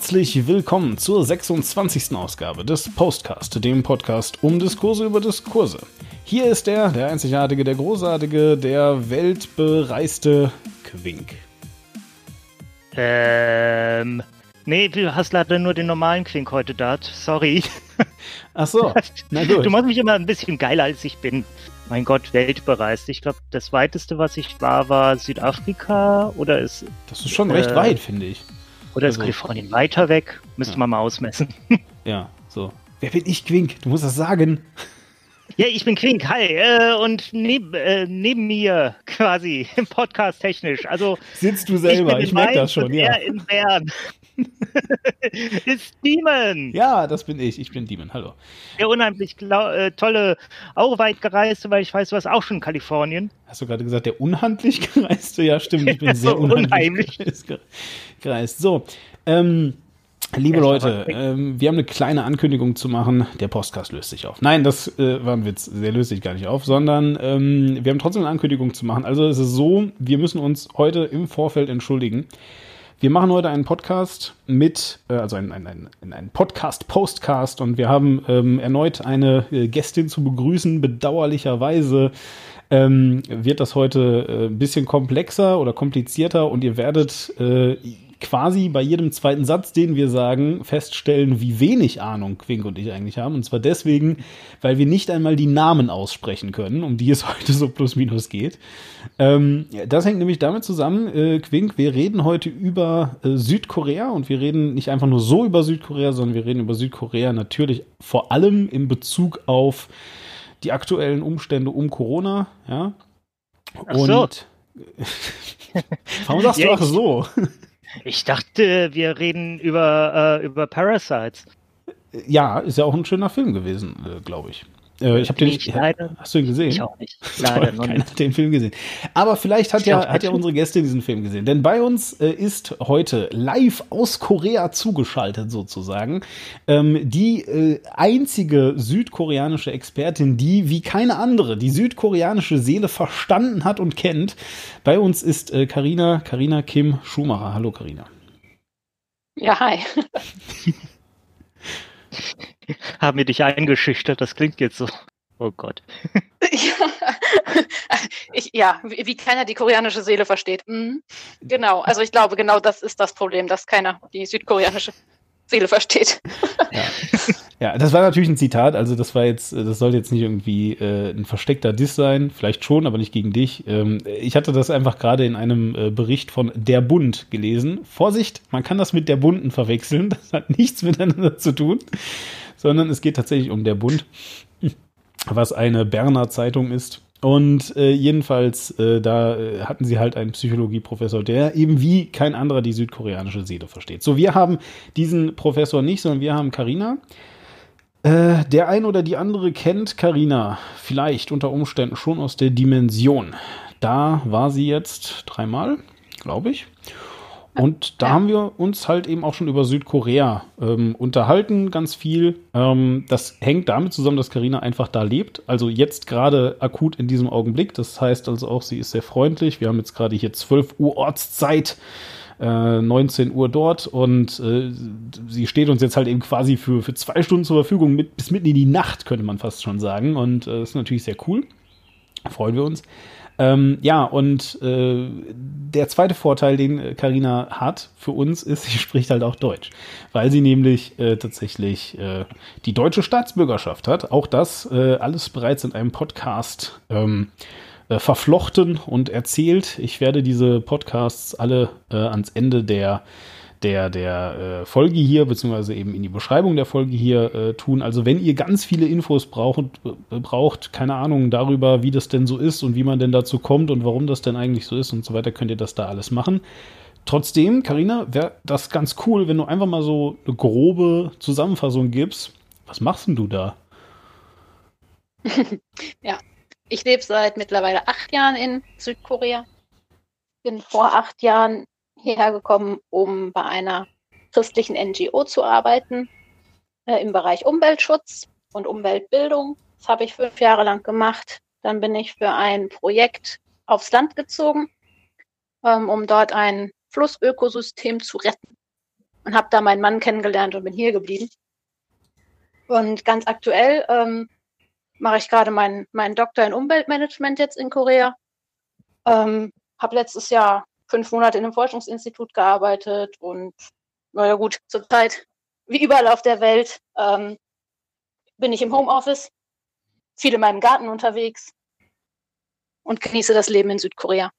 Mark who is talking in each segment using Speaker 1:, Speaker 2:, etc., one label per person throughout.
Speaker 1: Herzlich willkommen zur 26. Ausgabe des Postcast, dem Podcast um Diskurse über Diskurse. Hier ist er, der einzigartige, der großartige, der weltbereiste Quink.
Speaker 2: Ähm, nee, du hast leider nur den normalen Quink heute da. Sorry.
Speaker 1: Ach so, na gut.
Speaker 2: Du machst mich immer ein bisschen geiler, als ich bin. Mein Gott, weltbereist. Ich glaube, das weiteste, was ich war, war Südafrika oder ist.
Speaker 1: Das ist schon recht
Speaker 2: äh,
Speaker 1: weit, finde ich.
Speaker 2: Oder ist
Speaker 1: Also-
Speaker 2: Kalifornien weiter weg? Müsste
Speaker 1: Ja.
Speaker 2: man mal ausmessen.
Speaker 1: Ja, so. Wer bin ich, Quink? Du musst das sagen.
Speaker 2: Ja, ich bin Quink, hi. Äh, und neb, äh, neben mir quasi, Podcast technisch. Also,
Speaker 1: Sitzt du selber, ich,
Speaker 2: in
Speaker 1: merke das schon, ja.
Speaker 2: In Bern. ist Demon.
Speaker 1: Ja, das bin ich. Ich bin Demon. Hallo.
Speaker 2: Der unheimlich äh, tolle, auch weit gereiste, weil ich weiß, du hast auch schon Kalifornien.
Speaker 1: Hast du gerade gesagt, der unhandlich gereiste? Ja, stimmt. Ich bin sehr
Speaker 2: So
Speaker 1: unheimlich
Speaker 2: unheimlich.
Speaker 1: gereist. So, ähm, liebe Leute, ähm, wir haben eine kleine Ankündigung zu machen. Der Podcast löst sich auf. Nein, das äh, war ein Witz. Der löst sich gar nicht auf, sondern ähm, wir haben trotzdem eine Ankündigung zu machen. Also es ist so, wir müssen uns heute im Vorfeld entschuldigen. Wir machen heute einen Podcast mit, äh, also einen, einen, einen, einen Podcast-Postcast und wir haben ähm, erneut eine äh, Gästin zu begrüßen. Bedauerlicherweise ähm, wird das heute äh, ein bisschen komplexer oder komplizierter und ihr werdet äh, quasi bei jedem zweiten Satz, den wir sagen, feststellen, wie wenig Ahnung Quink und ich eigentlich haben. Und zwar deswegen, weil wir nicht einmal die Namen aussprechen können, um die es heute so plus minus geht. Ähm, das hängt nämlich damit zusammen, äh, Quink, wir reden heute über äh, Südkorea und wir reden nicht einfach nur so über Südkorea, sondern wir reden über Südkorea natürlich vor allem in Bezug auf die aktuellen Umstände um Corona, ja.
Speaker 2: Ach so.
Speaker 1: Warum sagst du
Speaker 2: Ja, ich-
Speaker 1: so?
Speaker 2: Ich dachte, wir reden über, äh, über Parasites.
Speaker 1: Ja, ist ja auch ein schöner Film gewesen, äh, glaube ich. Äh, ich habe den
Speaker 2: Ich
Speaker 1: nicht.
Speaker 2: leider-
Speaker 1: Hast du ihn gesehen?
Speaker 2: Ich auch nicht. Leider noch
Speaker 1: Keiner
Speaker 2: nicht.
Speaker 1: hat den Film gesehen. Aber vielleicht hat
Speaker 2: Ich
Speaker 1: ja, hat ja unsere Gästin diesen Film gesehen. Denn bei uns äh, ist heute live aus Korea zugeschaltet sozusagen ähm, die äh, einzige südkoreanische Expertin, die wie keine andere die südkoreanische Seele verstanden hat und kennt. Bei uns ist äh, Karina, Karina Kim Schumacher. Hallo Karina.
Speaker 3: Ja, hi.
Speaker 2: Haben wir dich eingeschüchtert? Das klingt jetzt so. Oh Gott.
Speaker 3: Ja, ich, ja wie, wie keiner die koreanische Seele versteht. Mhm. Genau, also ich glaube, genau das ist das Problem, dass keiner die südkoreanische Seele versteht.
Speaker 1: Ja. ja, das war natürlich ein Zitat, also das war jetzt, das sollte jetzt nicht irgendwie äh, ein versteckter Diss sein, vielleicht schon, aber nicht gegen dich. Ähm, ich hatte das einfach gerade in einem äh, Bericht von Der Bund gelesen. Vorsicht, man kann das mit der Bunden verwechseln, das hat nichts miteinander zu tun, sondern es geht tatsächlich um Der Bund, was eine Berner Zeitung ist. Und äh, jedenfalls, äh, da äh, hatten sie halt einen Psychologieprofessor, der eben wie kein anderer die südkoreanische Seele versteht. So, wir haben diesen Professor nicht, sondern wir haben Karina. Äh, der ein oder die andere kennt Karina vielleicht unter Umständen schon aus der Dimension. Da war sie jetzt dreimal, glaube ich. Und da
Speaker 3: Ja.
Speaker 1: haben wir uns halt eben auch schon über Südkorea ähm, unterhalten, ganz viel. Ähm, das hängt damit zusammen, dass Karina einfach da lebt. Also jetzt gerade akut in diesem Augenblick. Das heißt also auch, sie ist sehr freundlich. Wir haben jetzt gerade hier 12 Uhr Ortszeit. Äh, 19 Uhr dort und äh, sie steht uns jetzt halt eben quasi für, für zwei Stunden zur Verfügung, mit, bis mitten in die Nacht, könnte man fast schon sagen. Und äh, das ist natürlich sehr cool. Freuen wir uns. Ähm, ja, und äh, der zweite Vorteil, den Karina hat für uns, ist, sie spricht halt auch Deutsch, weil sie nämlich äh, tatsächlich äh, die deutsche Staatsbürgerschaft hat. Auch das äh, alles bereits in einem Podcast ähm, äh, verflochten und erzählt. Ich werde diese Podcasts alle äh, ans Ende der der, der äh, Folge hier, beziehungsweise eben in die Beschreibung der Folge hier äh, tun. Also wenn ihr ganz viele Infos braucht, äh, braucht, keine Ahnung darüber, wie das denn so ist und wie man denn dazu kommt und warum das denn eigentlich so ist und so weiter, könnt ihr das da alles machen. Trotzdem, Karina, wäre das ganz cool, wenn du einfach mal so eine grobe Zusammenfassung gibst. Was machst denn du da?
Speaker 3: Ich lebe seit mittlerweile acht Jahren in Südkorea. Bin vor acht Jahren hierher gekommen, um bei einer christlichen NGO zu arbeiten äh, im Bereich Umweltschutz und Umweltbildung. Das habe ich fünf Jahre lang gemacht. Dann bin ich für ein Projekt aufs Land gezogen, ähm, um dort ein Flussökosystem zu retten. und habe da meinen Mann kennengelernt und bin hier geblieben. Und ganz aktuell ähm, mache ich gerade meinen, meinen Doktor in Umweltmanagement jetzt in Korea. Ähm, habe letztes Jahr fünf Monate in einem Forschungsinstitut gearbeitet und naja gut, zurzeit, wie überall auf der Welt, ähm, bin ich im Homeoffice, viel in meinem Garten unterwegs und genieße das Leben in Südkorea.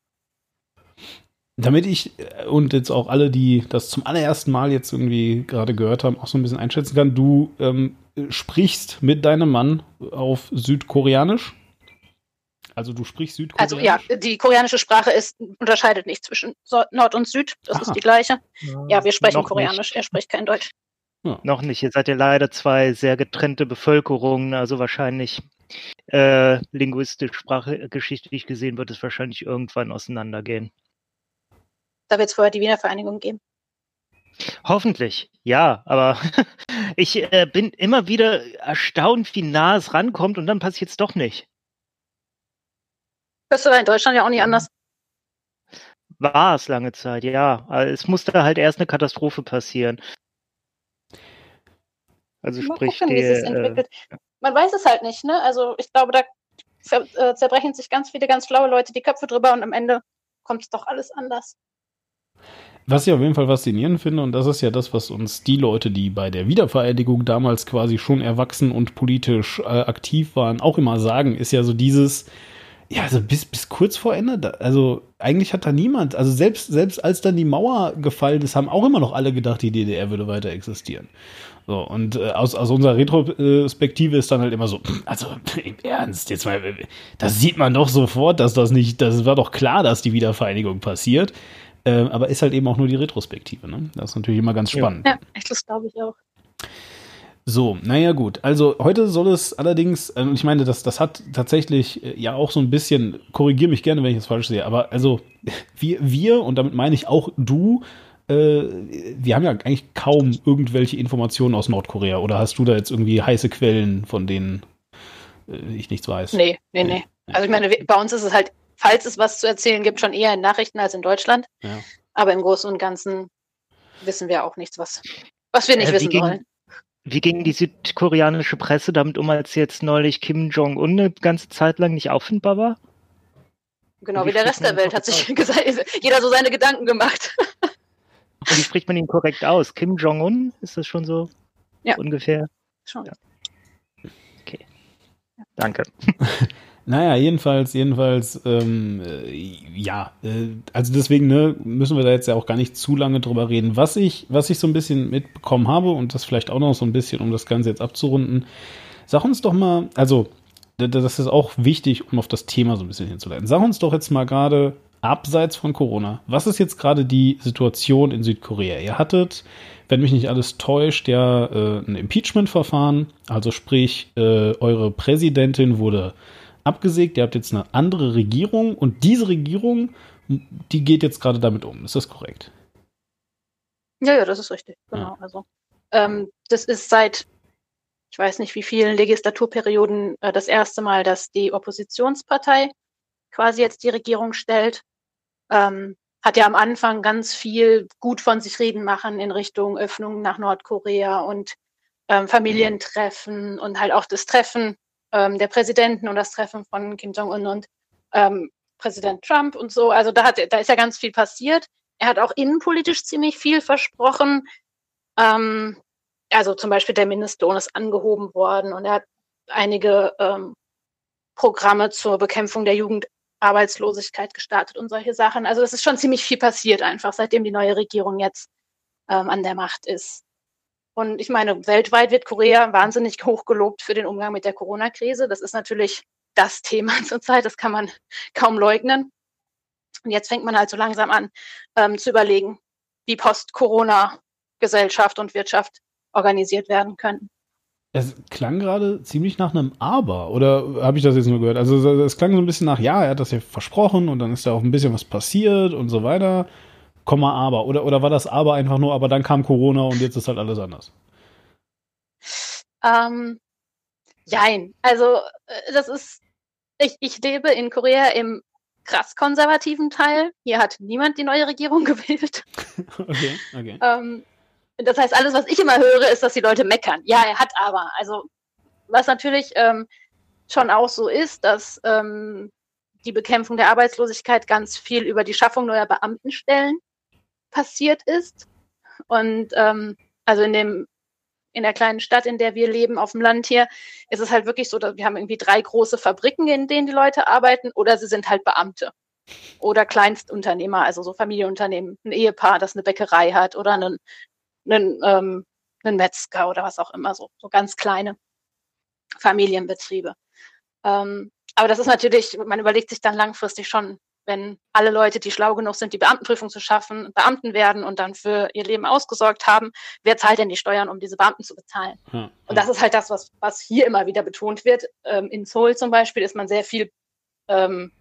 Speaker 1: Damit ich äh, und jetzt auch alle, die das zum allerersten Mal jetzt irgendwie gerade gehört haben, auch so ein bisschen einschätzen kann, du ähm, sprichst mit deinem Mann auf Südkoreanisch? Also du sprichst Südkoreanisch?
Speaker 3: Also ja, die koreanische Sprache ist, unterscheidet nicht zwischen Nord und Süd. Das Aha. ist die gleiche. Ja, wir sprechen Koreanisch. Nicht. Er spricht kein Deutsch.
Speaker 2: Ja. Noch nicht. Ihr seid ja leider zwei sehr getrennte Bevölkerungen. Also wahrscheinlich äh, linguistisch, sprachgeschichtlich gesehen wird es wahrscheinlich irgendwann auseinandergehen.
Speaker 3: Da wird es vorher die Wiener Vereinigung geben.
Speaker 2: Hoffentlich, ja, aber ich äh, bin immer wieder erstaunt, wie nah es rankommt und dann passiert es doch nicht.
Speaker 3: Das war in Deutschland ja auch nicht anders.
Speaker 2: War es lange Zeit, ja. Es musste halt erst eine Katastrophe passieren.
Speaker 3: Also Mal sprich, gucken, die, äh, Man weiß es halt nicht, ne? Also ich glaube, da äh, zerbrechen sich ganz viele ganz schlaue Leute die Köpfe drüber und am Ende kommt es doch alles anders.
Speaker 1: Was ich auf jeden Fall faszinierend finde, und das ist ja das, was uns die Leute, die bei der Wiedervereidigung damals quasi schon erwachsen und politisch äh, aktiv waren, auch immer sagen, ist ja so dieses, ja, also bis, bis kurz vor Ende, also eigentlich hat da niemand, also selbst, selbst als dann die Mauer gefallen ist, haben auch immer noch alle gedacht, die DDR würde weiter existieren. So, und äh, aus, aus unserer Retrospektive ist dann halt immer so, also im Ernst, jetzt mal, das sieht man doch sofort, dass das nicht, das war doch klar, dass die Wiedervereinigung passiert. Äh, aber ist halt eben auch nur die Retrospektive. Ne? Das ist natürlich immer ganz spannend.
Speaker 3: Ja, das glaube ich auch.
Speaker 1: So, naja gut. Also heute soll es allerdings, äh, ich meine, das, das hat tatsächlich äh, ja auch so ein bisschen, korrigiere mich gerne, wenn ich es falsch sehe, aber also wir, wir, und damit meine ich auch du, äh, wir haben ja eigentlich kaum irgendwelche Informationen aus Nordkorea. Oder hast du da jetzt irgendwie heiße Quellen, von denen äh, ich nichts weiß?
Speaker 3: Nee, nee, nee. Also ich meine, bei uns ist es halt falls es was zu erzählen gibt, schon eher in Nachrichten als in Deutschland. Ja. Aber im Großen und Ganzen wissen wir auch nichts, was, was wir nicht äh, wissen ging, wollen.
Speaker 2: Wie ging die südkoreanische Presse damit um, als jetzt neulich Kim Jong-un eine ganze Zeit lang nicht auffindbar war?
Speaker 3: Genau wie, wie der Rest der Welt hat sich gesagt, jeder so seine Gedanken gemacht.
Speaker 2: Und wie spricht man ihn korrekt aus? Kim Jong-un? Ist das schon so ja. ungefähr? Schon. Ja. Okay. Danke.
Speaker 1: Naja, jedenfalls, jedenfalls, ähm, äh, ja, äh, also deswegen ne, müssen wir da jetzt ja auch gar nicht zu lange drüber reden. Was ich, was ich so ein bisschen mitbekommen habe und das vielleicht auch noch so ein bisschen, um das Ganze jetzt abzurunden, sag uns doch mal, also das ist auch wichtig, um auf das Thema so ein bisschen hinzuleiten. Sag uns doch jetzt mal gerade abseits von Corona, was ist jetzt gerade die Situation in Südkorea? Ihr hattet, wenn mich nicht alles täuscht, ja äh, ein Impeachment-Verfahren, also sprich, äh, eure Präsidentin wurde abgesägt, ihr habt jetzt eine andere Regierung und diese Regierung, die geht jetzt gerade damit um. Ist das korrekt?
Speaker 3: Ja, ja, das ist richtig. Genau. Ja. Also ähm, das ist seit ich weiß nicht wie vielen Legislaturperioden äh, das erste Mal, dass die Oppositionspartei quasi jetzt die Regierung stellt. Ähm, hat ja am Anfang ganz viel gut von sich reden machen in Richtung Öffnung nach Nordkorea und ähm, Familientreffen und halt auch das Treffen ähm, der Präsidenten und das Treffen von Kim Jong-un und ähm, Präsident Trump und so. Also da, hat, da ist ja ganz viel passiert. Er hat auch innenpolitisch ziemlich viel versprochen. Ähm, also zum Beispiel der Mindestlohn ist angehoben worden und er hat einige ähm, Programme zur Bekämpfung der Jugendarbeitslosigkeit gestartet und solche Sachen. Also es ist schon ziemlich viel passiert einfach, seitdem die neue Regierung jetzt ähm, an der Macht ist. Und ich meine, weltweit wird Korea wahnsinnig hochgelobt für den Umgang mit der Corona-Krise. Das ist natürlich das Thema zurzeit, das kann man kaum leugnen. Und jetzt fängt man halt so langsam an ähm, zu überlegen, wie Post-Corona-Gesellschaft und Wirtschaft organisiert werden können.
Speaker 1: Es klang gerade ziemlich nach einem Aber, oder habe ich das jetzt nur gehört? Also es klang so ein bisschen nach, ja, er hat das ja versprochen und dann ist da auch ein bisschen was passiert und so weiter. Komma aber. Oder, oder war das aber einfach nur, aber dann kam Corona und jetzt ist halt alles anders?
Speaker 3: Ähm, jein. Also, äh, das ist, ich, ich lebe in Korea im krass konservativen Teil. Hier hat niemand die neue Regierung gewählt. okay, okay. Ähm, das heißt, alles, was ich immer höre, ist, dass die Leute meckern. Ja, er hat aber. Also, was natürlich ähm, schon auch so ist, dass ähm, die Bekämpfung der Arbeitslosigkeit ganz viel über die Schaffung neuer Beamtenstellen passiert ist. Und ähm, also in dem in der kleinen Stadt, in der wir leben, auf dem Land hier, ist es halt wirklich so, dass wir haben irgendwie drei große Fabriken, in denen die Leute arbeiten, oder sie sind halt Beamte oder Kleinstunternehmer, also so Familienunternehmen, ein Ehepaar, das eine Bäckerei hat oder einen, einen, ähm, einen Metzger oder was auch immer, so, so ganz kleine Familienbetriebe. Ähm, aber das ist natürlich, man überlegt sich dann langfristig schon, wenn alle Leute, die schlau genug sind, die Beamtenprüfung zu schaffen, Beamten werden und dann für ihr Leben ausgesorgt haben, wer zahlt denn die Steuern, um diese Beamten zu bezahlen? Ja, und das ist halt das, was, was hier immer wieder betont wird. Ähm, in Seoul zum Beispiel ist man sehr viel ähm,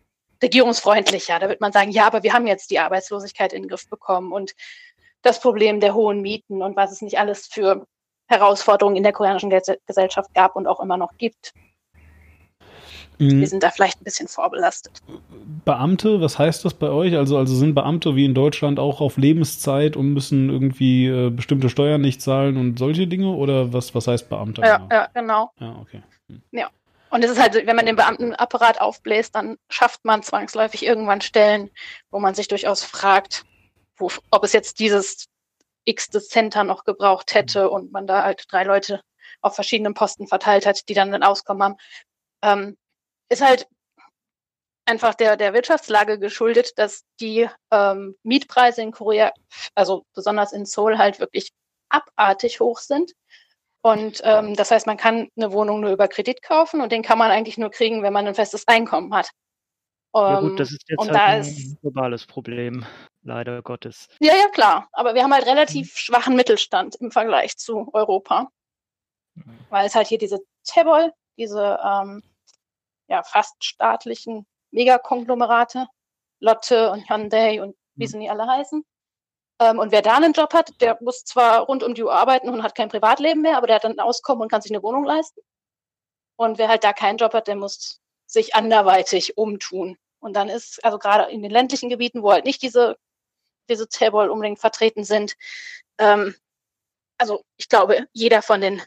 Speaker 3: regierungsfreundlicher. Da wird man sagen, ja, aber wir haben jetzt die Arbeitslosigkeit in den Griff bekommen und das Problem der hohen Mieten und was es nicht alles für Herausforderungen in der koreanischen Gesellschaft gab und auch immer noch gibt. Mhm. Wir sind da vielleicht ein bisschen vorbelastet.
Speaker 1: Beamte, was heißt das bei euch? Also, also sind Beamte wie in Deutschland auch auf Lebenszeit und müssen irgendwie äh, bestimmte Steuern nicht zahlen und solche Dinge? Oder was, was heißt Beamte?
Speaker 3: Ja, genau? ja, genau.
Speaker 1: Ja, okay.
Speaker 3: Hm. Ja. Und es ist halt, wenn man den Beamtenapparat aufbläst, dann schafft man zwangsläufig irgendwann Stellen, wo man sich durchaus fragt, wo, ob es jetzt dieses x-te Center noch gebraucht hätte mhm. und man da halt drei Leute auf verschiedenen Posten verteilt hat, die dann ein Auskommen haben. Ähm, ist halt einfach der, der Wirtschaftslage geschuldet, dass die ähm, Mietpreise in Korea, also besonders in Seoul, halt wirklich abartig hoch sind. Und ähm, das heißt, man kann eine Wohnung nur über Kredit kaufen und den kann man eigentlich nur kriegen, wenn man ein festes Einkommen hat.
Speaker 2: Um, ja gut, das ist jetzt halt da ein ist, globales Problem, leider Gottes.
Speaker 3: Ja, ja, klar. Aber wir haben halt relativ mhm. schwachen Mittelstand im Vergleich zu Europa. Mhm. Weil es halt hier diese Tebol, diese ähm, ja, fast staatlichen Megakonglomerate, Lotte und Hyundai und wie mhm. sie nie alle heißen, ähm, und wer da einen Job hat, der muss zwar rund um die Uhr arbeiten und hat kein Privatleben mehr, aber der hat dann ein Auskommen und kann sich eine Wohnung leisten. Und wer halt da keinen Job hat, der muss sich anderweitig umtun. Und dann ist, also gerade in den ländlichen Gebieten, wo halt nicht diese, diese Tailball unbedingt vertreten sind, ähm, also ich glaube, jeder von den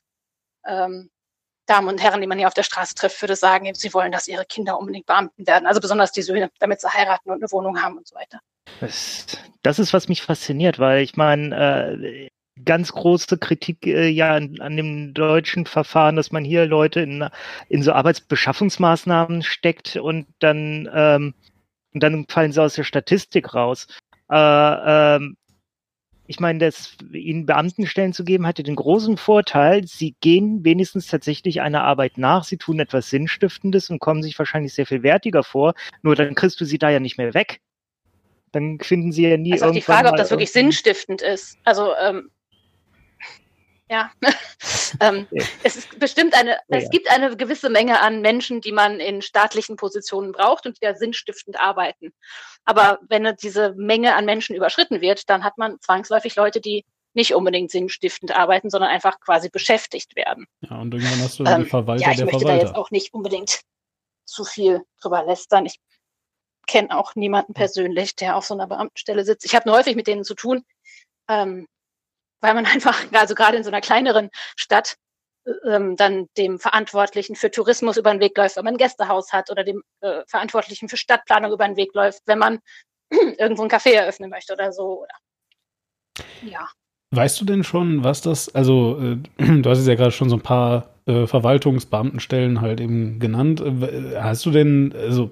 Speaker 3: ähm, Damen und Herren, die man hier auf der Straße trifft, würde sagen, sie wollen, dass ihre Kinder unbedingt Beamten werden. Also besonders die Söhne, damit sie heiraten und eine Wohnung haben und so weiter.
Speaker 2: Das, ist, was mich fasziniert, weil ich meine, äh, ganz große Kritik äh, ja an, an, dem deutschen Verfahren, dass man hier Leute in, in so Arbeitsbeschaffungsmaßnahmen steckt und dann, ähm, und dann fallen sie aus der Statistik raus. Äh, ähm, ich meine, das ihnen Beamtenstellen zu geben, hatte den großen Vorteil, sie gehen wenigstens tatsächlich einer Arbeit nach, sie tun etwas Sinnstiftendes und kommen sich wahrscheinlich sehr viel wertiger vor. Nur dann kriegst du sie da ja nicht mehr weg dann finden sie ja nie
Speaker 3: also irgendwann. die Frage, ob das wirklich sinnstiftend ist. Also, ähm, ja. ähm, es ist bestimmt eine, ja, es gibt eine gewisse Menge an Menschen, die man in staatlichen Positionen braucht und die da sinnstiftend arbeiten. Aber wenn diese Menge an Menschen überschritten wird, dann hat man zwangsläufig Leute, die nicht unbedingt sinnstiftend arbeiten, sondern einfach quasi beschäftigt werden.
Speaker 1: Ja, und irgendwann hast du ähm, die Verwalter
Speaker 3: ja, ich möchte
Speaker 1: Verwalter.
Speaker 3: da jetzt auch nicht unbedingt zu viel drüber lästern. Ich kenne auch niemanden persönlich, der auf so einer Beamtenstelle sitzt. Ich habe nur häufig mit denen zu tun, ähm, weil man einfach, also gerade in so einer kleineren Stadt, ähm, dann dem Verantwortlichen für Tourismus über den Weg läuft, wenn man ein Gästehaus hat oder dem äh, Verantwortlichen für Stadtplanung über den Weg läuft, wenn man irgendwo ein Café eröffnen möchte oder so. Oder,
Speaker 1: ja. Weißt du denn schon, was das, also äh, du hast es ja gerade schon so ein paar äh, Verwaltungsbeamtenstellen halt eben genannt. Äh, hast du denn, also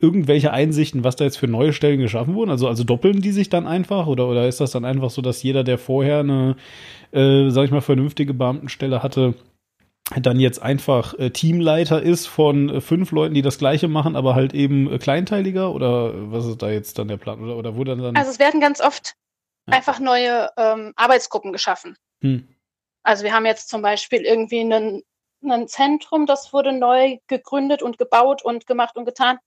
Speaker 1: irgendwelche Einsichten, was da jetzt für neue Stellen geschaffen wurden? Also, also doppeln die sich dann einfach oder, oder ist das dann einfach so, dass jeder, der vorher eine, äh, sag ich mal, vernünftige Beamtenstelle hatte, dann jetzt einfach äh, Teamleiter ist von äh, fünf Leuten, die das gleiche machen, aber halt eben äh, kleinteiliger? Oder was ist da jetzt dann der Plan? Oder, oder wurde dann.
Speaker 3: Also es werden ganz oft ja. einfach neue ähm, Arbeitsgruppen geschaffen. Hm. Also wir haben jetzt zum Beispiel irgendwie einen, ein Zentrum, das wurde neu gegründet und gebaut und gemacht und getan.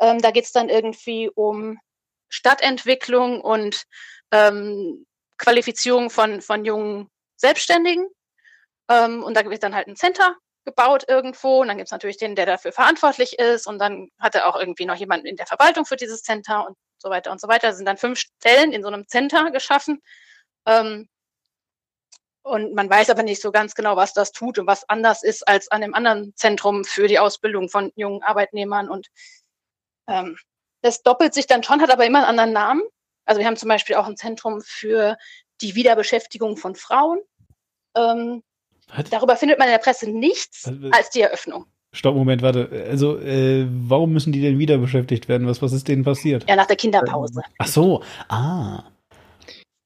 Speaker 3: Ähm, da geht es dann irgendwie um Stadtentwicklung und ähm, Qualifizierung von, von jungen Selbstständigen. Ähm, und da wird dann halt ein Center gebaut irgendwo. Und dann gibt es natürlich den, der dafür verantwortlich ist. Und dann hat er auch irgendwie noch jemanden in der Verwaltung für dieses Center und so weiter und so weiter. Da sind dann fünf Stellen in so einem Center geschaffen. Ähm, Und man weiß aber nicht so ganz genau, was das tut und was anders ist als an dem anderen Zentrum für die Ausbildung von jungen Arbeitnehmern. Und ähm, das doppelt sich dann schon, hat aber immer einen anderen Namen. Also wir haben zum Beispiel auch ein Zentrum für die Wiederbeschäftigung von Frauen. Ähm, darüber findet man in der Presse nichts als die Eröffnung.
Speaker 1: Stopp, Moment, warte. Also, äh, warum müssen die denn wieder beschäftigt werden? Was, was ist denen passiert?
Speaker 3: Ja, nach der Kinderpause.
Speaker 1: Ach so, ah.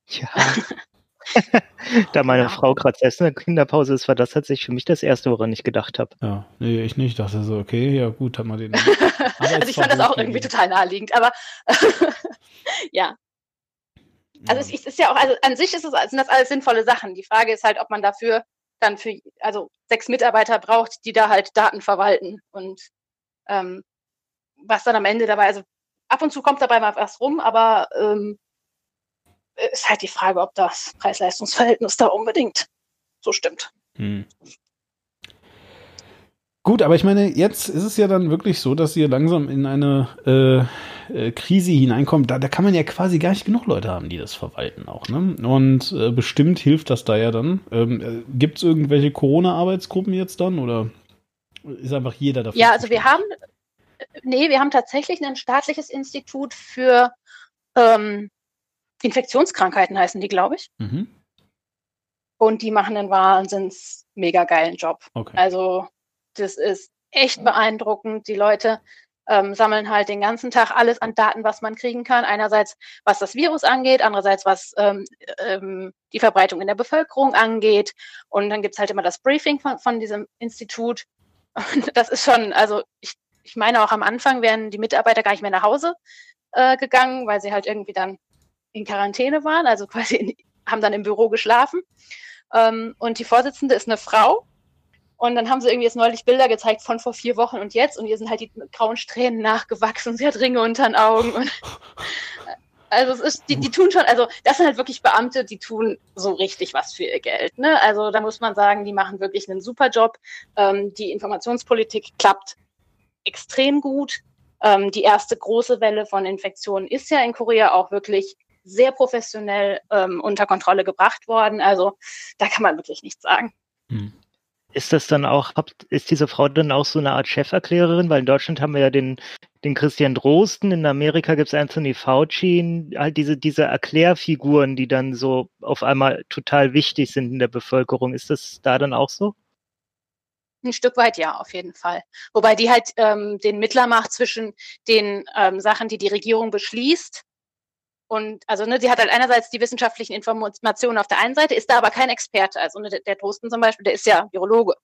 Speaker 2: Ja. da meine ja. Frau gerade selbst in der Kinderpause ist, war das tatsächlich für mich das Erste, woran ich gedacht habe.
Speaker 1: Ja, nee, ich nicht. Ich dachte so, okay, ja gut, haben wir den.
Speaker 3: also ich fand das auch irgendwie total naheliegend, aber ja. Also es ist ja auch, also an sich ist es, sind das alles sinnvolle Sachen. Die Frage ist halt, ob man dafür dann für, also sechs Mitarbeiter braucht, die da halt Daten verwalten und ähm, was dann am Ende dabei, also ab und zu kommt dabei mal was rum, aber ähm, ist halt die Frage, ob das Preis-Leistungs-Verhältnis da unbedingt so stimmt. Hm.
Speaker 1: Gut, aber ich meine, jetzt ist es ja dann wirklich so, dass ihr langsam in eine äh, äh, Krise hineinkommt. Da, da kann man ja quasi gar nicht genug Leute haben, die das verwalten auch. Ne? Und äh, bestimmt hilft das da ja dann. Ähm, äh, Gibt es irgendwelche Corona-Arbeitsgruppen jetzt dann oder ist einfach jeder dafür?
Speaker 3: Ja, also wir haben, nee, wir haben tatsächlich ein staatliches Institut für ähm, Infektionskrankheiten heißen die, glaube ich. Mhm. Und die machen einen wahnsinns mega geilen Job. Okay. Also das ist echt beeindruckend. Die Leute ähm, sammeln halt den ganzen Tag alles an Daten, was man kriegen kann. Einerseits, was das Virus angeht, andererseits, was ähm, ähm, die Verbreitung in der Bevölkerung angeht. Und dann gibt's halt immer das Briefing von, von diesem Institut. Und das ist schon, also ich, ich meine auch am Anfang wären die Mitarbeiter gar nicht mehr nach Hause äh, gegangen, weil sie halt irgendwie dann in Quarantäne waren, also quasi in, haben dann im Büro geschlafen. Ähm, und die Vorsitzende ist eine Frau. Und dann haben sie irgendwie jetzt neulich Bilder gezeigt von vor vier Wochen und jetzt. Und ihr sind halt die grauen Strähnen nachgewachsen. Sie hat Ringe unter den Augen. Und, also es ist, die, die tun schon, also das sind halt wirklich Beamte, die tun so richtig was für ihr Geld. Ne? Also da muss man sagen, die machen wirklich einen super Job. Ähm, die Informationspolitik klappt extrem gut. Ähm, die erste große Welle von Infektionen ist ja in Korea auch wirklich sehr professionell ähm, unter Kontrolle gebracht worden. Also da kann man wirklich nichts sagen. Hm.
Speaker 2: Ist das dann auch, ist diese Frau dann auch so eine Art Cheferklärerin? Weil in Deutschland haben wir ja den, den Christian Drosten, in Amerika gibt es Anthony Fauci, halt diese, diese Erklärfiguren, die dann so auf einmal total wichtig sind in der Bevölkerung. Ist das da dann auch so?
Speaker 3: Ein Stück weit ja, auf jeden Fall. Wobei die halt ähm, den Mittler macht zwischen den ähm, Sachen, die die Regierung beschließt und also ne, sie hat halt einerseits die wissenschaftlichen Informationen auf der einen Seite, ist da aber kein Experte. Also ne, der, Drosten zum Beispiel, der ist ja Virologe.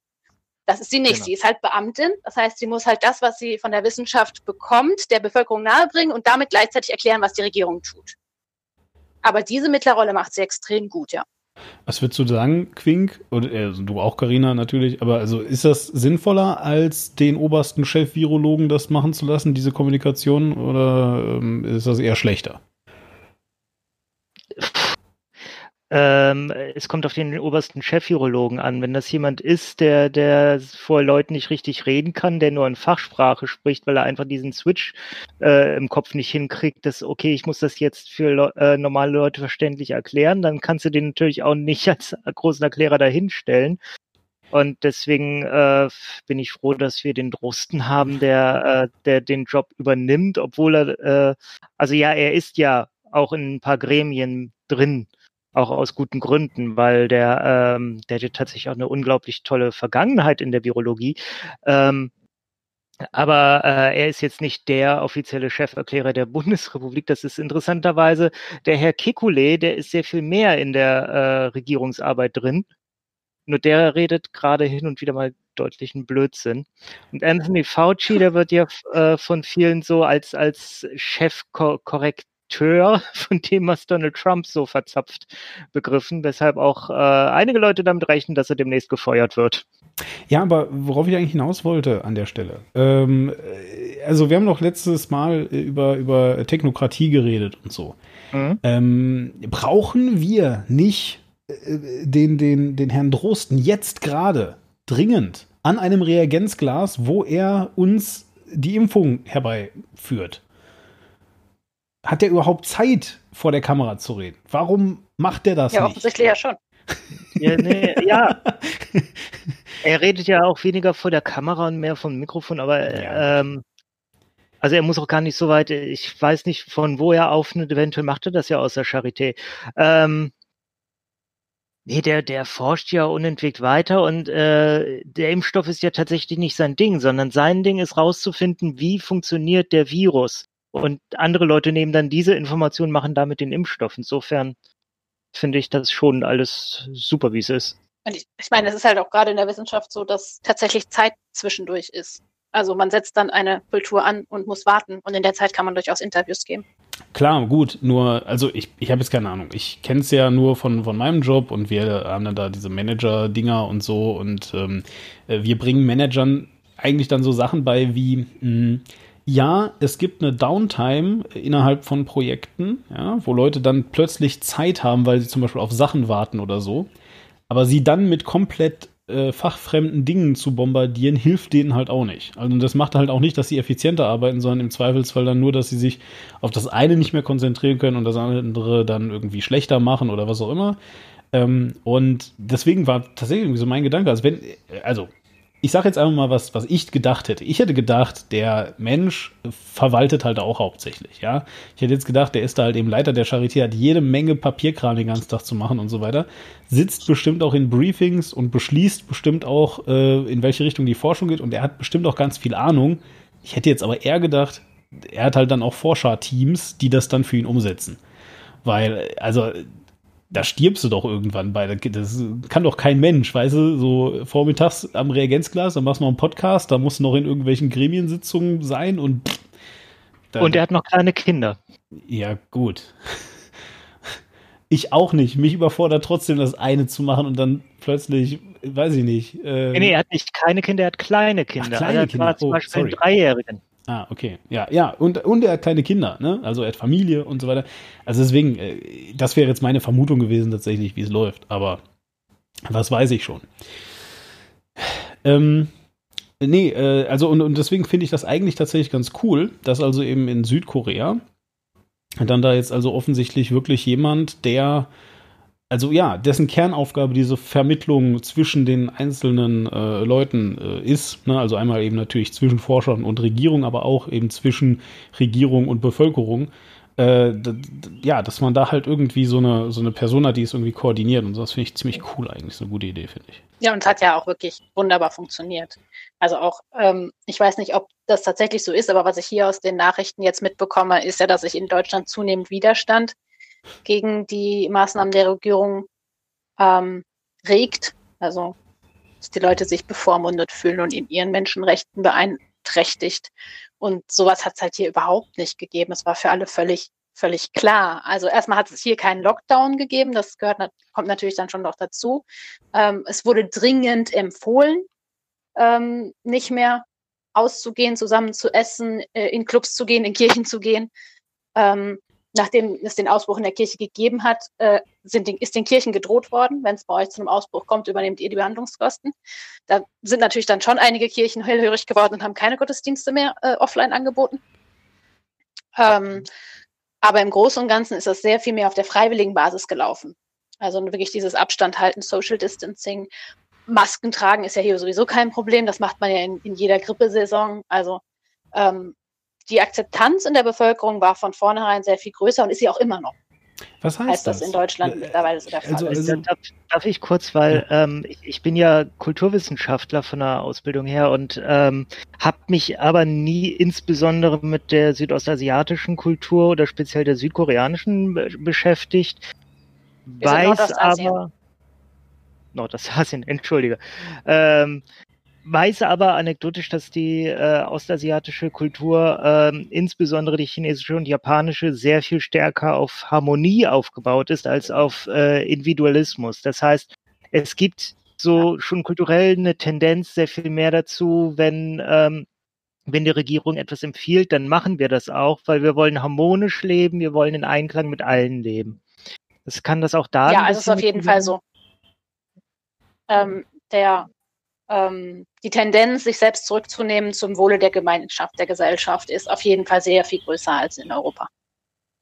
Speaker 3: Das ist sie nicht. Genau. Sie ist halt Beamtin. Das heißt, sie muss halt das, was sie von der Wissenschaft bekommt, der Bevölkerung nahebringen und damit gleichzeitig erklären, was die Regierung tut. Aber diese Mittlerrolle macht sie extrem gut, ja.
Speaker 1: Was würdest du sagen, Quink? Oder also du auch, Karina natürlich, aber also ist das sinnvoller, als den obersten Chef-Virologen das machen zu lassen, diese Kommunikation, oder ähm, ist das eher schlechter?
Speaker 2: Ähm, es kommt auf den obersten Chef-Virologen an. Wenn das jemand ist, der, der vor Leuten nicht richtig reden kann, der nur in Fachsprache spricht, weil er einfach diesen Switch äh, im Kopf nicht hinkriegt, dass, okay, ich muss das jetzt für äh, normale Leute verständlich erklären, dann kannst du den natürlich auch nicht als großen Erklärer dahinstellen. Und deswegen äh, bin ich froh, dass wir den Drosten haben, der, äh, der den Job übernimmt, obwohl er, äh, also ja, er ist ja auch in ein paar Gremien drin auch aus guten Gründen, weil der, ähm, der hat tatsächlich auch eine unglaublich tolle Vergangenheit in der Virologie. Ähm, aber äh, er ist jetzt nicht der offizielle Cheferklärer der Bundesrepublik. Das ist interessanterweise der Herr Kekulé, der ist sehr viel mehr in der äh, Regierungsarbeit drin. Nur der redet gerade hin und wieder mal deutlichen Blödsinn. Und Anthony Fauci, der wird ja äh, von vielen so als, als Chef korrekt Akteur von dem, was Donald Trump so verzapft, begriffen, weshalb auch äh, einige Leute damit rechnen, dass er demnächst gefeuert wird.
Speaker 1: Ja, aber worauf ich eigentlich hinaus wollte an der Stelle. Ähm, also wir haben doch letztes Mal über, über Technokratie geredet und so. Mhm. Ähm, brauchen wir nicht äh, den, den, den Herrn Drosten jetzt gerade dringend an einem Reagenzglas, wo er uns die Impfung herbeiführt? Hat der überhaupt Zeit, vor der Kamera zu reden? Warum macht der das
Speaker 3: ja,
Speaker 1: nicht?
Speaker 3: offensichtlich ja schon.
Speaker 2: Ja, nee, ja. er redet ja auch weniger vor der Kamera und mehr vom Mikrofon, aber ja. ähm, also er muss auch gar nicht so weit, ich weiß nicht, von wo er aufnimmt, eventuell macht er das ja aus der Charité. Ähm, nee, der, der forscht ja unentwegt weiter und äh, der Impfstoff ist ja tatsächlich nicht sein Ding, sondern sein Ding ist rauszufinden, wie funktioniert der Virus. Und andere Leute nehmen dann diese Informationen, machen damit den Impfstoff. Insofern finde ich das schon alles super, wie es ist.
Speaker 3: Und ich, ich meine, es ist halt auch gerade in der Wissenschaft so, dass tatsächlich Zeit zwischendurch ist. Also man setzt dann eine Kultur an und muss warten und in der Zeit kann man durchaus Interviews geben.
Speaker 1: Klar, gut, nur, also ich, ich habe jetzt keine Ahnung. Ich kenne es ja nur von, von meinem Job und wir haben dann da diese Manager-Dinger und so und ähm, äh, wir bringen Managern eigentlich dann so Sachen bei wie, mh, hm, ja, es gibt eine Downtime innerhalb von Projekten, ja, wo Leute dann plötzlich Zeit haben, weil sie zum Beispiel auf Sachen warten oder so. Aber sie dann mit komplett äh, fachfremden Dingen zu bombardieren, hilft denen halt auch nicht. Also das macht halt auch nicht, dass sie effizienter arbeiten, sondern im Zweifelsfall dann nur, dass sie sich auf das eine nicht mehr konzentrieren können und das andere dann irgendwie schlechter machen oder was auch immer. Ähm, und deswegen war tatsächlich so mein Gedanke, also wenn, also ich sage jetzt einfach mal, was, was ich gedacht hätte. Ich hätte gedacht, der Mensch verwaltet halt auch hauptsächlich, ja. Ich hätte jetzt gedacht, der ist da halt eben Leiter der Charité, hat jede Menge Papierkram den ganzen Tag zu machen und so weiter. Sitzt bestimmt auch in Briefings und beschließt bestimmt auch, äh, in welche Richtung die Forschung geht und er hat bestimmt auch ganz viel Ahnung. Ich hätte jetzt aber eher gedacht, er hat halt dann auch Forscherteams, die das dann für ihn umsetzen. Weil, also, da stirbst du doch irgendwann bei. Das kann doch kein Mensch, weißt du, so vormittags am Reagenzglas, dann machst du noch einen Podcast, da musst du noch in irgendwelchen Gremiensitzungen sein und.
Speaker 2: Dann, und er hat noch kleine Kinder.
Speaker 1: Ja, gut. Ich auch nicht. Mich überfordert trotzdem, das eine zu machen und dann plötzlich, weiß ich nicht.
Speaker 2: Äh, nee, nee, er hat nicht keine Kinder, er hat kleine Kinder. Ach, kleine also er Kinder. zum oh, Beispiel sorry. einen Dreijährigen.
Speaker 1: Ah, okay. Ja, ja. Und, und er hat kleine Kinder, ne? Also er hat Familie und so weiter. Also deswegen, äh, das wäre jetzt meine Vermutung gewesen tatsächlich, wie es läuft. Aber was weiß ich schon. Ähm, nee, äh, also und, und deswegen finde ich das eigentlich tatsächlich ganz cool, dass also eben in Südkorea dann da jetzt also offensichtlich wirklich jemand, der also ja, dessen Kernaufgabe diese Vermittlung zwischen den einzelnen äh, Leuten äh, ist. Ne? Also einmal eben natürlich zwischen Forschern und Regierung, aber auch eben zwischen Regierung und Bevölkerung. Äh, ja, dass man da halt irgendwie so eine, so eine Person die es irgendwie koordiniert. Und das finde ich ziemlich cool eigentlich. So eine gute Idee, finde ich.
Speaker 3: Ja, und es hat ja auch wirklich wunderbar funktioniert. Also auch, ähm, ich weiß nicht, ob das tatsächlich so ist, aber was ich hier aus den Nachrichten jetzt mitbekomme, ist ja, dass sich in Deutschland zunehmend Widerstand gegen die Maßnahmen der Regierung ähm, regt. Also, dass die Leute sich bevormundet fühlen und in ihren Menschenrechten beeinträchtigt. Und sowas hat es halt hier überhaupt nicht gegeben. Es war für alle völlig, völlig klar. Also erstmal hat es hier keinen Lockdown gegeben. Das gehört, kommt natürlich dann schon noch dazu. Ähm, es wurde dringend empfohlen, ähm, nicht mehr auszugehen, zusammen zu essen, äh, in Clubs zu gehen, in Kirchen zu gehen. Ähm, nachdem es den Ausbruch in der Kirche gegeben hat, äh, sind den, ist den Kirchen gedroht worden, wenn es bei euch zu einem Ausbruch kommt, übernehmt ihr die Behandlungskosten. Da sind natürlich dann schon einige Kirchen hellhörig geworden und haben keine Gottesdienste mehr äh, offline angeboten. Ähm, aber im Großen und Ganzen ist das sehr viel mehr auf der freiwilligen Basis gelaufen. Also wirklich dieses Abstand halten, Social Distancing. Masken tragen ist ja hier sowieso kein Problem. Das macht man ja in, in jeder Grippesaison. Also ähm, die Akzeptanz in der Bevölkerung war von vornherein sehr viel größer und ist sie auch immer noch.
Speaker 1: Was heißt als das?
Speaker 3: das in Deutschland äh, mittlerweile so der Fall
Speaker 2: also, also, darf, darf, ich kurz, weil ja. ähm, ich, ich, bin ja Kulturwissenschaftler von der Ausbildung her und ähm, habe mich aber nie insbesondere mit der südostasiatischen Kultur oder speziell der südkoreanischen beschäftigt. Wir weiß aber Nordostasien, entschuldige. Ähm, weiß aber anekdotisch, dass die äh, ostasiatische Kultur, äh, insbesondere die chinesische und japanische, sehr viel stärker auf Harmonie aufgebaut ist als auf äh, Individualismus. Das heißt, es gibt so schon kulturell eine Tendenz sehr viel mehr dazu, wenn ähm, wenn die Regierung etwas empfiehlt, dann machen wir das auch, weil wir wollen harmonisch leben, wir wollen in Einklang mit allen leben. Das kann das auch da.
Speaker 3: Ja, also ist auf jeden Fall so. Ähm, der ähm, die Tendenz, sich selbst zurückzunehmen zum Wohle der Gemeinschaft, der Gesellschaft, ist auf jeden Fall sehr viel größer als in Europa.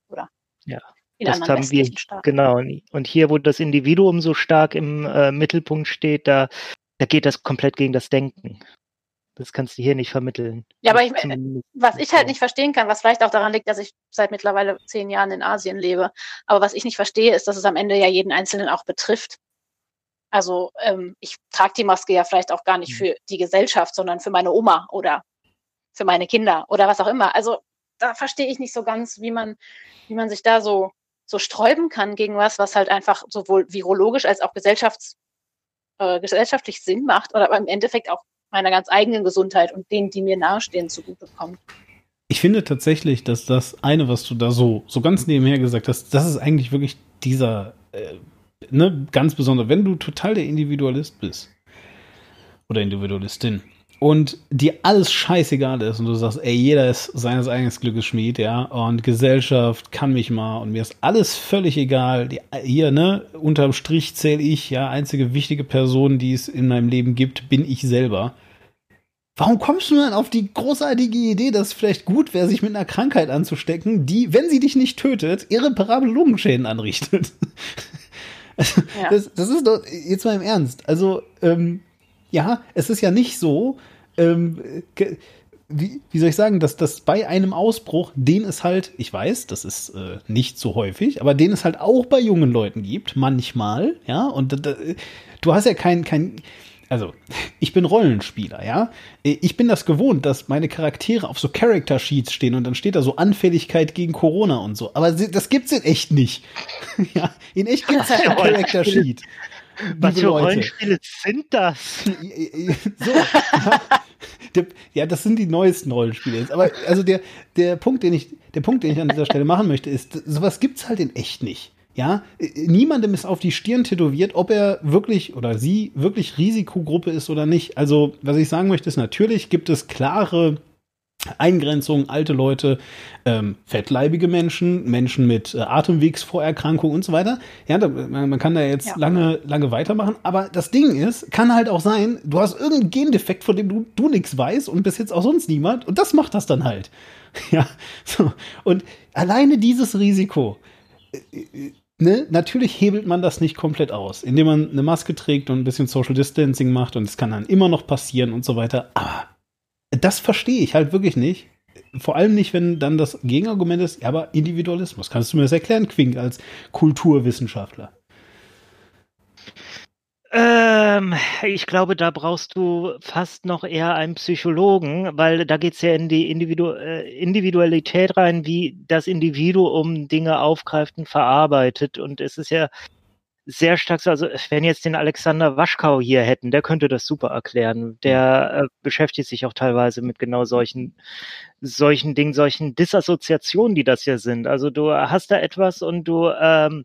Speaker 3: Oder?
Speaker 2: Ja. In das haben wir, Staaten. genau. Und hier, wo das Individuum so stark im äh, Mittelpunkt steht, da, da geht das komplett gegen das Denken. Das kannst du hier nicht vermitteln.
Speaker 3: Ja, aber ich, was ich halt nicht verstehen kann, was vielleicht auch daran liegt, dass ich seit mittlerweile zehn Jahren in Asien lebe, aber was ich nicht verstehe, ist, dass es am Ende ja jeden Einzelnen auch betrifft. Also ähm, ich trage die Maske ja vielleicht auch gar nicht mhm. für die Gesellschaft, sondern für meine Oma oder für meine Kinder oder was auch immer. Also da verstehe ich nicht so ganz, wie man, wie man sich da so, so sträuben kann gegen was, was halt einfach sowohl virologisch als auch gesellschafts, äh, gesellschaftlich Sinn macht oder aber im Endeffekt auch meiner ganz eigenen Gesundheit und denen, die mir nahestehen, zugutekommt.
Speaker 1: Ich finde tatsächlich, dass das eine, was du da so, so ganz nebenher gesagt hast, das ist eigentlich wirklich dieser, äh, ne, ganz besonders, wenn du total der Individualist bist oder Individualistin und dir alles scheißegal ist und du sagst, ey, jeder ist seines eigenen Glückes Schmied, ja, und Gesellschaft kann mich mal und mir ist alles völlig egal. Die, hier, ne, unterm Strich zähle ich, ja, einzige wichtige Person, die es in meinem Leben gibt, bin ich selber. Warum kommst du dann auf die großartige Idee, dass es vielleicht gut wäre, sich mit einer Krankheit anzustecken, die, wenn sie dich nicht tötet, irreparable Lungenschäden anrichtet? ja. das, das, ist doch, jetzt mal im Ernst. Also, ähm, ja, es ist ja nicht so, ähm, wie, wie, soll ich sagen, dass das bei einem Ausbruch, den es halt, ich weiß, das ist äh, nicht so häufig, aber den es halt auch bei jungen Leuten gibt, manchmal, ja, und äh, du hast ja kein, kein, also ich bin Rollenspieler, ja. Ich bin das gewohnt, dass meine Charaktere auf so Character Sheets stehen und dann steht da so Anfälligkeit gegen Corona und so. Aber das gibt's in echt nicht. ja, in echt gibt's halt ein Character Sheet.
Speaker 2: Was für Rollenspiele sind das? so,
Speaker 1: ja, ja, das sind die neuesten Rollenspiele. Aber also der, der Punkt, den ich, der Punkt, den ich an dieser Stelle machen möchte, ist, sowas gibt's halt in echt nicht. Ja, äh, niemandem ist auf die Stirn tätowiert, ob er wirklich oder sie wirklich Risikogruppe ist oder nicht. Also, was ich sagen möchte, ist natürlich gibt es klare Eingrenzungen, alte Leute, ähm, fettleibige Menschen, Menschen mit äh, Atemwegsvorerkrankungen und so weiter. Ja, da, man, kann da jetzt ja. lange, lange weitermachen. Aber das Ding ist, kann halt auch sein, du hast irgendeinen Gendefekt, von dem du, du nichts weißt und bis jetzt auch sonst niemand. Und das macht das dann halt. Ja, so. Und alleine dieses Risiko, äh, äh ne, natürlich hebelt man das nicht komplett aus, indem man eine Maske trägt und ein bisschen Social Distancing macht und es kann dann immer noch passieren und so weiter. Aber das verstehe ich halt wirklich nicht. Vor allem nicht, wenn dann das Gegenargument ist, ja, aber Individualismus. Kannst du mir das erklären, Quink, als Kulturwissenschaftler?
Speaker 2: Ähm, ich glaube, da brauchst du fast noch eher einen Psychologen, weil da geht es ja in die Individu äh, Individualität rein, wie das Individuum Dinge aufgreift und verarbeitet. Und es ist ja sehr stark so, also wenn jetzt den Alexander Waschkau hier hätten, der könnte das super erklären. Der äh, beschäftigt sich auch teilweise mit genau solchen, solchen Dingen, solchen Disassoziationen, die das hier sind. Also du hast da etwas und du ähm,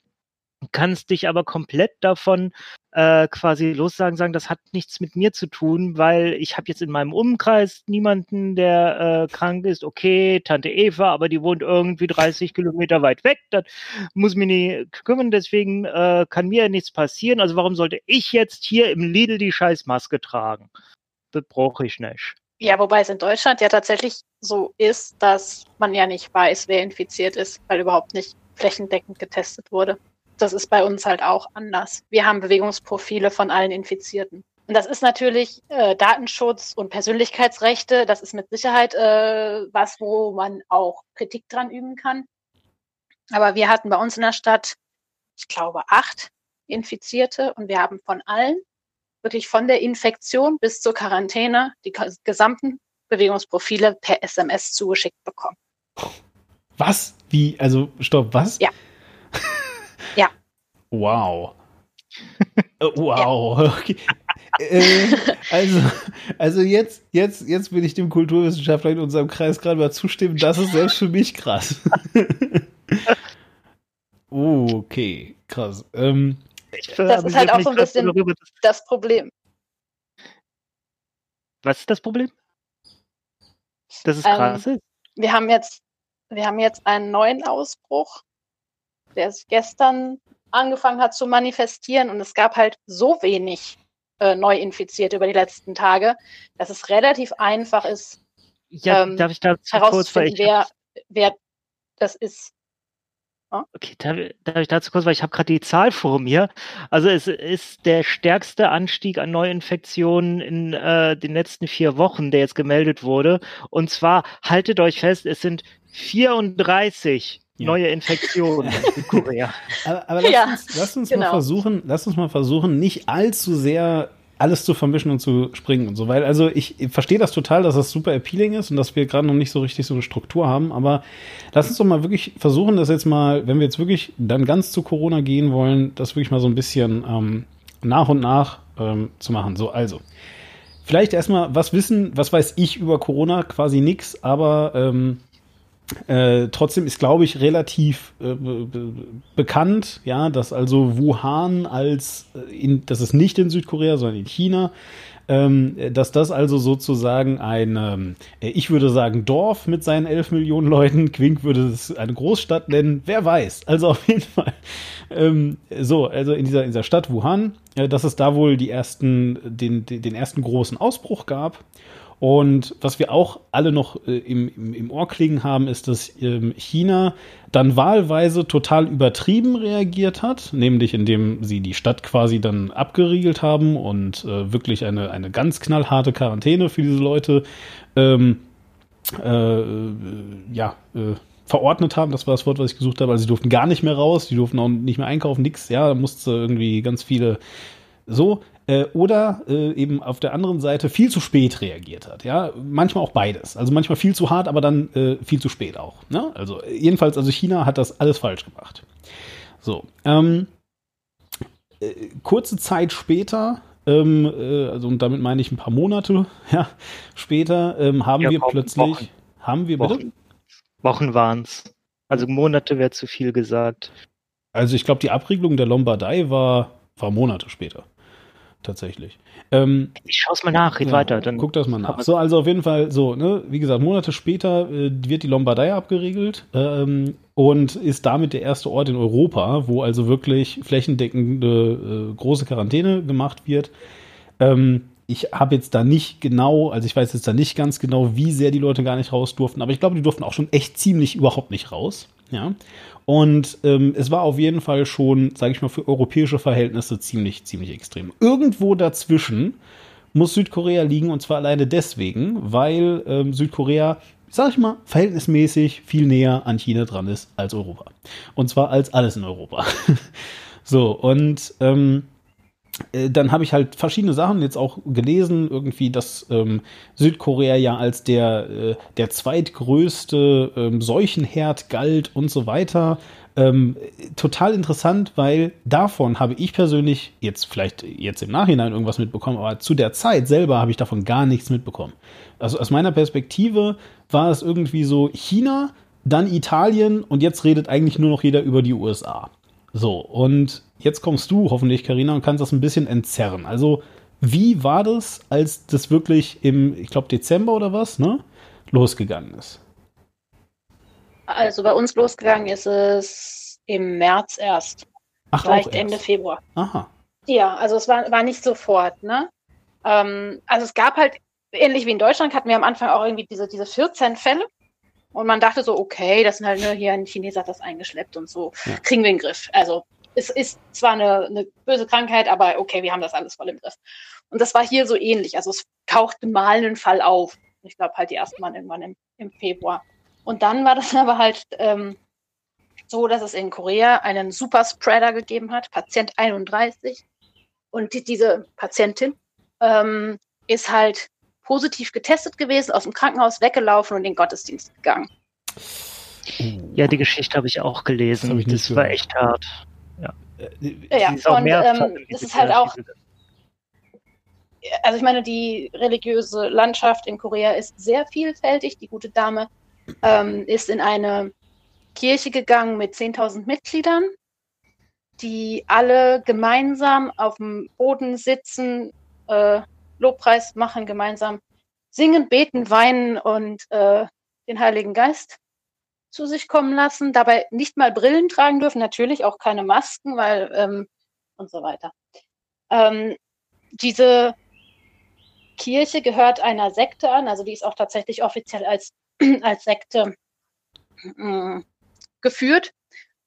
Speaker 2: kannst dich aber komplett davon äh, quasi lossagen, sagen, das hat nichts mit mir zu tun, weil ich habe jetzt in meinem Umkreis niemanden, der äh, krank ist. Okay, Tante Eva, aber die wohnt irgendwie 30 Kilometer weit weg, das muss mich nicht kümmern, deswegen äh, kann mir ja nichts passieren. Also warum sollte ich jetzt hier im Lidl die Scheißmaske tragen? Das brauche ich nicht.
Speaker 3: Ja, wobei es in Deutschland ja tatsächlich so ist, dass man ja nicht weiß, wer infiziert ist, weil überhaupt nicht flächendeckend getestet wurde das ist bei uns halt auch anders. Wir haben Bewegungsprofile von allen Infizierten. Und das ist natürlich äh, Datenschutz und Persönlichkeitsrechte. Das ist mit Sicherheit äh, was, wo man auch Kritik dran üben kann. Aber wir hatten bei uns in der Stadt, ich glaube, acht Infizierte und wir haben von allen, wirklich von der Infektion bis zur Quarantäne, die gesamten Bewegungsprofile per SMS zugeschickt bekommen.
Speaker 1: Was? Wie? Also, stopp, was?
Speaker 3: Ja. Ja.
Speaker 1: Wow. Äh, wow. Okay. äh, also, also jetzt, jetzt, jetzt will ich dem Kulturwissenschaftler in unserem Kreis gerade mal zustimmen. Das ist selbst für mich krass. okay, krass. Ähm,
Speaker 3: das ist halt auch so ein bisschen darüber, das Problem.
Speaker 2: Was ist das Problem? Das ist krass. Ähm,
Speaker 3: wir haben jetzt, wir haben jetzt einen neuen Ausbruch der sich gestern angefangen hat zu manifestieren und es gab halt so wenig äh, Neuinfizierte über die letzten Tage, dass es relativ einfach ist,
Speaker 2: ja, ähm, darf ich da
Speaker 3: herauszufinden, wer, wer das ist.
Speaker 2: Okay, darf, darf, ich dazu kurz, weil ich habe gerade die Zahl vor mir. Also es ist der stärkste Anstieg an Neuinfektionen in äh, den letzten vier Wochen, der jetzt gemeldet wurde. Und zwar, haltet euch fest, es sind 34 ja. neue Infektionen in Korea.
Speaker 1: aber, aber lasst, ja, uns, lasst uns genau. mal versuchen, lasst uns mal versuchen, nicht allzu sehr alles zu vermischen und zu springen und so. Weil, also ich verstehe das total, dass das super appealing ist und dass wir gerade noch nicht so richtig so eine Struktur haben, aber lass uns doch mal wirklich versuchen, das jetzt mal, wenn wir jetzt wirklich dann ganz zu Corona gehen wollen, das wirklich mal so ein bisschen ähm, nach und nach ähm, zu machen. So, also. Vielleicht erstmal, was wissen, was weiß ich über Corona? Quasi nix, aber ähm, äh, trotzdem ist, glaube ich, relativ äh, bekannt, ja, dass also Wuhan als, äh, in, das ist nicht in Südkorea, sondern in China, ähm, dass das also sozusagen ein, ähm, ich würde sagen, Dorf mit seinen 11 Millionen Leuten, Quink würde es eine Großstadt nennen, wer weiß. Also auf jeden Fall. Ähm, so, also in dieser, in dieser Stadt Wuhan, äh, dass es da wohl die ersten, den, den ersten großen Ausbruch gab. Und was wir auch alle noch äh, im, im, im, Ohr klingen haben, ist, dass ähm, China dann wahlweise total übertrieben reagiert hat, nämlich indem sie die Stadt quasi dann abgeriegelt haben und äh, wirklich eine, eine ganz knallharte Quarantäne für diese Leute ähm, äh, ja, äh, verordnet haben. Das war das Wort, was ich gesucht habe. Also sie durften gar nicht mehr raus, die durften auch nicht mehr einkaufen, nix. Ja, da musste irgendwie ganz viele so äh, oder äh, eben auf der anderen Seite viel zu spät reagiert hat. Ja, manchmal auch beides. Also manchmal viel zu hart, aber dann äh, viel zu spät auch. Ne? Also jedenfalls, also China hat das alles falsch gemacht. So, ähm, äh, kurze Zeit später ähm, äh, also und damit meine ich ein paar Monate ja, später, ähm, haben ja, wir plötzlich, Wochen. haben wir bitte?
Speaker 2: Wochen, Wochen waren es. Also Monate wäre zu viel gesagt.
Speaker 1: Also ich glaube, die Abriegelung der Lombardei war, war Monate später tatsächlich. Ähm,
Speaker 2: ich schaue es mal nach, red ja, weiter.
Speaker 1: Dann guck das mal nach. So, also auf jeden Fall so, ne, wie gesagt, Monate später äh, wird die Lombardei abgeriegelt ähm, und ist damit der erste Ort in Europa, wo also wirklich flächendeckende äh, große Quarantäne gemacht wird. Ähm, ich habe jetzt da nicht genau, also ich weiß jetzt da nicht ganz genau, wie sehr die Leute gar nicht raus durften, aber ich glaube, die durften auch schon echt ziemlich überhaupt nicht raus. Ja. Und ähm, es war auf jeden Fall schon, sage ich mal, für europäische Verhältnisse ziemlich, ziemlich extrem. Irgendwo dazwischen muss Südkorea liegen und zwar alleine deswegen, weil ähm, Südkorea, sag ich mal, verhältnismäßig viel näher an China dran ist als Europa. Und zwar als alles in Europa. so, und ähm, äh, dann habe ich halt verschiedene Sachen jetzt auch gelesen, irgendwie, dass ähm, Südkorea ja als der, äh, der zweitgrößte ähm, Seuchenherd galt und so weiter. Ähm, total interessant, weil davon habe ich persönlich jetzt vielleicht jetzt im Nachhinein irgendwas mitbekommen, aber zu der Zeit selber habe ich davon gar nichts mitbekommen. Also aus meiner Perspektive war es irgendwie so China, dann Italien und jetzt redet eigentlich nur noch jeder über die USA. So, und jetzt kommst du hoffentlich, Karina, und kannst das ein bisschen entzerren. Also, wie war das, als das wirklich im, ich glaube, Dezember oder was, ne, losgegangen ist?
Speaker 3: Also bei uns losgegangen ist es im März erst.
Speaker 1: Ach,
Speaker 3: Vielleicht Ende Februar.
Speaker 1: Aha.
Speaker 3: Ja, also es war, war nicht sofort, ne? Ähm, also es gab halt, ähnlich wie in Deutschland, hatten wir am Anfang auch irgendwie diese, diese 14 Fälle. Und man dachte so, okay, das sind halt, ne, hier ein Chineser hat das eingeschleppt und so, ja. kriegen wir in den Griff. Also es ist zwar eine, eine böse Krankheit, aber okay, wir haben das alles voll im Griff. Und das war hier so ähnlich. Also es tauchte mal einen Fall auf. Ich glaube halt die ersten Mal irgendwann im, im Februar. Und dann war das aber halt ähm, so, dass es in Korea einen Superspreader gegeben hat, Patient 31. Und die, diese Patientin ähm, ist halt positiv getestet gewesen, aus dem Krankenhaus weggelaufen und in den Gottesdienst gegangen.
Speaker 2: Ja, die Geschichte habe ich auch gelesen.
Speaker 1: Das, das war echt hart.
Speaker 3: Ja, ja ist und ähm, das ist halt auch. Also ich meine, die religiöse Landschaft in Korea ist sehr vielfältig. Die gute Dame ähm, ist in eine Kirche gegangen mit 10.000 Mitgliedern, die alle gemeinsam auf dem Boden sitzen, äh, Lobpreis machen, gemeinsam singen, beten, weinen und äh, den Heiligen Geist zu sich kommen lassen, dabei nicht mal Brillen tragen dürfen, natürlich auch keine Masken, weil ähm, und so weiter. Ähm, diese Kirche gehört einer Sekte an, also die ist auch tatsächlich offiziell als, als Sekte äh, geführt.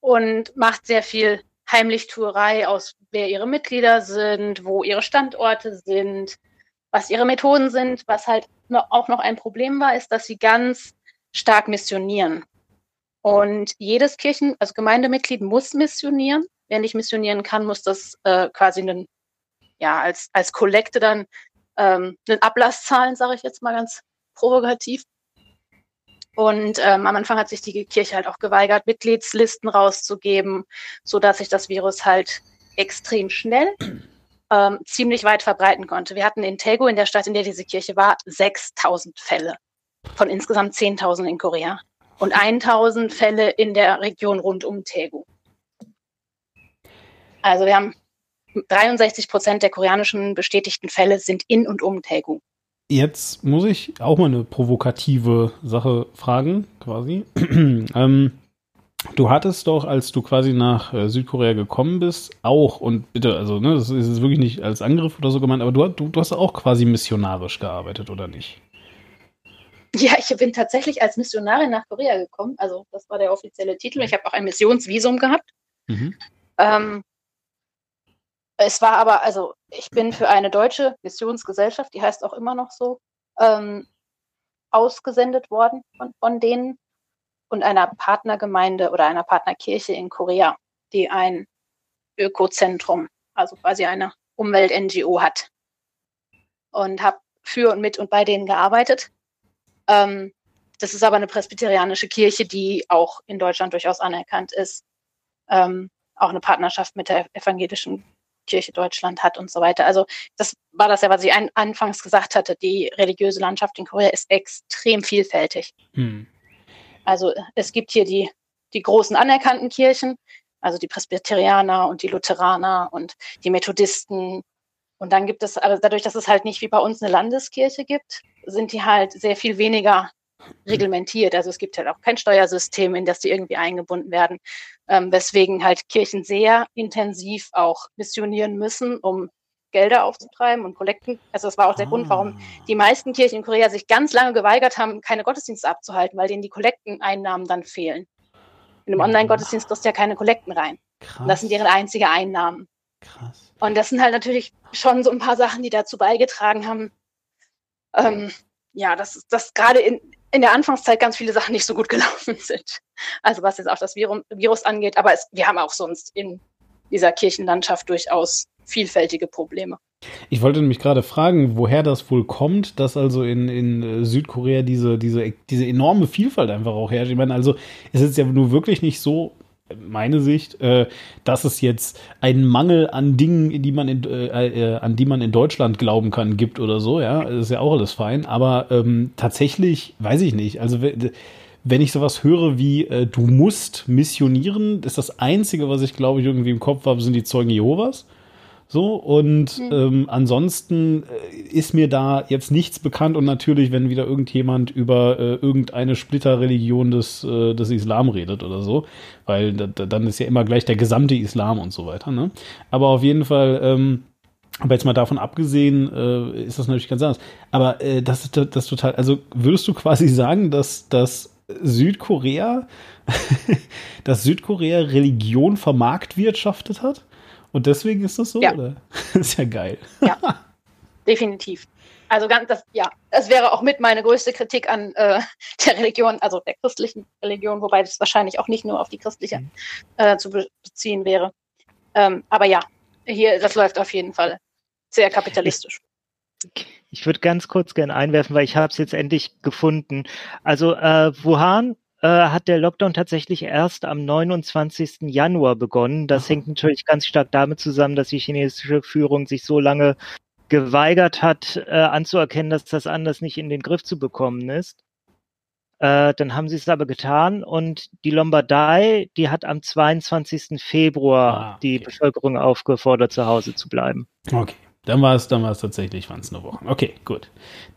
Speaker 3: und macht sehr viel Heimlichtuerei aus, wer ihre Mitglieder sind, wo ihre Standorte sind, was ihre Methoden sind. Was halt auch noch ein Problem war, ist, dass sie ganz stark missionieren. Und jedes Kirchen-, also Gemeindemitglied muss missionieren. Wer nicht missionieren kann, muss das äh, quasi einen, ja, als, als Kollekte dann ähm, einen Ablass zahlen, sage ich jetzt mal ganz provokativ. Und ähm, am Anfang hat sich die Kirche halt auch geweigert, Mitgliedslisten rauszugeben, so dass sich das Virus halt extrem schnell ähm, ziemlich weit verbreiten konnte. Wir hatten in Tego, in der Stadt, in der diese Kirche war, 6000 Fälle von insgesamt 10.000 in Korea und 1000 Fälle in der Region rund um Taegu. Also wir haben 63 Prozent der koreanischen bestätigten Fälle sind in und um Taegu.
Speaker 1: Jetzt muss ich auch mal eine provokative Sache fragen, quasi. ähm, du hattest doch, als du quasi nach äh, Südkorea gekommen bist, auch, und bitte, also, ne, das ist wirklich nicht als Angriff oder so gemeint, aber du, du, du hast auch quasi missionarisch gearbeitet, oder nicht?
Speaker 3: Ja, ich bin tatsächlich als Missionarin nach Korea gekommen. Also das war der offizielle Titel. Ich habe auch ein Missionsvisum gehabt. Mhm. Ähm, es war aber, also ich bin für eine deutsche Missionsgesellschaft, die heißt auch immer noch so, ähm, ausgesendet worden von, von denen und einer Partnergemeinde oder einer Partnerkirche in Korea, die ein Ökozentrum, also quasi eine Umwelt-NGO hat. Und habe für und mit und bei denen gearbeitet. Ähm, das ist aber eine presbyterianische Kirche, die auch in Deutschland durchaus anerkannt ist. Ähm, auch eine Partnerschaft mit der evangelischen Kirche Deutschland hat und so weiter. Also das war das ja, was ich ein, anfangs gesagt hatte. Die religiöse Landschaft in Korea ist extrem vielfältig. Hm. Also es gibt hier die, die großen anerkannten Kirchen, also die Presbyterianer und die Lutheraner und die Methodisten. Und dann gibt es, aber dadurch, dass es halt nicht wie bei uns eine Landeskirche gibt, sind die halt sehr viel weniger reglementiert. Also es gibt halt auch kein Steuersystem, in das die irgendwie eingebunden werden, ähm, weswegen halt Kirchen sehr intensiv auch missionieren müssen, um Gelder aufzutreiben und Kollekten. Also das war auch der ah. Grund, warum ah. die meisten Kirchen in Korea sich ganz lange geweigert haben, keine Gottesdienste abzuhalten, weil denen die Kollekteneinnahmen dann fehlen. In einem mhm. Online-Gottesdienst kriegst du ja keine Kollekten rein. Krass. das sind deren einzige Einnahmen. Krass. Und das sind halt natürlich schon so ein paar Sachen, die dazu beigetragen haben, ähm, ja, dass, dass gerade in, in der Anfangszeit ganz viele Sachen nicht so gut gelaufen sind. Also was jetzt auch das Virus, Virus angeht, aber es, wir haben auch sonst in dieser Kirchenlandschaft durchaus vielfältige Probleme.
Speaker 1: Ich wollte nämlich gerade fragen, woher das wohl kommt, dass also in, in äh, Südkorea diese, diese, diese enorme Vielfalt einfach auch herrscht. Ich meine, also es ist ja nur wirklich nicht so, meine Sicht, äh, dass es jetzt einen Mangel an Dingen, die man in, äh, äh, an die man in Deutschland glauben kann, gibt oder so, ja, das ist ja auch alles fein, aber ähm, tatsächlich weiß ich nicht. Also wenn ich sowas höre wie äh, du musst missionieren, ist das Einzige, was ich glaube ich irgendwie im Kopf habe, sind die Zeugen Jehovas. So, und mhm. ähm, ansonsten äh, ist mir da jetzt nichts bekannt und natürlich, wenn wieder irgendjemand über äh, irgendeine Splitterreligion des, äh, des Islam redet oder so, weil da, dann ist ja immer gleich der gesamte Islam und so weiter. Ne? Aber auf jeden Fall, ähm, aber jetzt mal davon abgesehen, äh, ist das natürlich ganz anders. Aber äh, das ist das total, also würdest du quasi sagen, dass, dass Südkorea, dass Südkorea Religion vermarktwirtschaftet hat? Und deswegen ist das so, ja. oder? Das ist ja geil.
Speaker 3: Ja, definitiv. Also ganz, das, ja, das wäre auch mit meine größte Kritik an äh, der Religion, also der christlichen Religion, wobei das wahrscheinlich auch nicht nur auf die christliche mhm. äh, zu beziehen wäre. Ähm, aber ja, hier, das läuft auf jeden Fall sehr kapitalistisch.
Speaker 2: Ich, ich würde ganz kurz gerne einwerfen, weil ich habe es jetzt endlich gefunden. Also äh, Wuhan äh, hat der Lockdown tatsächlich erst am 29. Januar begonnen. Das hängt natürlich ganz stark damit zusammen, dass die chinesische Führung sich so lange geweigert hat, äh, anzuerkennen, dass das anders nicht in den Griff zu bekommen ist. Äh, dann haben sie es aber getan und die Lombardei, die hat am 22. Februar ah, okay. die Bevölkerung aufgefordert, zu Hause zu bleiben.
Speaker 1: Okay. Dann war es, dann war es tatsächlich, waren es eine Woche. Okay, gut.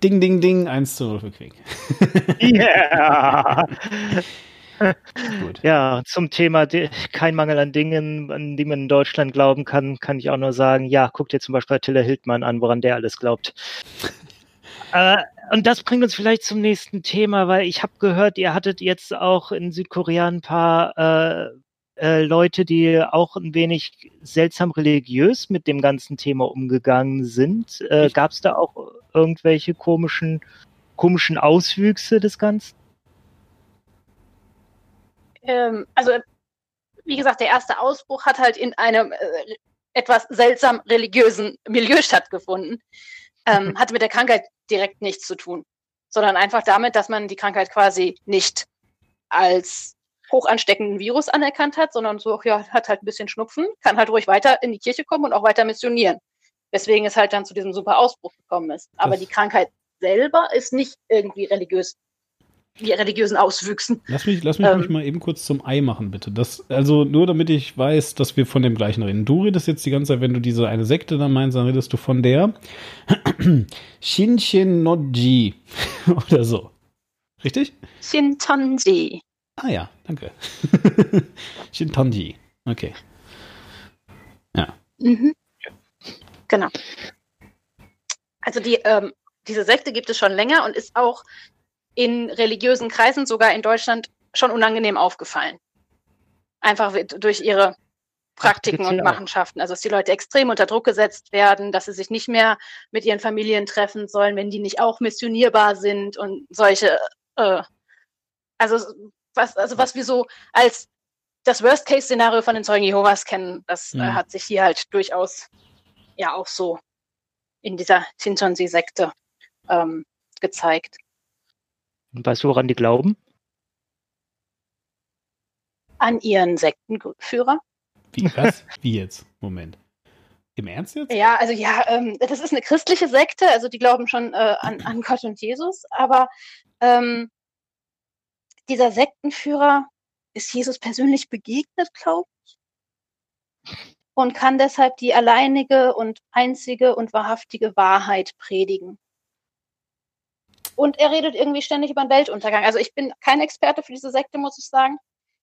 Speaker 1: Ding, ding, ding, 1 zu 0 für Quick.
Speaker 2: Yeah. gut. Ja, zum Thema kein Mangel an Dingen, an die man in Deutschland glauben kann, kann ich auch nur sagen, ja, guck dir zum Beispiel Attila Hildmann an, woran der alles glaubt. äh, und das bringt uns vielleicht zum nächsten Thema, weil ich habe gehört, ihr hattet jetzt auch in Südkorea ein paar äh, äh, Leute, die auch ein wenig seltsam religiös mit dem ganzen Thema umgegangen sind. Äh, Gab es da auch irgendwelche komischen, komischen Auswüchse des Ganzen?
Speaker 3: Ähm, also, wie gesagt, der erste Ausbruch hat halt in einem äh, etwas seltsam religiösen Milieu stattgefunden. Ähm, hatte mit der Krankheit direkt nichts zu tun, sondern einfach damit, dass man die Krankheit quasi nicht als hochansteckenden Virus anerkannt hat, sondern so, ja, hat halt ein bisschen Schnupfen, kann halt ruhig weiter in die Kirche kommen und auch weiter missionieren. Weswegen es halt dann zu diesem super Ausbruch gekommen ist. Aber
Speaker 1: Das-
Speaker 3: die Krankheit selber ist nicht irgendwie religiös, die religiösen Auswüchsen.
Speaker 1: Lass mich, lass mich
Speaker 3: Ähm.
Speaker 1: mal eben kurz zum Ei machen, bitte. Das, also nur damit ich weiß, dass wir von dem gleichen reden. Du redest jetzt die ganze Zeit, wenn du diese eine Sekte da meinst, dann redest du von der Shinshin Noji oder so. Richtig?
Speaker 3: Shintonji.
Speaker 1: Ah ja, danke. Shintonji. Okay.
Speaker 3: Mhm. Genau. Also die, ähm, diese Sekte gibt es schon länger und ist auch in religiösen Kreisen, sogar in Deutschland, schon unangenehm aufgefallen. Einfach durch ihre Praktiken
Speaker 2: Ach,
Speaker 3: und. Machenschaften. Also dass die Leute extrem unter Druck gesetzt werden, dass sie sich nicht mehr mit ihren Familien treffen sollen, wenn die nicht auch missionierbar sind und solche, äh, also was, also was wir so als das Worst-Case-Szenario von den Zeugen Jehovas kennen, das äh,
Speaker 1: Mhm.
Speaker 3: hat sich hier halt durchaus ja auch so in dieser Shintonsi-Sekte ähm, gezeigt.
Speaker 2: Und weißt du, woran die glauben?
Speaker 3: An ihren Sektenführer.
Speaker 1: Wie, was? Wie jetzt? Moment. Im Ernst jetzt?
Speaker 3: Ja, also ja, ähm, das ist eine christliche Sekte, also die glauben schon äh, an, an Gott und Jesus, aber ähm, dieser Sektenführer ist Jesus persönlich begegnet, glaube ich, und kann deshalb die alleinige und einzige und wahrhaftige Wahrheit predigen. Und er redet irgendwie ständig über den Weltuntergang. Also ich bin kein Experte für diese Sekte, muss ich sagen,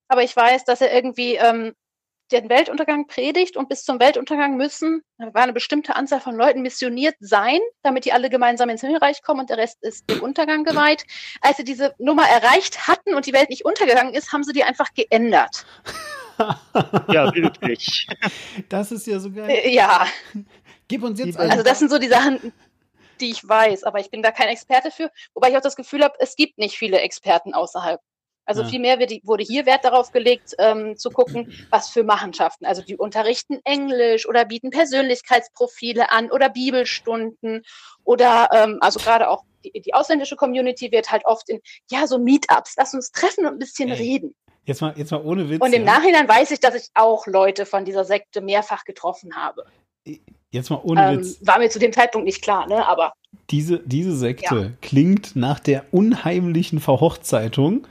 Speaker 3: aber ich weiß, dass er irgendwie ähm, den Weltuntergang predigt und bis zum Weltuntergang müssen, da war eine bestimmte Anzahl von Leuten missioniert sein, damit die alle gemeinsam ins Himmelreich kommen und der Rest ist dem Untergang geweiht. Als sie diese Nummer erreicht hatten und die Welt nicht untergegangen ist, haben sie die einfach geändert.
Speaker 2: Ja, wirklich.
Speaker 1: Das ist ja so geil.
Speaker 3: Äh, ja,
Speaker 1: Gib uns jetzt
Speaker 2: also
Speaker 3: das sind so die Sachen, die ich weiß, aber ich bin da kein Experte für, wobei ich auch das Gefühl habe, es gibt nicht viele Experten außerhalb. Also
Speaker 1: Ja.
Speaker 3: vielmehr wurde hier Wert darauf gelegt, ähm, zu gucken, was für Machenschaften. Also die unterrichten Englisch oder bieten Persönlichkeitsprofile an oder Bibelstunden oder ähm, also gerade auch die, die ausländische Community wird halt oft in, ja, so Meetups, lass uns treffen und ein bisschen
Speaker 1: Ey,
Speaker 3: reden.
Speaker 1: Jetzt mal, jetzt mal ohne Witz.
Speaker 3: Und im
Speaker 1: ja?
Speaker 3: Nachhinein weiß ich, dass ich auch Leute von dieser Sekte mehrfach getroffen habe.
Speaker 1: Jetzt mal ohne
Speaker 3: Ähm,
Speaker 1: Witz.
Speaker 3: war mir zu dem Zeitpunkt nicht klar, ne? Aber
Speaker 1: Diese, diese Sekte klingt nach der unheimlichen Verhochzeitung.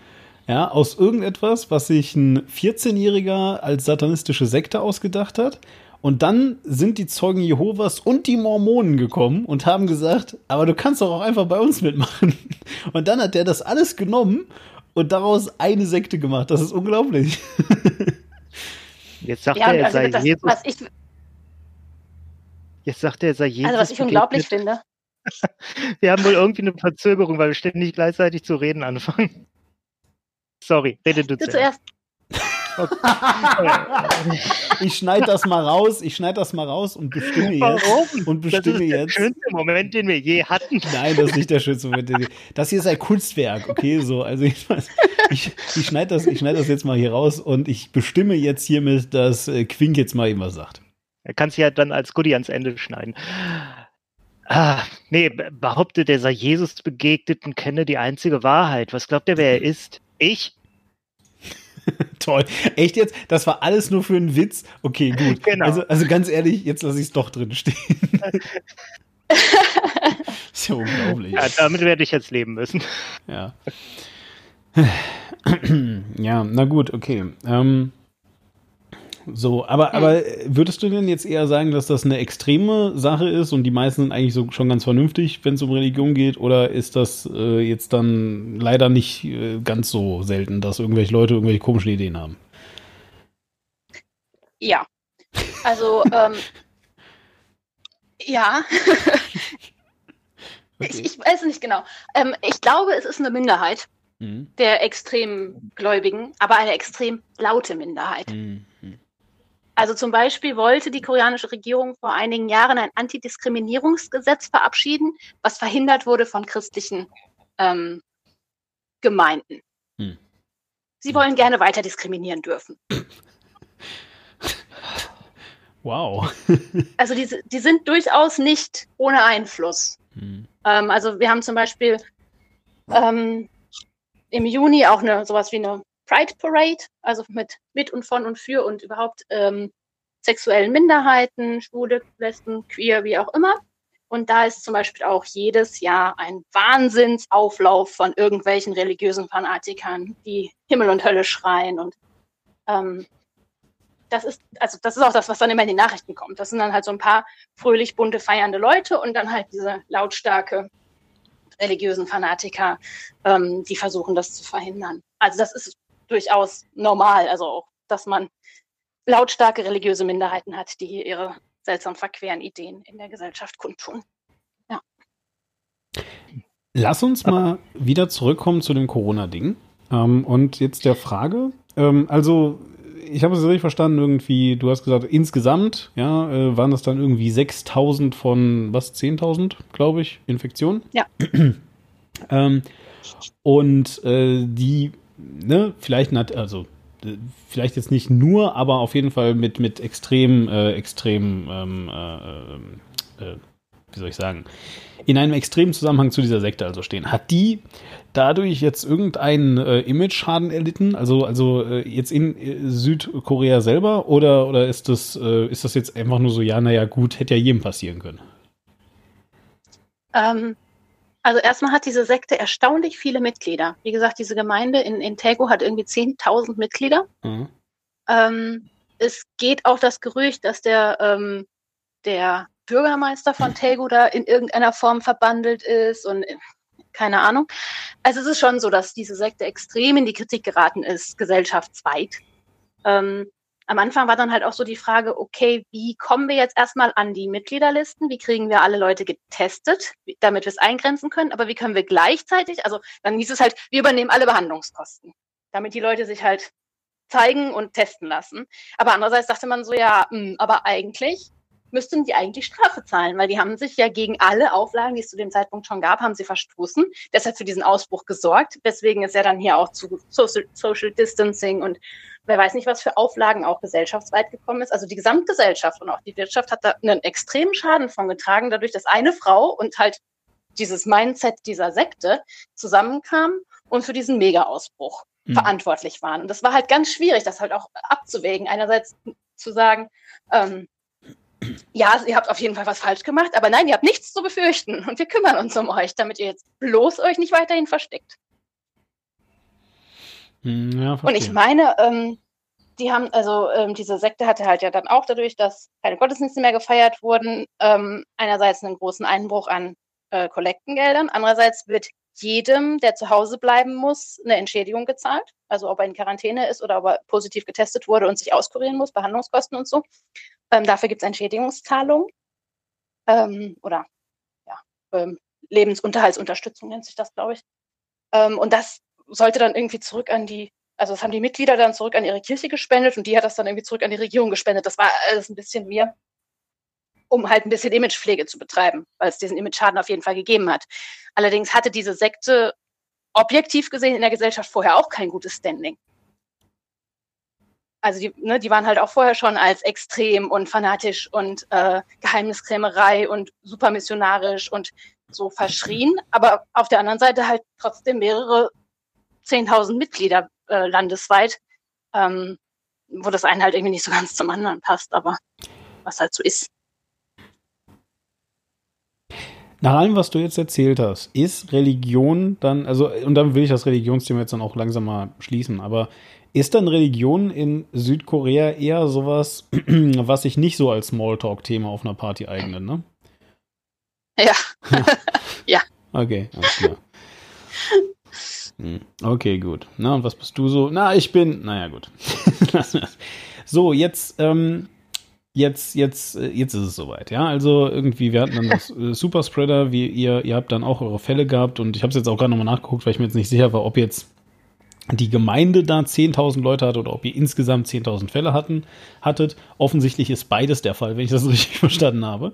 Speaker 1: Ja, aus irgendetwas, was sich ein 14-Jähriger als satanistische Sekte ausgedacht hat. Und dann sind die Zeugen Jehovas und die Mormonen gekommen und haben gesagt, aber du kannst doch auch einfach bei uns mitmachen. Und dann hat der das alles genommen und daraus eine Sekte gemacht. Das ist unglaublich.
Speaker 2: Jetzt sagt
Speaker 3: ja,
Speaker 2: er, er
Speaker 3: also
Speaker 2: sei
Speaker 3: das,
Speaker 2: Jesus.
Speaker 3: was ich,
Speaker 2: Jetzt sagt er, er sei Jesus.
Speaker 3: also was ich unglaublich
Speaker 2: begegnet.
Speaker 3: finde,
Speaker 2: Wir haben wohl irgendwie eine Verzögerung, weil wir ständig gleichzeitig zu reden anfangen. Sorry, rede du
Speaker 3: du
Speaker 2: zuerst.
Speaker 3: zuerst.
Speaker 1: Ich schneide das mal raus, ich schneide das mal raus und bestimme jetzt.
Speaker 2: Warum?
Speaker 1: Und
Speaker 2: Das ist
Speaker 1: bestimme
Speaker 2: der
Speaker 1: jetzt.
Speaker 2: schönste Moment, den wir je hatten.
Speaker 1: Nein, das ist nicht der schönste Moment. Das hier ist ein Kunstwerk, okay? So, also ich, ich, ich schneide das, ich schneid das jetzt mal hier raus und ich bestimme jetzt hiermit, dass äh, Quink jetzt mal eben was sagt.
Speaker 2: Er kann es ja dann als Goodie ans Ende schneiden. Ah, nee, be- behauptet, er sei Jesus begegnet und kenne die einzige Wahrheit. Was glaubt er, wer er ist? Ich?
Speaker 1: Toll. Echt jetzt? Das war alles nur für einen Witz? Okay, gut.
Speaker 2: Genau.
Speaker 1: Also, also ganz ehrlich, jetzt lasse ich es doch drin stehen. ist ja unglaublich.
Speaker 2: Ja, damit werde ich jetzt leben müssen.
Speaker 1: Ja. ja, na gut, okay. Ähm, so, aber, aber würdest du denn jetzt eher sagen, dass das eine extreme Sache ist und die meisten sind eigentlich so schon ganz vernünftig, wenn es um Religion geht? Oder ist das äh, jetzt dann leider nicht äh, ganz so selten, dass irgendwelche Leute irgendwelche komischen Ideen haben?
Speaker 3: Ja. Also, ähm, ja. ich,
Speaker 1: Okay.
Speaker 3: ich weiß nicht genau. Ähm, ich glaube, es ist eine Minderheit. mhm. der extrem Gläubigen, aber eine extrem laute Minderheit. Mhm. Also zum Beispiel wollte die koreanische Regierung vor einigen Jahren ein Antidiskriminierungsgesetz verabschieden, was verhindert wurde von christlichen ähm, Gemeinden. Hm. Sie wollen gerne weiter diskriminieren dürfen.
Speaker 1: Wow.
Speaker 3: also die, die sind durchaus nicht ohne Einfluss. Hm. Ähm, also wir haben zum Beispiel ähm, im Juni auch eine sowas wie eine Pride Parade, also mit mit und von und für und überhaupt ähm, sexuellen Minderheiten, Schwule, Lesben, Queer, wie auch immer. Und da ist zum Beispiel auch jedes Jahr ein Wahnsinnsauflauf von irgendwelchen religiösen Fanatikern, die Himmel und Hölle schreien. Und ähm, das ist, also das ist auch das, was dann immer in die Nachrichten kommt. Das sind dann halt so ein paar fröhlich bunte feiernde Leute und dann halt diese lautstarke religiösen Fanatiker, ähm, die versuchen, das zu verhindern. Also das ist durchaus normal, also auch, dass man lautstarke religiöse Minderheiten hat, die hier ihre seltsam verqueren Ideen in der Gesellschaft kundtun. Ja.
Speaker 1: Lass uns mal wieder zurückkommen zu dem Corona-Ding. Ähm, und jetzt der Frage. Ähm, also, ich habe es richtig verstanden, irgendwie, du hast gesagt, insgesamt, ja, äh, waren das dann irgendwie 6000 von, was, 10.000, glaube ich, Infektionen?
Speaker 3: Ja.
Speaker 1: ähm, und äh, die, ne, vielleicht, also vielleicht jetzt nicht nur, aber auf jeden Fall mit, mit extrem, äh, extrem, ähm, äh, äh, wie soll ich sagen, in einem extremen Zusammenhang zu dieser Sekte also stehen. Hat die dadurch jetzt irgendeinen äh, Image-Schaden erlitten? Also, also äh, jetzt in äh, Südkorea selber? Oder, oder ist, das, äh, ist das jetzt einfach nur so, ja, naja, gut, hätte ja jedem passieren können?
Speaker 3: Ähm, also erstmal hat diese Sekte erstaunlich viele Mitglieder. Wie gesagt, diese Gemeinde in, in Tego hat irgendwie 10.000 Mitglieder. Mhm. Ähm, es geht auch das Gerücht, dass der, ähm, der Bürgermeister von Tego da in irgendeiner Form verbandelt ist und äh, keine Ahnung. Also es ist schon so, dass diese Sekte extrem in die Kritik geraten ist, gesellschaftsweit. Ähm, am Anfang war dann halt auch so die Frage, okay, wie kommen wir jetzt erstmal an die Mitgliederlisten? Wie kriegen wir alle Leute getestet, damit wir es eingrenzen können? Aber wie können wir gleichzeitig, also dann hieß es halt, wir übernehmen alle Behandlungskosten, damit die Leute sich halt zeigen und testen lassen. Aber andererseits dachte man so, ja, mh, hm, aber eigentlich müssten die eigentlich Strafe zahlen, weil die haben sich ja gegen alle Auflagen, die es zu dem Zeitpunkt schon gab, haben sie verstoßen. Deshalb für diesen Ausbruch gesorgt. Deswegen ist ja dann hier auch zu Social Distancing und wer weiß nicht, was für Auflagen auch gesellschaftsweit gekommen ist. Also die Gesamtgesellschaft und auch die Wirtschaft hat da einen extremen Schaden von getragen, dadurch, dass eine Frau und halt dieses Mindset dieser Sekte zusammenkamen und für diesen Mega-Ausbruch mhm. verantwortlich waren. Und das war halt ganz schwierig, das halt auch abzuwägen. Einerseits zu sagen, ähm, ja, ihr habt auf jeden Fall was falsch gemacht, aber nein, ihr habt nichts zu befürchten und wir kümmern uns um euch, damit ihr jetzt bloß euch nicht weiterhin versteckt. Hm, ja, und ich meine, ähm, die haben, also ähm, diese Sekte hatte halt ja dann auch dadurch, dass keine Gottesdienste mehr gefeiert wurden, ähm, einerseits einen großen Einbruch an äh, Kollektengeldern, andererseits wird jedem, der zu Hause bleiben muss, eine Entschädigung gezahlt. Also ob er in Quarantäne ist oder ob er positiv getestet wurde und sich auskurieren muss, Behandlungskosten und so. Ähm, dafür gibt es Entschädigungszahlungen ähm, oder ja, ähm, Lebensunterhaltsunterstützung nennt sich das, glaube ich. Ähm, und das sollte dann irgendwie zurück an die, also das haben die Mitglieder dann zurück an ihre Kirche gespendet und die hat das dann irgendwie zurück an die Regierung gespendet. Das war alles ein bisschen mehr, um halt ein bisschen Imagepflege zu betreiben, weil es diesen Image-Schaden auf jeden Fall gegeben hat. Allerdings hatte diese Sekte objektiv gesehen in der Gesellschaft vorher auch kein gutes Standing. Also die, ne, die waren halt auch vorher schon als extrem und fanatisch und äh, Geheimniskrämerei und supermissionarisch und so verschrien, aber auf der anderen Seite halt trotzdem mehrere 10.000 Mitglieder äh, landesweit, ähm, wo das eine halt irgendwie nicht so ganz zum anderen passt, aber was halt so ist.
Speaker 1: Nach allem, was du jetzt erzählt hast, ist Religion dann, also, und dann will ich das Religionsthema jetzt dann auch langsam mal schließen, aber ist dann Religion in Südkorea eher sowas, was sich nicht so als Smalltalk-Thema auf einer Party eignet, ne?
Speaker 3: Ja. ja.
Speaker 1: Okay, alles klar. Hm, okay, gut. Na, und was bist du so? Na, ich bin. Naja, gut. so, jetzt, ähm, jetzt, jetzt, äh, jetzt ist es soweit, ja. Also irgendwie, wir hatten dann das äh, Superspreader, wie ihr, ihr habt dann auch eure Fälle gehabt und ich habe es jetzt auch gerade nochmal nachgeguckt, weil ich mir jetzt nicht sicher war, ob jetzt die Gemeinde da 10.000 Leute hat oder ob ihr insgesamt 10.000 Fälle hatten, hattet. Offensichtlich ist beides der Fall, wenn ich das richtig verstanden habe.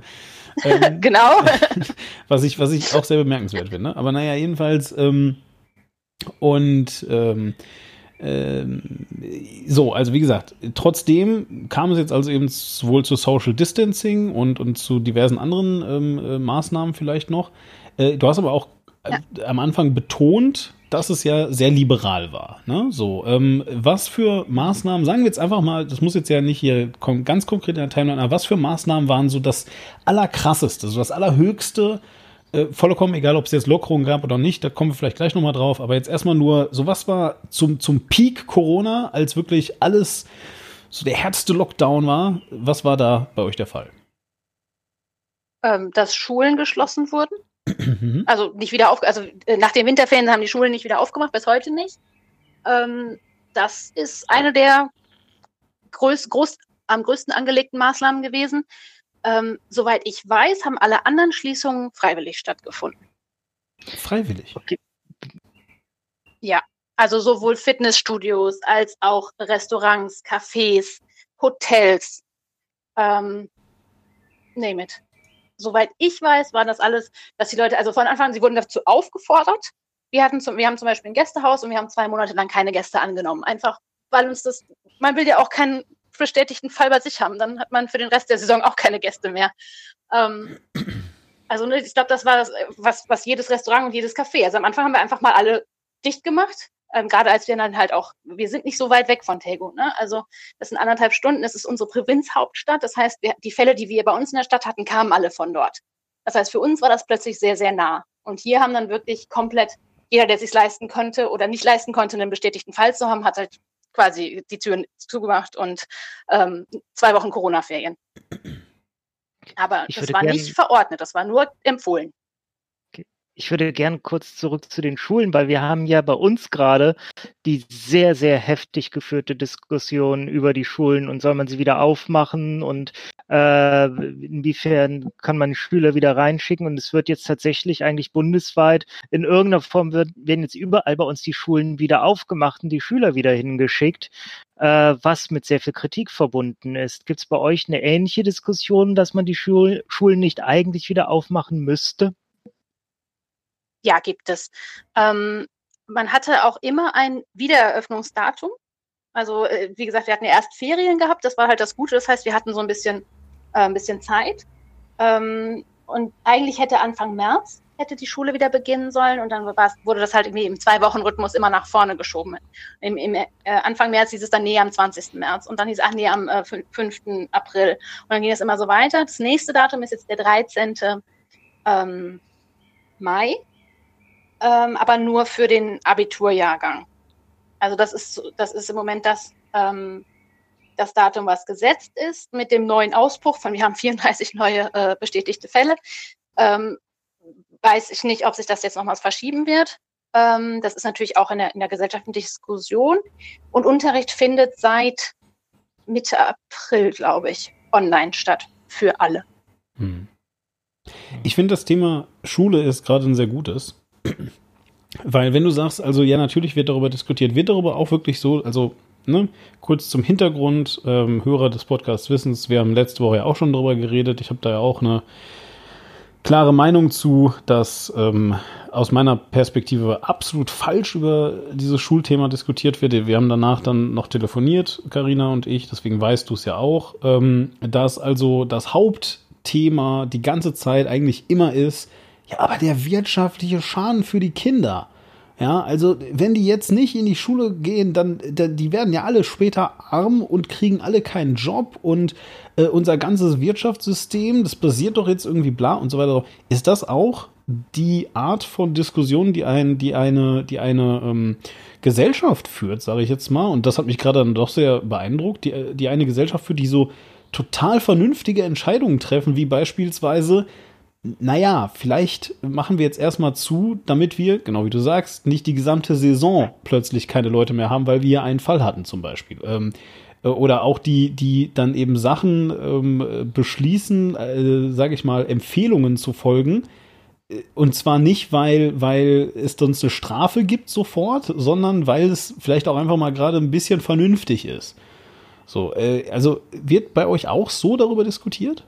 Speaker 3: Ähm, genau.
Speaker 1: was, ich, was ich auch sehr bemerkenswert finde. Aber naja, jedenfalls, ähm, und ähm, ähm, so, also wie gesagt, trotzdem kam es jetzt also eben sowohl zu Social Distancing und, und zu diversen anderen ähm, äh, Maßnahmen vielleicht noch. Äh, du hast aber auch äh, ja. am Anfang betont, dass es ja sehr liberal war. Ne? So, ähm, was für Maßnahmen, sagen wir jetzt einfach mal, das muss jetzt ja nicht hier ganz konkret in der Timeline, aber was für Maßnahmen waren so das Allerkrasseste, so das Allerhöchste, äh, vollkommen egal, ob es jetzt Lockerungen gab oder nicht, da kommen wir vielleicht gleich nochmal drauf, aber jetzt erstmal nur, so was war zum, zum Peak Corona, als wirklich alles so der härteste Lockdown war, was war da bei euch der Fall?
Speaker 3: Ähm, dass Schulen geschlossen wurden. Mhm. Also nicht wieder auf, also äh, nach den Winterferien haben die Schulen nicht wieder aufgemacht, bis heute nicht. Ähm, das ist eine der groß, groß, am größten angelegten Maßnahmen gewesen. Ähm, soweit ich weiß, haben alle anderen Schließungen freiwillig stattgefunden.
Speaker 1: Freiwillig? Okay.
Speaker 3: Ja, also sowohl Fitnessstudios als auch Restaurants, Cafés, Hotels, ähm, name it soweit ich weiß, war das alles, dass die Leute, also von Anfang an, sie wurden dazu aufgefordert. Wir hatten zum, wir haben zum Beispiel ein Gästehaus und wir haben zwei Monate lang keine Gäste angenommen. Einfach, weil uns das, man will ja auch keinen bestätigten Fall bei sich haben. Dann hat man für den Rest der Saison auch keine Gäste mehr. Ähm, also ne, ich glaube, das war das, was, was jedes Restaurant und jedes Café. Also am Anfang haben wir einfach mal alle dicht gemacht ähm, gerade als wir dann halt auch, wir sind nicht so weit weg von Tego, ne? Also das sind anderthalb Stunden, das ist unsere Provinzhauptstadt. Das heißt, wir, die Fälle, die wir bei uns in der Stadt hatten, kamen alle von dort. Das heißt, für uns war das plötzlich sehr, sehr nah. Und hier haben dann wirklich komplett jeder, der sich leisten konnte oder nicht leisten konnte, einen bestätigten Fall zu haben, hat halt quasi die Türen zugemacht und ähm, zwei Wochen Corona-Ferien. Aber ich das war nicht verordnet, das war nur empfohlen
Speaker 2: ich würde gern kurz zurück zu den Schulen, weil wir haben ja bei uns gerade die sehr, sehr heftig geführte Diskussion über die Schulen und soll man sie wieder aufmachen und äh, inwiefern kann man Schüler wieder reinschicken und es wird jetzt tatsächlich eigentlich bundesweit in irgendeiner Form wird, werden jetzt überall bei uns die Schulen wieder aufgemacht und die Schüler wieder hingeschickt, äh, was mit sehr viel Kritik verbunden ist. Gibt es bei euch eine ähnliche Diskussion, dass man die Schul Schulen nicht eigentlich wieder aufmachen müsste?
Speaker 3: Ja, gibt es. Ähm, man hatte auch immer ein Wiedereröffnungsdatum. Also, äh, wie gesagt, wir hatten ja erst Ferien gehabt, das war halt das Gute. Das heißt, wir hatten so ein bisschen, äh, ein bisschen Zeit. Ähm, und eigentlich hätte Anfang März hätte die Schule wieder beginnen sollen und dann wurde das halt irgendwie im Zwei-Wochen-Rhythmus immer nach vorne geschoben. Im, im äh, Anfang März hieß es dann, nee, am 20. März und dann hieß es, ach nee, am äh, 5. April. Und dann ging es immer so weiter. Das nächste Datum ist jetzt der 13. Ähm, Mai ähm, aber nur für den Abiturjahrgang. Also das ist, das ist im Moment das, ähm, das Datum, was gesetzt ist. Mit dem neuen Ausbruch von, wir haben 34 neue äh, bestätigte Fälle, ähm, weiß ich nicht, ob sich das jetzt nochmals verschieben wird. Ähm, das ist natürlich auch in der, in der gesellschaftlichen Diskussion. Und Unterricht findet seit Mitte April, glaube ich, online statt für alle. Hm.
Speaker 1: Ich finde, das Thema Schule ist gerade ein sehr gutes. Weil wenn du sagst, also ja, natürlich wird darüber diskutiert, wird darüber auch wirklich so, also ne, kurz zum Hintergrund, ähm, Hörer des Podcasts wissen wir haben letzte Woche ja auch schon darüber geredet, ich habe da ja auch eine klare Meinung zu, dass ähm, aus meiner Perspektive absolut falsch über dieses Schulthema diskutiert wird. Wir haben danach dann noch telefoniert, Karina und ich, deswegen weißt du es ja auch, ähm, dass also das Hauptthema die ganze Zeit eigentlich immer ist, ja, aber der wirtschaftliche Schaden für die Kinder. Ja, also wenn die jetzt nicht in die Schule gehen, dann, dann die werden ja alle später arm und kriegen alle keinen Job und äh, unser ganzes Wirtschaftssystem, das basiert doch jetzt irgendwie bla und so weiter. Ist das auch die Art von Diskussion, die ein, die eine, die eine ähm, Gesellschaft führt, sage ich jetzt mal, und das hat mich gerade dann doch sehr beeindruckt, die, die eine Gesellschaft führt, die so total vernünftige Entscheidungen treffen, wie beispielsweise naja, vielleicht machen wir jetzt erstmal zu, damit wir, genau wie du sagst, nicht die gesamte Saison plötzlich keine Leute mehr haben, weil wir einen Fall hatten zum Beispiel. Ähm, äh, oder auch die, die dann eben Sachen ähm, beschließen, äh, sage ich mal, Empfehlungen zu folgen. Äh, und zwar nicht, weil, weil es sonst eine Strafe gibt sofort, sondern weil es vielleicht auch einfach mal gerade ein bisschen vernünftig ist. So, äh, also wird bei euch auch so darüber diskutiert?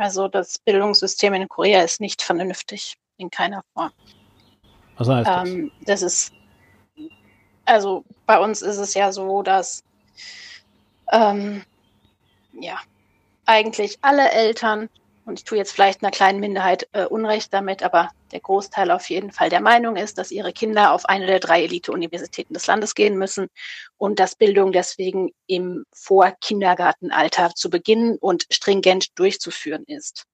Speaker 3: Also das Bildungssystem in Korea ist nicht vernünftig, in keiner Form.
Speaker 1: Was heißt das?
Speaker 3: Ähm, das ist, also bei uns ist es ja so, dass ähm, ja eigentlich alle Eltern und ich tue jetzt vielleicht einer kleinen Minderheit äh, Unrecht damit, aber der Großteil auf jeden Fall der Meinung ist, dass ihre Kinder auf eine der drei Elite-Universitäten des Landes gehen müssen und dass Bildung deswegen im Vorkindergartenalter zu beginnen und stringent durchzuführen ist.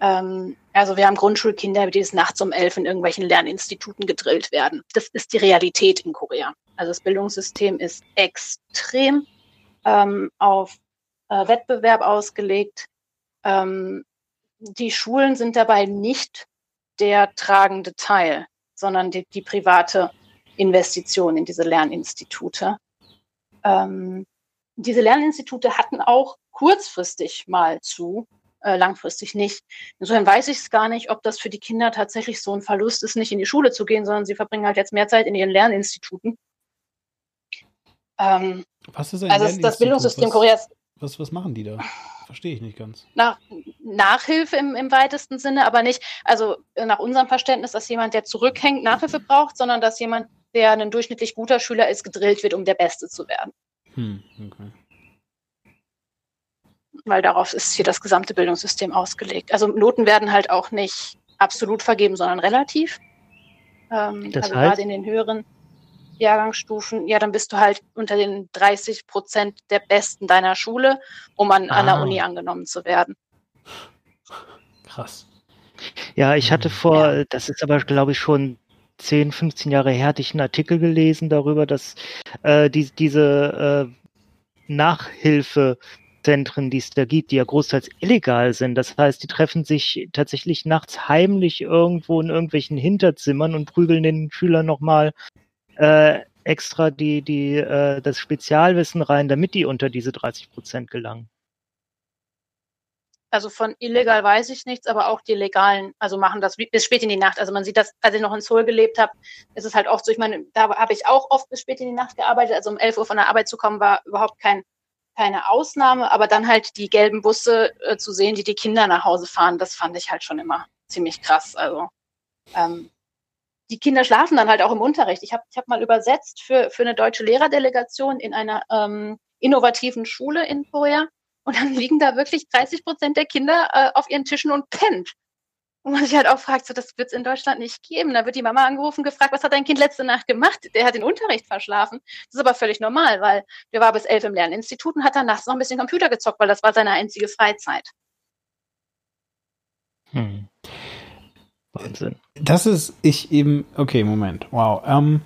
Speaker 3: Ähm, also wir haben Grundschulkinder, die des nachts um elf in irgendwelchen Lerninstituten gedrillt werden. Das ist die Realität in Korea. Also das Bildungssystem ist extrem ähm, auf äh, Wettbewerb ausgelegt ähm, die Schulen sind dabei nicht der tragende Teil, sondern die, die private Investition in diese Lerninstitute. Ähm, diese Lerninstitute hatten auch kurzfristig mal zu, äh, langfristig nicht. Insofern weiß ich es gar nicht, ob das für die Kinder tatsächlich so ein Verlust ist, nicht in die Schule zu gehen, sondern sie verbringen halt jetzt mehr Zeit in ihren Lerninstituten.
Speaker 1: Ähm, was ist ein
Speaker 3: also das Bildungssystem was, Koreas.
Speaker 1: Was, was machen die da? Verstehe ich nicht ganz.
Speaker 3: Nach, Nachhilfe im, im weitesten Sinne, aber nicht, also nach unserem Verständnis, dass jemand, der zurückhängt, Nachhilfe braucht, sondern dass jemand, der ein durchschnittlich guter Schüler ist, gedrillt wird, um der Beste zu werden. Hm, okay. Weil darauf ist hier das gesamte Bildungssystem ausgelegt. Also Noten werden halt auch nicht absolut vergeben, sondern relativ. Ähm, das also heißt? gerade in den höheren Jahrgangsstufen, ja, dann bist du halt unter den 30 Prozent der Besten deiner Schule, um an, ah. an der ah. Uni angenommen zu werden.
Speaker 2: Krass. Ja, ich hatte vor, ja. das ist aber, glaube ich, schon 10, 15 Jahre her, hatte ich einen Artikel gelesen darüber, dass äh, die, diese äh, Nachhilfezentren, die es da gibt, die ja großteils illegal sind. Das heißt, die treffen sich tatsächlich nachts heimlich irgendwo in irgendwelchen Hinterzimmern und prügeln den Schülern nochmal äh, extra die, die, äh, das Spezialwissen rein, damit die unter diese 30 Prozent gelangen.
Speaker 3: Also von illegal weiß ich nichts, aber auch die legalen, also machen das bis spät in die Nacht. Also man sieht das, als ich noch in Seoul gelebt habe, ist es halt oft so, ich meine, da habe ich auch oft bis spät in die Nacht gearbeitet. Also um 11 Uhr von der Arbeit zu kommen, war überhaupt kein, keine Ausnahme, aber dann halt die gelben Busse äh, zu sehen, die die Kinder nach Hause fahren, das fand ich halt schon immer ziemlich krass. Also ähm, die Kinder schlafen dann halt auch im Unterricht. Ich habe ich hab mal übersetzt für, für eine deutsche Lehrerdelegation in einer ähm, innovativen Schule in Korea. Und dann liegen da wirklich 30 Prozent der Kinder äh, auf ihren Tischen und pennt. Und man sich halt auch fragt, so, das wird es in Deutschland nicht geben. Da wird die Mama angerufen, gefragt, was hat dein Kind letzte Nacht gemacht? Der hat den Unterricht verschlafen. Das ist aber völlig normal, weil der war bis elf im Lerninstitut und hat dann nachts noch ein bisschen Computer gezockt, weil das war seine einzige Freizeit.
Speaker 1: Hm. Wahnsinn. Das ist ich eben. Okay, Moment. Wow. Ähm,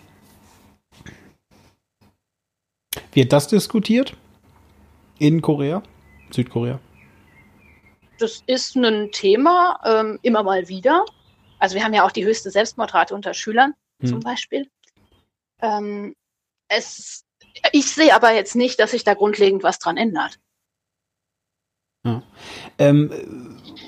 Speaker 1: wird das diskutiert? In Korea? Südkorea?
Speaker 3: Das ist ein Thema, ähm, immer mal wieder. Also wir haben ja auch die höchste Selbstmordrate unter Schülern hm. zum Beispiel. Ähm, es, ich sehe aber jetzt nicht, dass sich da grundlegend was dran ändert.
Speaker 1: Ja. Ähm,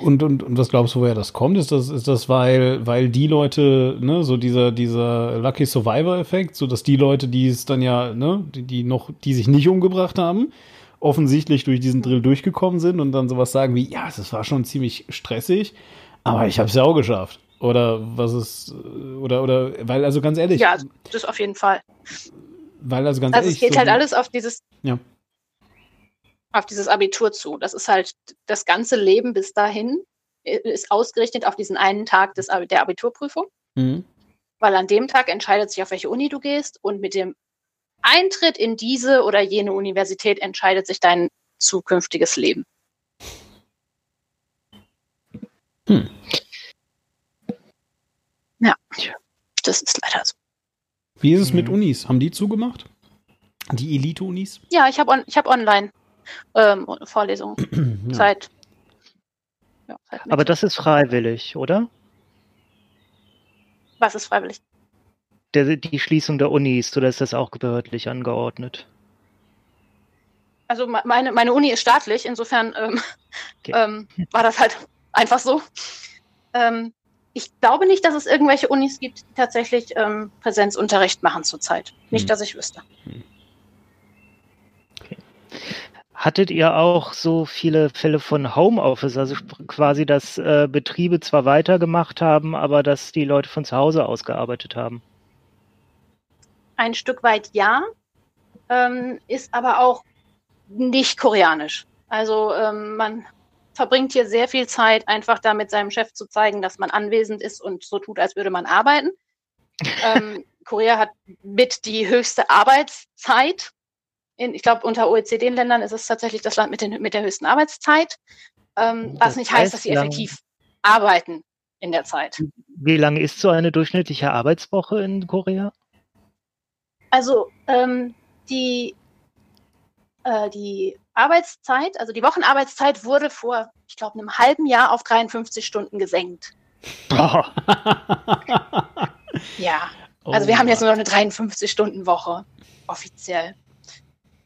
Speaker 1: und, und, und was glaubst du, woher das kommt? Ist das, ist das weil, weil die Leute, ne, so dieser, dieser Lucky Survivor-Effekt, so dass die Leute, die es dann ja, ne, die, die noch, die sich nicht umgebracht haben, offensichtlich durch diesen Drill durchgekommen sind und dann sowas sagen wie, ja, das war schon ziemlich stressig, aber ich habe es ja auch geschafft. Oder was ist, oder, oder, weil, also ganz ehrlich.
Speaker 3: Ja, das auf jeden Fall.
Speaker 1: Weil, also ganz
Speaker 3: also
Speaker 1: ehrlich.
Speaker 3: Es geht
Speaker 1: so
Speaker 3: halt alles auf dieses,
Speaker 1: ja
Speaker 3: auf dieses Abitur zu. Das ist halt das ganze Leben bis dahin ist ausgerichtet auf diesen einen Tag des, der Abiturprüfung. Mhm. Weil an dem Tag entscheidet sich, auf welche Uni du gehst und mit dem Eintritt in diese oder jene Universität entscheidet sich dein zukünftiges Leben. Hm. Ja, das ist leider so.
Speaker 1: Wie ist es mit hm. Unis? Haben die zugemacht? Die Elite-Unis?
Speaker 3: Ja, ich habe on, hab online ähm, Vorlesungen ja. seit.
Speaker 2: Ja, seit Aber das ist freiwillig, oder?
Speaker 3: Was ist freiwillig?
Speaker 2: Der, die Schließung der Unis, oder ist das auch behördlich angeordnet?
Speaker 3: Also meine, meine Uni ist staatlich, insofern ähm, okay. ähm, war das halt einfach so. Ähm, ich glaube nicht, dass es irgendwelche Unis gibt, die tatsächlich ähm, Präsenzunterricht machen zurzeit. Nicht, hm. dass ich wüsste. Hm.
Speaker 2: Hattet ihr auch so viele Fälle von Homeoffice, also quasi, dass äh, Betriebe zwar weitergemacht haben, aber dass die Leute von zu Hause aus gearbeitet haben?
Speaker 3: Ein Stück weit ja, ähm, ist aber auch nicht koreanisch. Also ähm, man verbringt hier sehr viel Zeit, einfach damit seinem Chef zu zeigen, dass man anwesend ist und so tut, als würde man arbeiten. ähm, Korea hat mit die höchste Arbeitszeit in, ich glaube, unter OECD-Ländern ist es tatsächlich das Land mit, den, mit der höchsten Arbeitszeit, ähm, was nicht heißt, dass sie effektiv arbeiten in der Zeit.
Speaker 2: Wie lange ist so eine durchschnittliche Arbeitswoche in Korea?
Speaker 3: Also ähm, die, äh, die Arbeitszeit, also die Wochenarbeitszeit wurde vor, ich glaube, einem halben Jahr auf 53 Stunden gesenkt. Oh. ja, also oh wir haben jetzt nur noch eine 53-Stunden-Woche offiziell.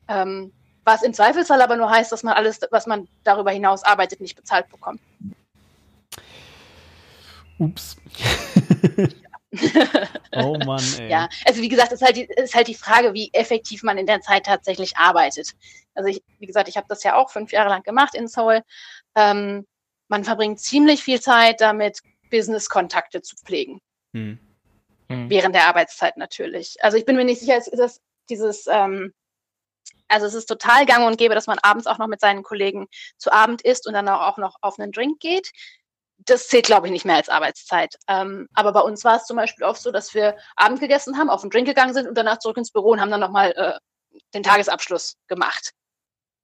Speaker 3: Ähm, was im Zweifelsfall aber nur heißt, dass man alles, was man darüber hinaus arbeitet, nicht bezahlt bekommt.
Speaker 1: Ups.
Speaker 3: oh Mann, ey. Ja, also wie gesagt, es ist, halt die, ist halt die Frage, wie effektiv man in der Zeit tatsächlich arbeitet. Also ich, wie gesagt, ich habe das ja auch fünf Jahre lang gemacht in Seoul. Ähm, man verbringt ziemlich viel Zeit damit, Business-Kontakte zu pflegen. Hm. Hm. Während der Arbeitszeit natürlich. Also ich bin mir nicht sicher, ist das dieses ähm, also es ist total gang und gäbe, dass man abends auch noch mit seinen Kollegen zu Abend isst und dann auch noch auf einen Drink geht. Das zählt, glaube ich, nicht mehr als Arbeitszeit. Ähm, aber bei uns war es zum Beispiel oft so, dass wir Abend gegessen haben, auf einen Drink gegangen sind und danach zurück ins Büro und haben dann nochmal äh, den Tagesabschluss gemacht.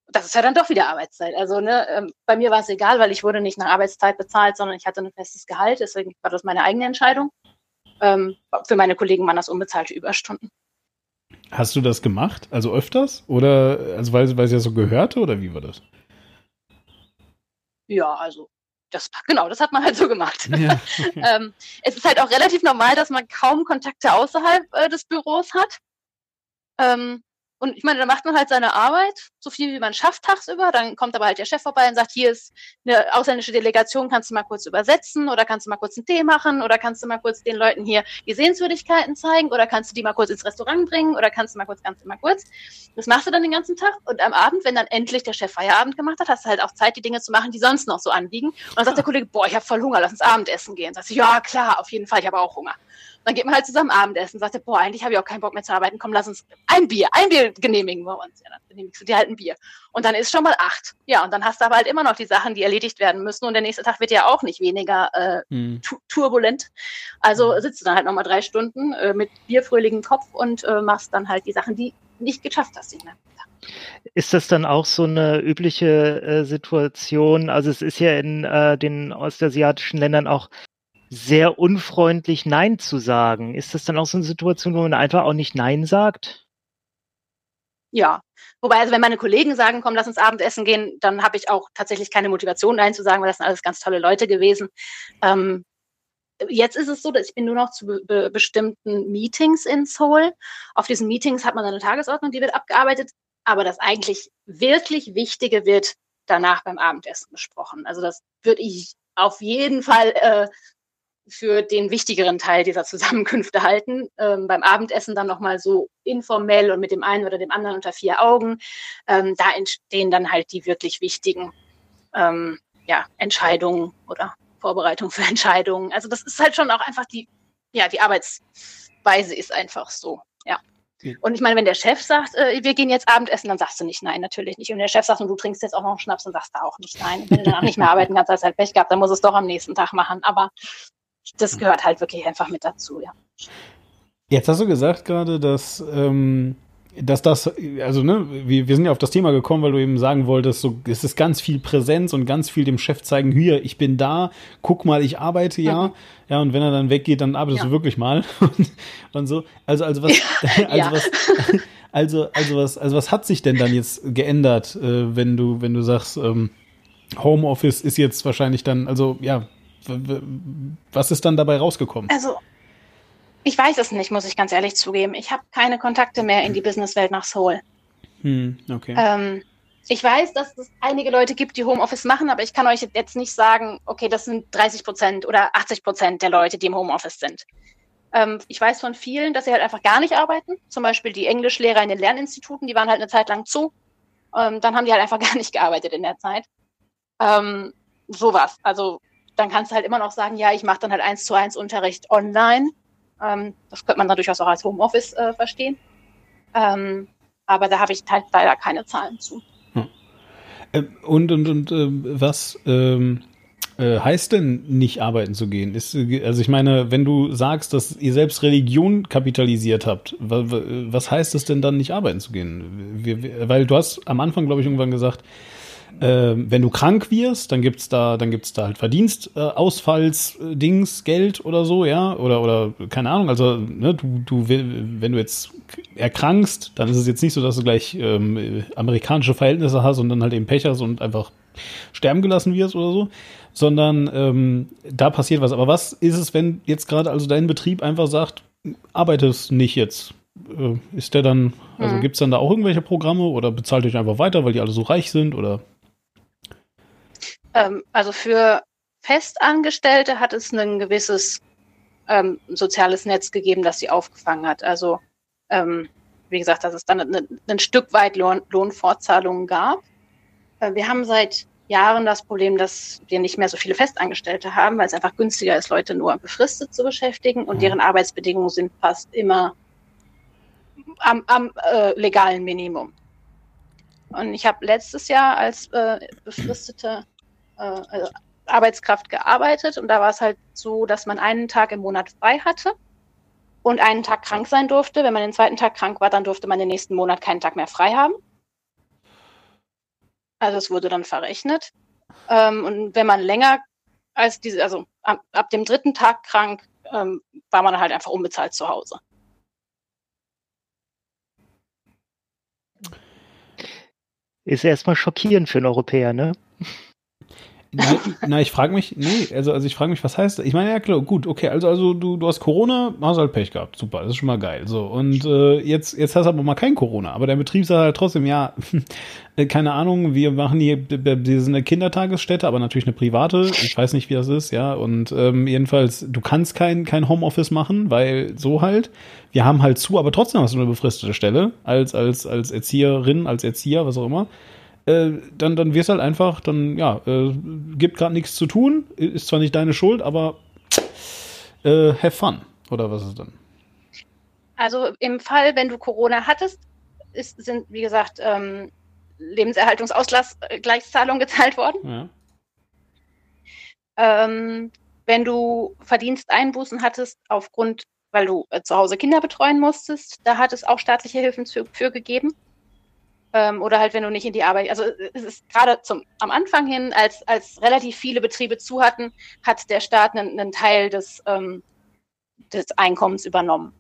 Speaker 3: Das ist ja dann doch wieder Arbeitszeit. Also ne, ähm, bei mir war es egal, weil ich wurde nicht nach Arbeitszeit bezahlt, sondern ich hatte ein festes Gehalt. Deswegen war das meine eigene Entscheidung. Ähm, für meine Kollegen waren das unbezahlte Überstunden.
Speaker 1: Hast du das gemacht? Also öfters? Oder also weil, weil es ja so gehörte oder wie war das?
Speaker 3: Ja, also das, genau, das hat man halt so gemacht. Ja. ähm, es ist halt auch relativ normal, dass man kaum Kontakte außerhalb äh, des Büros hat. Ähm, und ich meine, da macht man halt seine Arbeit, so viel wie man schafft tagsüber. Dann kommt aber halt der Chef vorbei und sagt, hier ist eine ausländische Delegation, kannst du mal kurz übersetzen oder kannst du mal kurz einen Tee machen oder kannst du mal kurz den Leuten hier die Sehenswürdigkeiten zeigen oder kannst du die mal kurz ins Restaurant bringen oder kannst du mal kurz, ganz mal kurz. Das machst du dann den ganzen Tag und am Abend, wenn dann endlich der Chef Feierabend gemacht hat, hast du halt auch Zeit, die Dinge zu machen, die sonst noch so anliegen. Und dann sagt der Kollege, boah, ich habe voll Hunger, lass uns Abendessen gehen. Sagst du, ja klar, auf jeden Fall, ich habe auch Hunger. Dann geht man halt zusammen Abendessen, sagt er, boah, eigentlich habe ich auch keinen Bock mehr zu arbeiten, komm, lass uns ein Bier, ein Bier genehmigen wir uns. Ja, dann genehmigst du dir halt ein Bier. Und dann ist schon mal acht. Ja, und dann hast du aber halt immer noch die Sachen, die erledigt werden müssen. Und der nächste Tag wird ja auch nicht weniger äh, hm. turbulent. Also hm. sitzt du dann halt nochmal drei Stunden äh, mit bierfröhlichem Kopf und äh, machst dann halt die Sachen, die nicht geschafft hast. Den
Speaker 2: ist das dann auch so eine übliche äh, Situation? Also es ist ja in äh, den ostasiatischen Ländern auch sehr unfreundlich Nein zu sagen. Ist das dann auch so eine Situation, wo man einfach auch nicht Nein sagt?
Speaker 3: Ja, wobei, also wenn meine Kollegen sagen, komm, lass uns Abendessen gehen, dann habe ich auch tatsächlich keine Motivation, Nein zu sagen, weil das sind alles ganz tolle Leute gewesen. Ähm, jetzt ist es so, dass ich bin nur noch zu be be bestimmten Meetings in Seoul. Auf diesen Meetings hat man eine Tagesordnung, die wird abgearbeitet, aber das eigentlich wirklich Wichtige wird danach beim Abendessen besprochen. Also das würde ich auf jeden Fall äh, für den wichtigeren Teil dieser Zusammenkünfte halten. Ähm, beim Abendessen dann nochmal so informell und mit dem einen oder dem anderen unter vier Augen. Ähm, da entstehen dann halt die wirklich wichtigen ähm, ja, Entscheidungen oder Vorbereitungen für Entscheidungen. Also das ist halt schon auch einfach die, ja, die Arbeitsweise ist einfach so, ja. Und ich meine, wenn der Chef sagt, äh, wir gehen jetzt Abendessen, dann sagst du nicht nein, natürlich nicht. Und der Chef sagt, und du trinkst jetzt auch noch einen Schnaps, dann sagst du auch nicht nein. Und wenn du dann auch nicht mehr arbeiten kannst, hast du halt Pech gehabt, dann muss es doch am nächsten Tag machen. Aber das gehört halt wirklich einfach mit dazu, ja.
Speaker 1: Jetzt hast du gesagt gerade, dass, ähm, dass das, also ne, wir, wir sind ja auf das Thema gekommen, weil du eben sagen wolltest, so, es ist ganz viel Präsenz und ganz viel dem Chef zeigen, hier, ich bin da, guck mal, ich arbeite ja. Mhm. Ja, und wenn er dann weggeht, dann arbeitest ja. du wirklich mal. und, und so. Also, also was, also ja. was, also, also was, also was hat sich denn dann jetzt geändert, äh, wenn du, wenn du sagst, ähm, Homeoffice ist jetzt wahrscheinlich dann, also ja, was ist dann dabei rausgekommen?
Speaker 3: Also, ich weiß es nicht, muss ich ganz ehrlich zugeben. Ich habe keine Kontakte mehr in die Businesswelt nach Seoul. Hm, okay. Ähm, ich weiß, dass es einige Leute gibt, die Homeoffice machen, aber ich kann euch jetzt nicht sagen, okay, das sind 30 Prozent oder 80 Prozent der Leute, die im Homeoffice sind. Ähm, ich weiß von vielen, dass sie halt einfach gar nicht arbeiten. Zum Beispiel die Englischlehrer in den Lerninstituten, die waren halt eine Zeit lang zu. Ähm, dann haben die halt einfach gar nicht gearbeitet in der Zeit. Ähm, sowas. Also dann kannst du halt immer noch sagen, ja, ich mache dann halt eins zu eins Unterricht online. Ähm, das könnte man dann durchaus auch als Homeoffice äh, verstehen. Ähm, aber da habe ich halt leider keine Zahlen zu.
Speaker 1: Äh, und und, und äh, was ähm, äh, heißt denn nicht arbeiten zu gehen? Ist, also ich meine, wenn du sagst, dass ihr selbst Religion kapitalisiert habt, was heißt es denn dann nicht arbeiten zu gehen? Wir, weil du hast am Anfang, glaube ich, irgendwann gesagt, äh, wenn du krank wirst, dann gibt's da, dann gibt's da halt Verdienstausfalls-Dings, Geld oder so, ja, oder oder keine Ahnung. Also ne, du, du, wenn du jetzt erkrankst, dann ist es jetzt nicht so, dass du gleich ähm, amerikanische Verhältnisse hast und dann halt eben Pech hast und einfach sterben gelassen wirst oder so, sondern ähm, da passiert was. Aber was ist es, wenn jetzt gerade also dein Betrieb einfach sagt, arbeitest nicht jetzt? Äh, ist der dann, also mhm. gibt es dann da auch irgendwelche Programme oder bezahlt euch einfach weiter, weil die alle so reich sind oder?
Speaker 3: Ähm, also für Festangestellte hat es ein gewisses ähm, soziales Netz gegeben, das sie aufgefangen hat. Also ähm, wie gesagt, dass es dann ein, ein Stück weit Lohn, Lohnfortzahlungen gab. Äh, wir haben seit Jahren das Problem, dass wir nicht mehr so viele Festangestellte haben, weil es einfach günstiger ist, Leute nur befristet zu beschäftigen und mhm. deren Arbeitsbedingungen sind fast immer am, am äh, legalen Minimum. Und ich habe letztes Jahr als äh, befristete äh, also Arbeitskraft gearbeitet und da war es halt so, dass man einen Tag im Monat frei hatte und einen Tag krank sein durfte. Wenn man den zweiten Tag krank war, dann durfte man den nächsten Monat keinen Tag mehr frei haben. Also es wurde dann verrechnet. Ähm, und wenn man länger als diese, also ab, ab dem dritten Tag krank, ähm, war man halt einfach unbezahlt zu Hause.
Speaker 2: Ist erstmal schockierend für einen Europäer, ne?
Speaker 1: Na, na ich frage mich, nee, also, also ich frage mich, was heißt das? Ich meine, ja klar, gut, okay, also, also du, du hast Corona, hast halt Pech gehabt, super, das ist schon mal geil. So, und äh, jetzt, jetzt hast du aber mal kein Corona, aber der Betrieb sagt halt trotzdem, ja, keine Ahnung, wir machen hier, wir sind eine Kindertagesstätte, aber natürlich eine private, ich weiß nicht, wie das ist, ja, und ähm, jedenfalls, du kannst kein, kein Homeoffice machen, weil so halt, wir haben halt zu, aber trotzdem hast du eine befristete Stelle, als, als, als Erzieherin, als Erzieher, was auch immer. Äh, dann, dann wirst halt einfach, dann, ja, äh, gibt gerade nichts zu tun, ist zwar nicht deine Schuld, aber äh, have fun. Oder was ist dann?
Speaker 3: Also im Fall, wenn du Corona hattest, ist, sind, wie gesagt, ähm, Lebenserhaltungsausgleichszahlungen gezahlt worden. Ja. Ähm, wenn du Verdiensteinbußen hattest aufgrund, weil du äh, zu Hause Kinder betreuen musstest, da hat es auch staatliche Hilfen für, für gegeben. Ähm, oder halt, wenn du nicht in die Arbeit, also es ist gerade zum, am Anfang hin, als, als relativ viele Betriebe zu hatten, hat der Staat einen, einen Teil des, ähm, des Einkommens übernommen.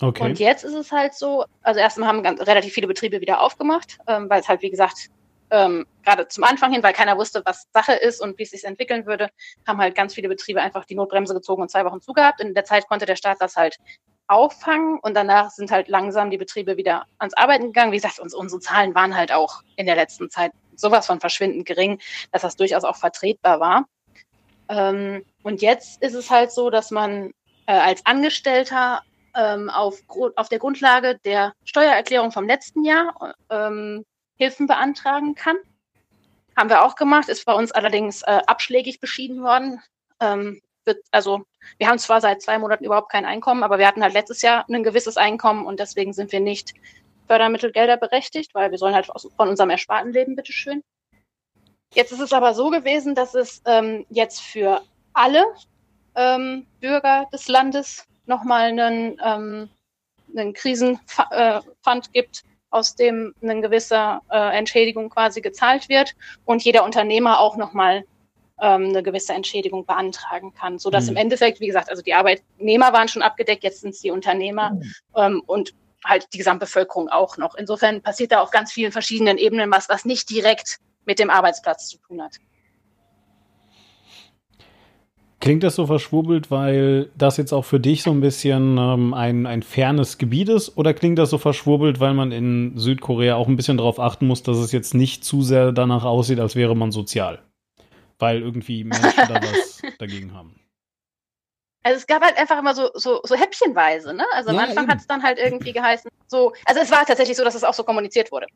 Speaker 3: Okay. Und jetzt ist es halt so, also erstmal haben ganz, relativ viele Betriebe wieder aufgemacht, ähm, weil es halt, wie gesagt, ähm, gerade zum Anfang hin, weil keiner wusste, was Sache ist und wie es sich entwickeln würde, haben halt ganz viele Betriebe einfach die Notbremse gezogen und zwei Wochen zugehabt. In der Zeit konnte der Staat das halt auffangen und danach sind halt langsam die Betriebe wieder ans Arbeiten gegangen. Wie gesagt, uns, unsere Zahlen waren halt auch in der letzten Zeit sowas von verschwindend gering, dass das durchaus auch vertretbar war. Ähm, und jetzt ist es halt so, dass man äh, als Angestellter ähm, auf, auf der Grundlage der Steuererklärung vom letzten Jahr ähm, Hilfen beantragen kann. Haben wir auch gemacht, ist bei uns allerdings äh, abschlägig beschieden worden. Ähm, also wir haben zwar seit zwei Monaten überhaupt kein Einkommen, aber wir hatten halt letztes Jahr ein gewisses Einkommen und deswegen sind wir nicht Fördermittelgelder berechtigt, weil wir sollen halt von unserem Ersparten leben, bitteschön. Jetzt ist es aber so gewesen, dass es ähm, jetzt für alle ähm, Bürger des Landes nochmal einen, ähm, einen Krisenfund gibt, aus dem eine gewisse äh, Entschädigung quasi gezahlt wird und jeder Unternehmer auch nochmal ähm, eine gewisse Entschädigung beantragen kann, so dass mhm. im Endeffekt, wie gesagt, also die Arbeitnehmer waren schon abgedeckt, jetzt sind es die Unternehmer mhm. ähm, und halt die Gesamtbevölkerung auch noch. Insofern passiert da auf ganz vielen verschiedenen Ebenen was, was nicht direkt mit dem Arbeitsplatz zu tun hat.
Speaker 1: Klingt das so verschwurbelt, weil das jetzt auch für dich so ein bisschen ähm, ein, ein fernes Gebiet ist? Oder klingt das so verschwurbelt, weil man in Südkorea auch ein bisschen darauf achten muss, dass es jetzt nicht zu sehr danach aussieht, als wäre man sozial? Weil irgendwie Menschen da was dagegen haben.
Speaker 3: Also es gab halt einfach immer so, so, so häppchenweise, ne? Also am
Speaker 1: Ja,
Speaker 3: Anfang hat es dann halt irgendwie geheißen, so, also es war tatsächlich so, dass es auch so kommuniziert wurde.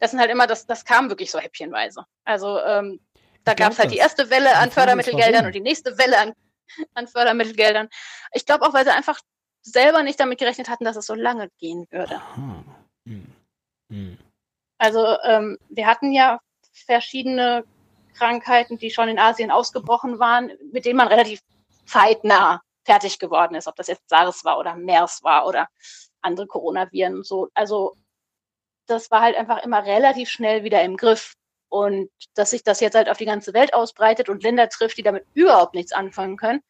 Speaker 3: Das sind halt immer, das, das kam wirklich so häppchenweise. Also ähm, da gab es halt die
Speaker 1: das.
Speaker 3: erste Welle an Fördermittelgeldern und die nächste Welle an, an Fördermittelgeldern. Ich glaube auch, weil sie einfach selber nicht damit gerechnet hatten, dass es so lange gehen würde.
Speaker 1: Hm. Hm.
Speaker 3: Also ähm, wir hatten ja verschiedene Krankheiten, die schon in Asien ausgebrochen waren, mit denen man relativ zeitnah fertig geworden ist, ob das jetzt SARS war oder MERS war oder andere Coronaviren und so. Also das war halt einfach immer relativ schnell wieder im Griff. Und dass sich das jetzt halt auf die ganze Welt ausbreitet und Länder trifft, die damit überhaupt nichts anfangen können,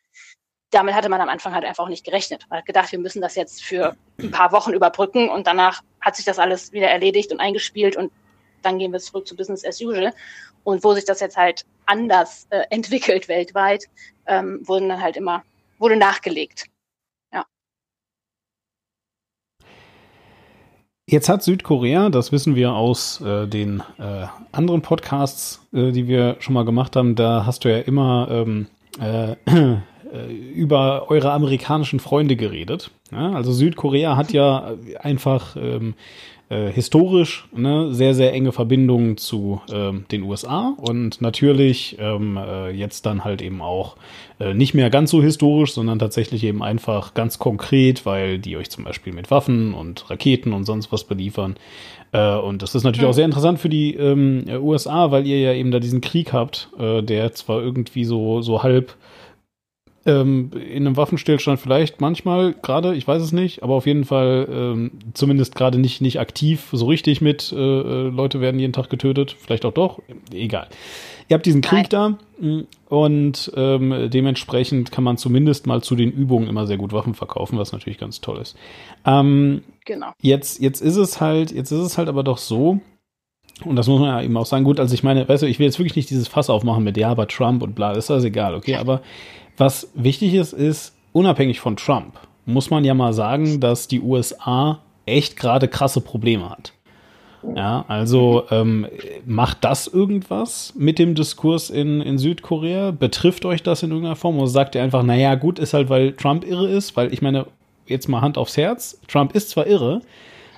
Speaker 3: damit hatte man am Anfang halt einfach auch nicht gerechnet. Man hat gedacht, wir müssen das jetzt für ein paar Wochen überbrücken und danach hat sich das alles wieder erledigt und eingespielt und dann gehen wir zurück zu Business as usual. Und wo sich das jetzt halt anders äh, entwickelt weltweit, ähm, wurden dann halt immer, wurde nachgelegt.
Speaker 1: Jetzt hat Südkorea, das wissen wir aus äh, den äh, anderen Podcasts, äh, die wir schon mal gemacht haben, da hast du ja immer ähm, äh, äh, über eure amerikanischen Freunde geredet. Ja, also Südkorea hat ja einfach ähm, äh, historisch ne, sehr, sehr enge Verbindungen zu ähm, den USA und natürlich ähm, äh, jetzt dann halt eben auch äh, nicht mehr ganz so historisch, sondern tatsächlich eben einfach ganz konkret, weil die euch zum Beispiel mit Waffen und Raketen und sonst was beliefern. Äh, und das ist natürlich
Speaker 3: Mhm.
Speaker 1: auch sehr interessant für die ähm, USA, weil ihr ja eben da diesen Krieg habt, äh, der zwar irgendwie so, so halb ähm, in einem Waffenstillstand vielleicht manchmal gerade, ich weiß es nicht, aber auf jeden Fall ähm, zumindest gerade nicht, nicht aktiv so richtig mit äh, äh, Leute werden jeden Tag getötet, vielleicht auch doch, egal. Ihr habt diesen Krieg da mh, und ähm, dementsprechend kann man zumindest mal zu den Übungen immer sehr gut Waffen verkaufen, was natürlich ganz toll ist. Ähm,
Speaker 3: Genau.
Speaker 1: Jetzt, jetzt ist es halt, jetzt ist es halt aber doch so, und das muss man ja eben auch sagen, gut, also ich meine, weißt du, ich will jetzt wirklich nicht dieses Fass aufmachen mit, ja, aber Trump und bla, ist das egal, okay, aber was wichtig ist, ist, unabhängig von Trump, muss man ja mal sagen, dass die USA echt gerade krasse Probleme hat. Ja, also ähm, macht das irgendwas mit dem Diskurs in, in Südkorea? Betrifft euch das in irgendeiner Form? Oder sagt ihr einfach, naja, gut, ist halt, weil Trump irre ist? Weil ich meine, jetzt mal Hand aufs Herz, Trump ist zwar irre,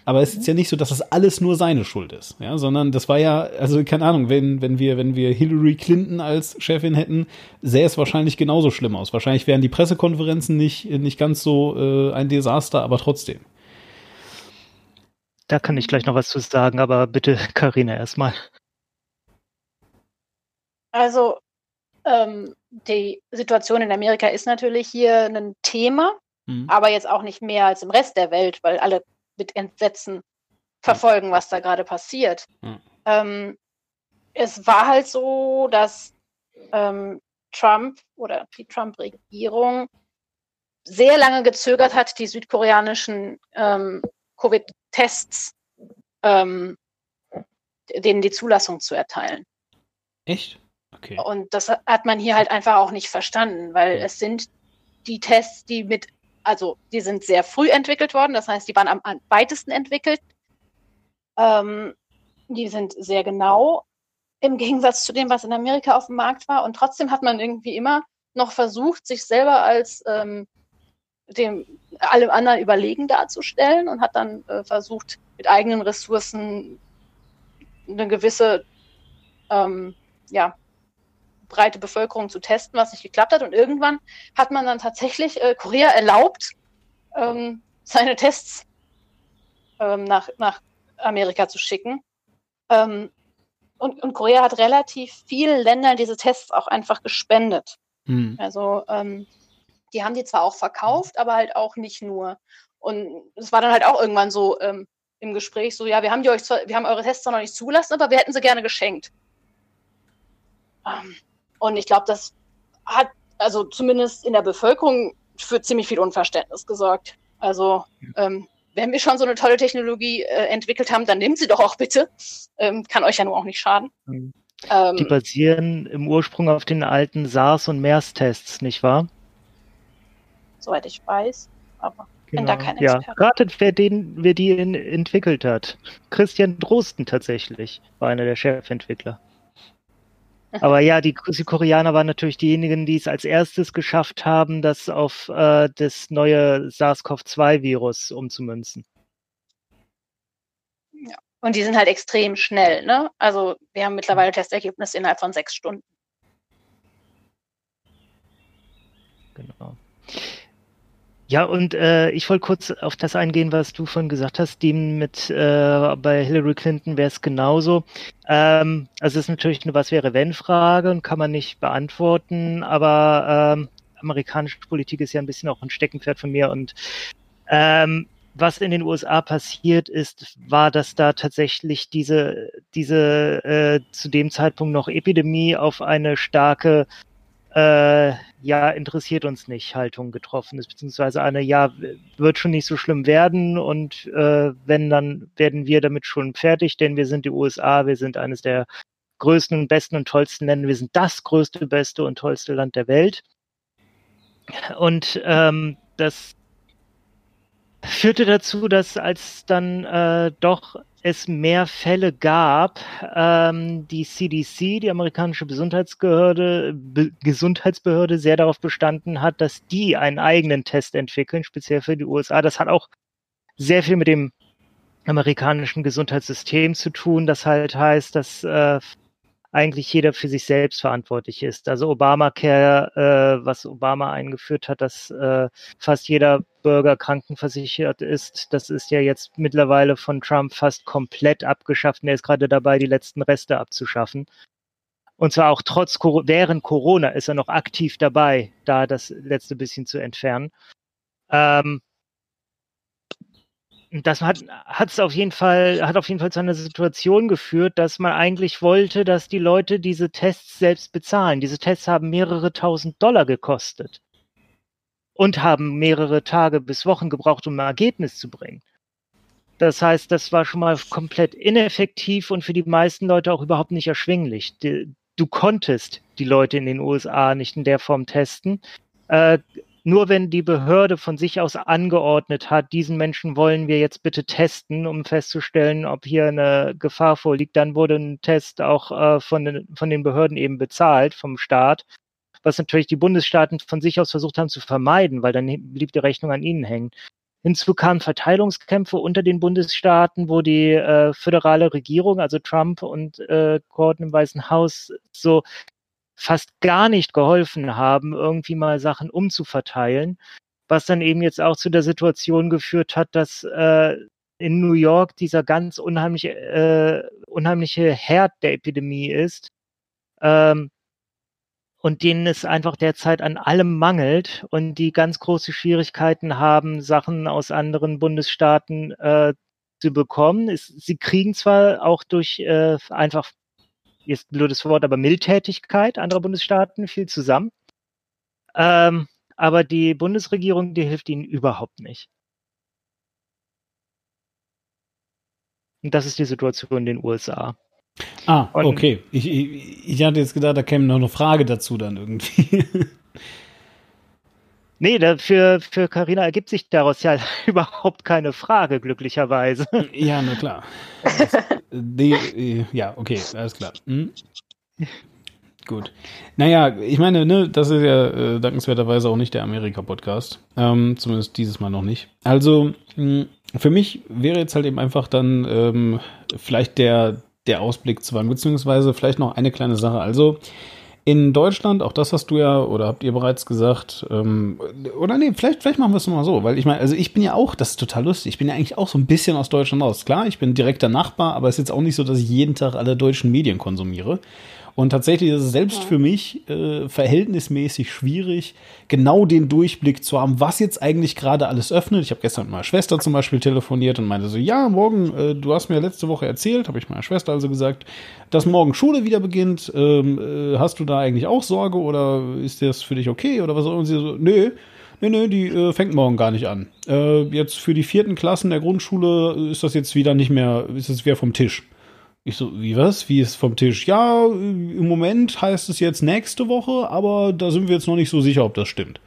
Speaker 1: aber es ist ja nicht so, dass das alles nur seine Schuld ist, ja, sondern das war ja, also keine Ahnung, wenn, wenn wir, wenn wir Hillary Clinton als Chefin hätten, sähe es wahrscheinlich genauso schlimm aus. Wahrscheinlich wären die Pressekonferenzen nicht, nicht ganz so äh, ein Desaster, aber trotzdem.
Speaker 2: Da kann ich gleich noch was zu sagen, aber bitte Karina erstmal.
Speaker 3: Also ähm, die Situation in Amerika ist natürlich hier ein Thema,
Speaker 1: Mhm.
Speaker 3: aber jetzt auch nicht mehr als im Rest der Welt, weil alle mit Entsetzen verfolgen, was da gerade passiert.
Speaker 1: Mhm.
Speaker 3: Ähm, es war halt so, dass ähm, Trump oder die Trump-Regierung sehr lange gezögert hat, die südkoreanischen ähm, Covid-Tests ähm, denen die Zulassung zu erteilen.
Speaker 1: Echt? Okay.
Speaker 3: Und das hat man hier halt einfach auch nicht verstanden, weil
Speaker 1: Ja.
Speaker 3: es sind die Tests, die mit, also die sind sehr früh entwickelt worden, das heißt, die waren am, weitesten entwickelt. Ähm, die sind sehr genau im Gegensatz zu dem, was in Amerika auf dem Markt war. Und trotzdem hat man irgendwie immer noch versucht, sich selber als ähm, dem allem anderen überlegen darzustellen und hat dann äh, versucht, mit eigenen Ressourcen eine gewisse ähm, ja, breite Bevölkerung zu testen, was nicht geklappt hat. Und irgendwann hat man dann tatsächlich äh, Korea erlaubt, ähm, seine Tests ähm, nach, nach Amerika zu schicken. Ähm, und, und Korea hat relativ vielen Ländern diese Tests auch einfach gespendet.
Speaker 1: Hm.
Speaker 3: Also ähm, die haben die zwar auch verkauft, aber halt auch nicht nur. Und es war dann halt auch irgendwann so ähm, im Gespräch so, ja, wir haben die euch zwar, wir haben eure Tests zwar noch nicht zugelassen, aber wir hätten sie gerne geschenkt. Ähm, und ich glaube, das hat also zumindest in der Bevölkerung für ziemlich viel Unverständnis gesorgt. Also ähm, wenn wir schon so eine tolle Technologie äh, entwickelt haben, dann nehmt sie doch auch bitte. Ähm, kann euch ja nur auch nicht schaden.
Speaker 2: Ähm, die basieren im Ursprung auf den alten SARS- und MERS-Tests, nicht wahr?
Speaker 3: Soweit ich weiß, aber
Speaker 2: genau. bin da kein Experte. Ja, ratet, wer, den, wer die in, entwickelt hat. Christian Drosten tatsächlich war einer der Chefentwickler. Aber ja, die Südkoreaner waren natürlich diejenigen, die es als erstes geschafft haben, das auf äh, das neue SARS-CoV-2-Virus umzumünzen.
Speaker 3: Ja. Und die sind halt extrem schnell, ne? Also wir haben mittlerweile Testergebnisse innerhalb von sechs Stunden.
Speaker 2: Genau. Ja, und äh, ich wollte kurz auf das eingehen, was du vorhin gesagt hast. Die mit äh, bei Hillary Clinton wäre es genauso. Ähm, also es ist natürlich eine Was wäre wenn Frage und kann man nicht beantworten, aber ähm, amerikanische Politik ist ja ein bisschen auch ein Steckenpferd von mir und ähm, was in den USA passiert ist, war, dass da tatsächlich diese, diese äh, zu dem Zeitpunkt noch Epidemie auf eine starke äh, ja, interessiert uns nicht Haltung getroffen ist, beziehungsweise eine, ja, wird schon nicht so schlimm werden und äh, wenn, dann werden wir damit schon fertig, denn wir sind die USA, wir sind eines der größten und besten und tollsten Länder, wir sind das größte, beste und tollste Land der Welt. Und ähm, das führte dazu, dass als dann äh, doch es mehr Fälle gab, ähm, die CDC, die amerikanische Gesundheitsbehörde, Be Gesundheitsbehörde, sehr darauf bestanden hat, dass die einen eigenen Test entwickeln, speziell für die USA. Das hat auch sehr viel mit dem amerikanischen Gesundheitssystem zu tun. Das halt heißt, dass äh, eigentlich jeder für sich selbst verantwortlich ist. Also Obamacare, äh, was Obama eingeführt hat, dass äh, fast jeder Bürger krankenversichert ist, das ist ja jetzt mittlerweile von Trump fast komplett abgeschafft. Und er ist gerade dabei, die letzten Reste abzuschaffen. Und zwar auch trotz während Corona ist er noch aktiv dabei, da das letzte bisschen zu entfernen. Ähm, das hat es auf jeden Fall hat auf jeden Fall zu einer Situation geführt, dass man eigentlich wollte, dass die Leute diese Tests selbst bezahlen. Diese Tests haben mehrere tausend Dollar gekostet und haben mehrere Tage bis Wochen gebraucht, um ein Ergebnis zu bringen. Das heißt, das war schon mal komplett ineffektiv und für die meisten Leute auch überhaupt nicht erschwinglich. Du konntest die Leute in den USA nicht in der Form testen. Nur wenn die Behörde von sich aus angeordnet hat, diesen Menschen wollen wir jetzt bitte testen, um festzustellen, ob hier eine Gefahr vorliegt, dann wurde ein Test auch äh, von, den, von den Behörden eben bezahlt, vom Staat, was natürlich die Bundesstaaten von sich aus versucht haben zu vermeiden, weil dann blieb die Rechnung an ihnen hängen. Hinzu kamen Verteilungskämpfe unter den Bundesstaaten, wo die äh, föderale Regierung, also Trump und äh, Gordon im Weißen Haus, so fast gar nicht geholfen haben, irgendwie mal Sachen umzuverteilen, was dann eben jetzt auch zu der Situation geführt hat, dass äh, in New York dieser ganz unheimliche, äh, unheimliche Herd der Epidemie ist ähm, und denen es einfach derzeit an allem mangelt und die ganz große Schwierigkeiten haben, Sachen aus anderen Bundesstaaten äh, zu bekommen. Sie kriegen zwar auch durch äh, einfach jetzt ein blödes Wort, aber Mildtätigkeit anderer Bundesstaaten viel zusammen. Ähm, aber die Bundesregierung, die hilft ihnen überhaupt nicht. Und das ist die Situation in den USA.
Speaker 1: Ah, Und, okay. Ich, ich, ich, hatte jetzt gedacht, da käme noch eine Frage dazu dann irgendwie.
Speaker 2: Nee, da, für Carina ergibt sich daraus ja überhaupt keine Frage, glücklicherweise.
Speaker 1: Ja, na klar. Das, die, ja, okay, alles klar. Hm? Gut. Naja, ich meine, ne, das ist ja äh, dankenswerterweise auch nicht der Amerika-Podcast. Ähm, zumindest dieses Mal noch nicht. Also, mh, hm, für mich wäre jetzt halt eben einfach dann ähm, vielleicht der, der Ausblick zu wann, beziehungsweise vielleicht noch eine kleine Sache. Also, in Deutschland, auch das hast du ja oder habt ihr bereits gesagt, ähm, oder nee, vielleicht, vielleicht machen wir es mal so, weil ich meine, also ich bin ja auch, das ist total lustig, ich bin ja eigentlich auch so ein bisschen aus Deutschland raus. Klar, ich bin direkter Nachbar, aber es ist jetzt auch nicht so, dass ich jeden Tag alle deutschen Medien konsumiere. Und tatsächlich ist es selbst ja. für mich äh, verhältnismäßig schwierig, genau den Durchblick zu haben, was jetzt eigentlich gerade alles öffnet. Ich habe gestern mit meiner Schwester zum Beispiel telefoniert und meinte so, ja, morgen, äh, du hast mir letzte Woche erzählt, habe ich meiner Schwester also gesagt, dass morgen Schule wieder beginnt. Ähm, äh, hast du da eigentlich auch Sorge oder ist das für dich okay oder was? Und sie so, nö. Nee, nee, die äh, fängt morgen gar nicht an. Äh, jetzt für die vierten Klassen der Grundschule ist das jetzt wieder nicht mehr, ist es wieder vom Tisch. Ich so, wie was? Wie ist vom Tisch? Ja, im Moment heißt es jetzt nächste Woche, aber da sind wir jetzt noch nicht so sicher, ob das stimmt.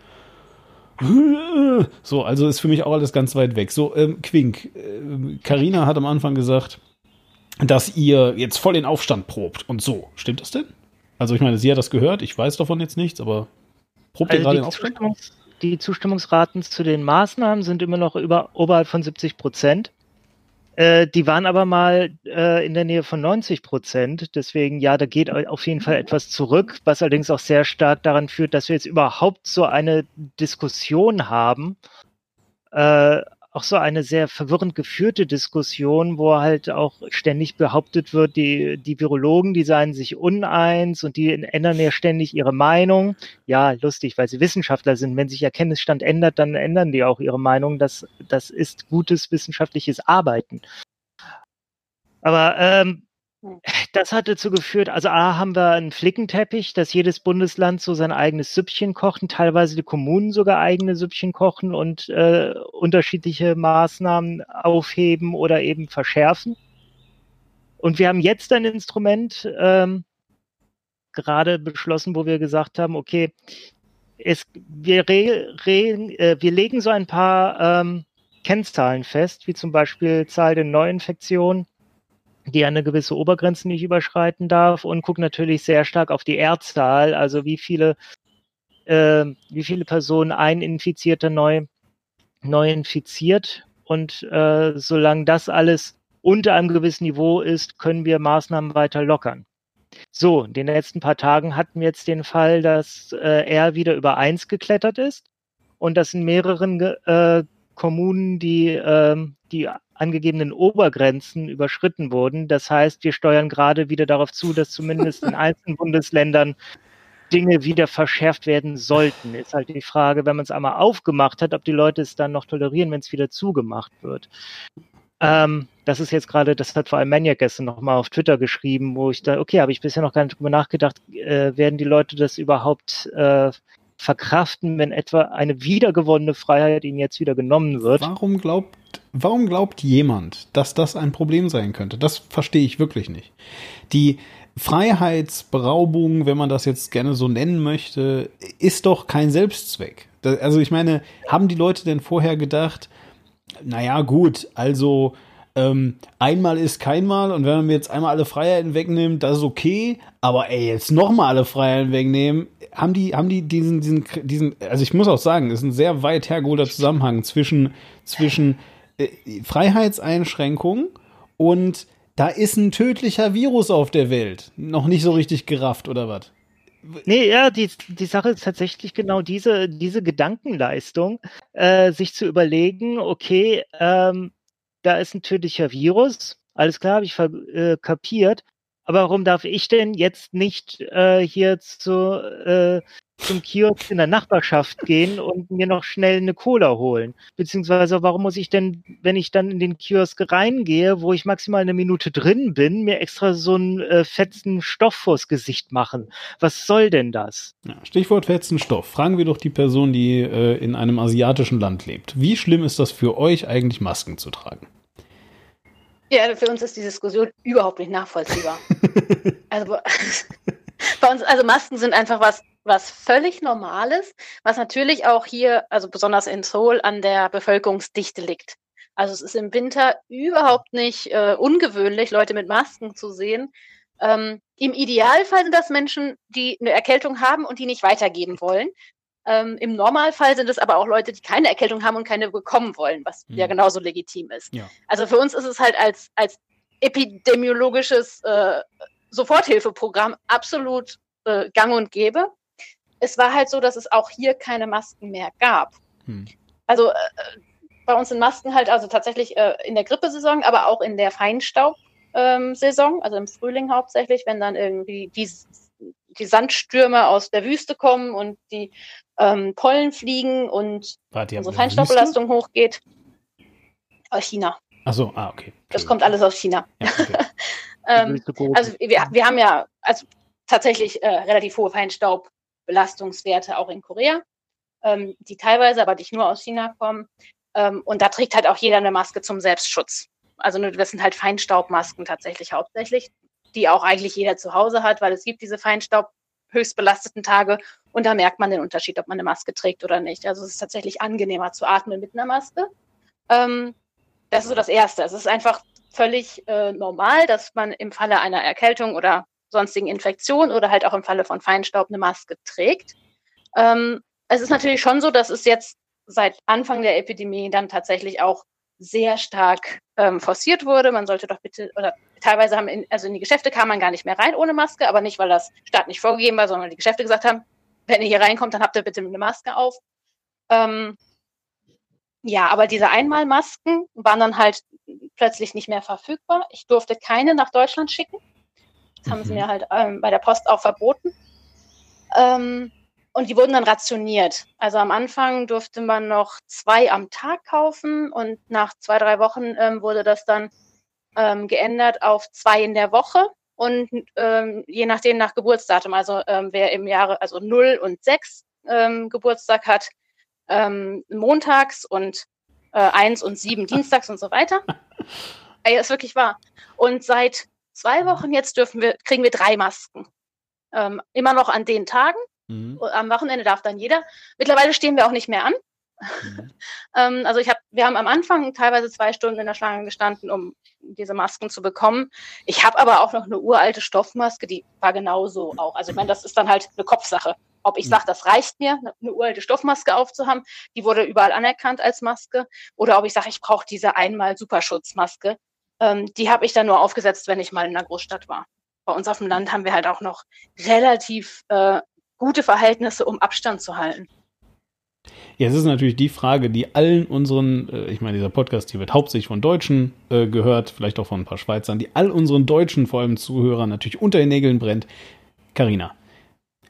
Speaker 1: So, also ist für mich auch alles ganz weit weg. So, ähm, Quink, Karina äh, hat am Anfang gesagt, dass ihr jetzt voll den Aufstand probt und so. Stimmt das denn? Also ich meine, sie hat das gehört, ich weiß davon jetzt nichts, aber probt also ihr gerade den Aufstand?
Speaker 2: Zustimmungs die Zustimmungsraten zu den Maßnahmen sind immer noch über, oberhalb von 70 Prozent. Äh, die waren aber mal äh, in der Nähe von 90 Prozent. Deswegen, ja, da geht auf jeden Fall etwas zurück, was allerdings auch sehr stark daran führt, dass wir jetzt überhaupt so eine Diskussion haben, äh, auch so eine sehr verwirrend geführte Diskussion, wo halt auch ständig behauptet wird, die, die Virologen, die seien sich uneins und die ändern ja ständig ihre Meinung. Ja, lustig, weil sie Wissenschaftler sind. Wenn sich Erkenntnisstand ändert, dann ändern die auch ihre Meinung. Das, das ist gutes wissenschaftliches Arbeiten. Aber ähm, das hat dazu geführt, also A, haben wir einen Flickenteppich, dass jedes Bundesland so sein eigenes Süppchen kocht und teilweise die Kommunen sogar eigene Süppchen kochen und äh, unterschiedliche Maßnahmen aufheben oder eben verschärfen. Und wir haben jetzt ein Instrument ähm, gerade beschlossen, wo wir gesagt haben, okay, es, wir, re, re, äh, wir legen so ein paar ähm, Kennzahlen fest, wie zum Beispiel Zahl der Neuinfektionen, die eine gewisse Obergrenze nicht überschreiten darf und guckt natürlich sehr stark auf die R-Zahl, also wie viele, äh, wie viele Personen ein Infizierter neu, neu infiziert. Und äh, solange das alles unter einem gewissen Niveau ist, können wir Maßnahmen weiter lockern. So, in den letzten paar Tagen hatten wir jetzt den Fall, dass äh, er wieder über eins geklettert ist und dass in mehreren äh, Kommunen die, äh, die angegebenen Obergrenzen überschritten wurden. Das heißt, wir steuern gerade wieder darauf zu, dass zumindest in einzelnen Bundesländern Dinge wieder verschärft werden sollten. Ist halt die Frage, wenn man es einmal aufgemacht hat, ob die Leute es dann noch tolerieren, wenn es wieder zugemacht wird. Ähm, das ist jetzt gerade, das hat vor allem Maniac gestern nochmal auf Twitter geschrieben, wo ich da, okay, habe ich bisher noch gar nicht drüber nachgedacht, äh, werden die Leute das überhaupt äh, verkraften, wenn etwa eine wiedergewonnene Freiheit ihnen jetzt wieder genommen wird.
Speaker 1: Warum glaubt, warum glaubt jemand, dass das ein Problem sein könnte? Das verstehe ich wirklich nicht. Die Freiheitsberaubung, wenn man das jetzt gerne so nennen möchte, ist doch kein Selbstzweck. Also ich meine, haben die Leute denn vorher gedacht, naja gut, also ähm, einmal ist keinmal und wenn man mir jetzt einmal alle Freiheiten wegnimmt, das ist okay, aber ey, jetzt nochmal alle Freiheiten wegnehmen, haben die, haben die diesen, diesen, diesen, also ich muss auch sagen, ist ein sehr weit hergeholter Zusammenhang zwischen, zwischen äh, Freiheitseinschränkungen und da ist ein tödlicher Virus auf der Welt. Noch nicht so richtig gerafft, oder was?
Speaker 2: Nee, ja, die, die Sache ist tatsächlich genau diese, diese Gedankenleistung, äh, sich zu überlegen, okay, ähm, da ist ein tödlicher Virus. Alles klar, habe ich äh, kapiert. Aber warum darf ich denn jetzt nicht äh, hier zu, äh, zum Kiosk in der Nachbarschaft gehen und mir noch schnell eine Cola holen? Beziehungsweise warum muss ich denn, wenn ich dann in den Kiosk reingehe, wo ich maximal eine Minute drin bin, mir extra so einen äh, fetzen Stoff vors Gesicht machen? Was soll denn das?
Speaker 1: Ja, Stichwort fetzen Stoff. Fragen wir doch die Person, die äh, in einem asiatischen Land lebt. Wie schlimm ist das für euch eigentlich, Masken zu tragen?
Speaker 3: Ja, für uns ist die Diskussion überhaupt nicht nachvollziehbar. also bei uns, also Masken sind einfach was, was völlig Normales, was natürlich auch hier, also besonders in Seoul, an der Bevölkerungsdichte liegt. Also es ist im Winter überhaupt nicht äh, ungewöhnlich, Leute mit Masken zu sehen. Ähm, Im Idealfall sind das Menschen, die eine Erkältung haben und die nicht weitergeben wollen. Ähm, Im Normalfall sind es aber auch Leute, die keine Erkältung haben und keine bekommen wollen, was mhm. ja genauso legitim ist. Ja. Also für uns ist es halt als, als epidemiologisches äh, Soforthilfeprogramm absolut äh, gang und gäbe. Es war halt so, dass es auch hier keine Masken mehr gab. Hm. Also äh, bei uns sind Masken halt also tatsächlich äh, in der Grippesaison, aber auch in der Feinstaubsaison, ähm, also im Frühling hauptsächlich, wenn dann irgendwie die, die Sandstürme aus der Wüste kommen und die ähm, Pollen fliegen und unsere Feinstaubbelastung hochgeht. Aus China.
Speaker 1: Achso, ah, okay.
Speaker 3: Das kommt alles aus China. Ja, okay. ähm, also wir, wir haben ja also tatsächlich äh, relativ hohe Feinstaubbelastungswerte auch in Korea, ähm, die teilweise aber nicht nur aus China kommen. Ähm, und da trägt halt auch jeder eine Maske zum Selbstschutz. Also das sind halt Feinstaubmasken tatsächlich hauptsächlich, die auch eigentlich jeder zu Hause hat, weil es gibt diese Feinstaub höchst belasteten Tage und da merkt man den Unterschied, ob man eine Maske trägt oder nicht. Also es ist tatsächlich angenehmer zu atmen mit einer Maske. Ähm, das ist so das Erste. Es ist einfach völlig äh, normal, dass man im Falle einer Erkältung oder sonstigen Infektion oder halt auch im Falle von Feinstaub eine Maske trägt. Ähm, es ist natürlich schon so, dass es jetzt seit Anfang der Epidemie dann tatsächlich auch sehr stark ähm, forciert wurde. Man sollte doch bitte, oder teilweise haben, in, also in die Geschäfte kam man gar nicht mehr rein ohne Maske, aber nicht, weil das Staat nicht vorgegeben war, sondern weil die Geschäfte gesagt haben, wenn ihr hier reinkommt, dann habt ihr bitte eine Maske auf. Ähm, ja, aber diese Einmalmasken waren dann halt plötzlich nicht mehr verfügbar. Ich durfte keine nach Deutschland schicken. Das haben sie mhm. mir halt ähm, bei der Post auch verboten. Ähm, und die wurden dann rationiert. Also am Anfang durfte man noch zwei am Tag kaufen und nach zwei, drei Wochen ähm, wurde das dann ähm, geändert auf zwei in der Woche und ähm, je nachdem nach Geburtsdatum. Also ähm, wer im Jahre, also 0 und 6 ähm, Geburtstag hat, ähm, montags und äh, 1 und 7 dienstags und so weiter. Ey, ist wirklich wahr. Und seit zwei Wochen jetzt dürfen wir, kriegen wir drei Masken. Immer noch an den Tagen. Mhm. Am Wochenende darf dann jeder. Mittlerweile stehen wir auch nicht mehr an. Mhm. ähm, also ich habe, wir haben am Anfang teilweise zwei Stunden in der Schlange gestanden, um diese Masken zu bekommen. Ich habe aber auch noch eine uralte Stoffmaske, die war genauso auch. Also ich meine, das ist dann halt eine Kopfsache. Ob ich mhm. sage, das reicht mir, eine uralte Stoffmaske aufzuhaben, die wurde überall anerkannt als Maske, oder ob ich sage, ich brauche diese einmal Superschutzmaske, ähm, die habe ich dann nur aufgesetzt, wenn ich mal in einer Großstadt war. Bei uns auf dem Land haben wir halt auch noch relativ äh, gute Verhältnisse, um Abstand zu halten.
Speaker 1: Ja, es ist natürlich die Frage, die allen unseren, äh, ich meine, dieser Podcast hier wird hauptsächlich von Deutschen äh, gehört, vielleicht auch von ein paar Schweizern, die all unseren Deutschen, vor allem Zuhörern, natürlich unter den Nägeln brennt. Karina,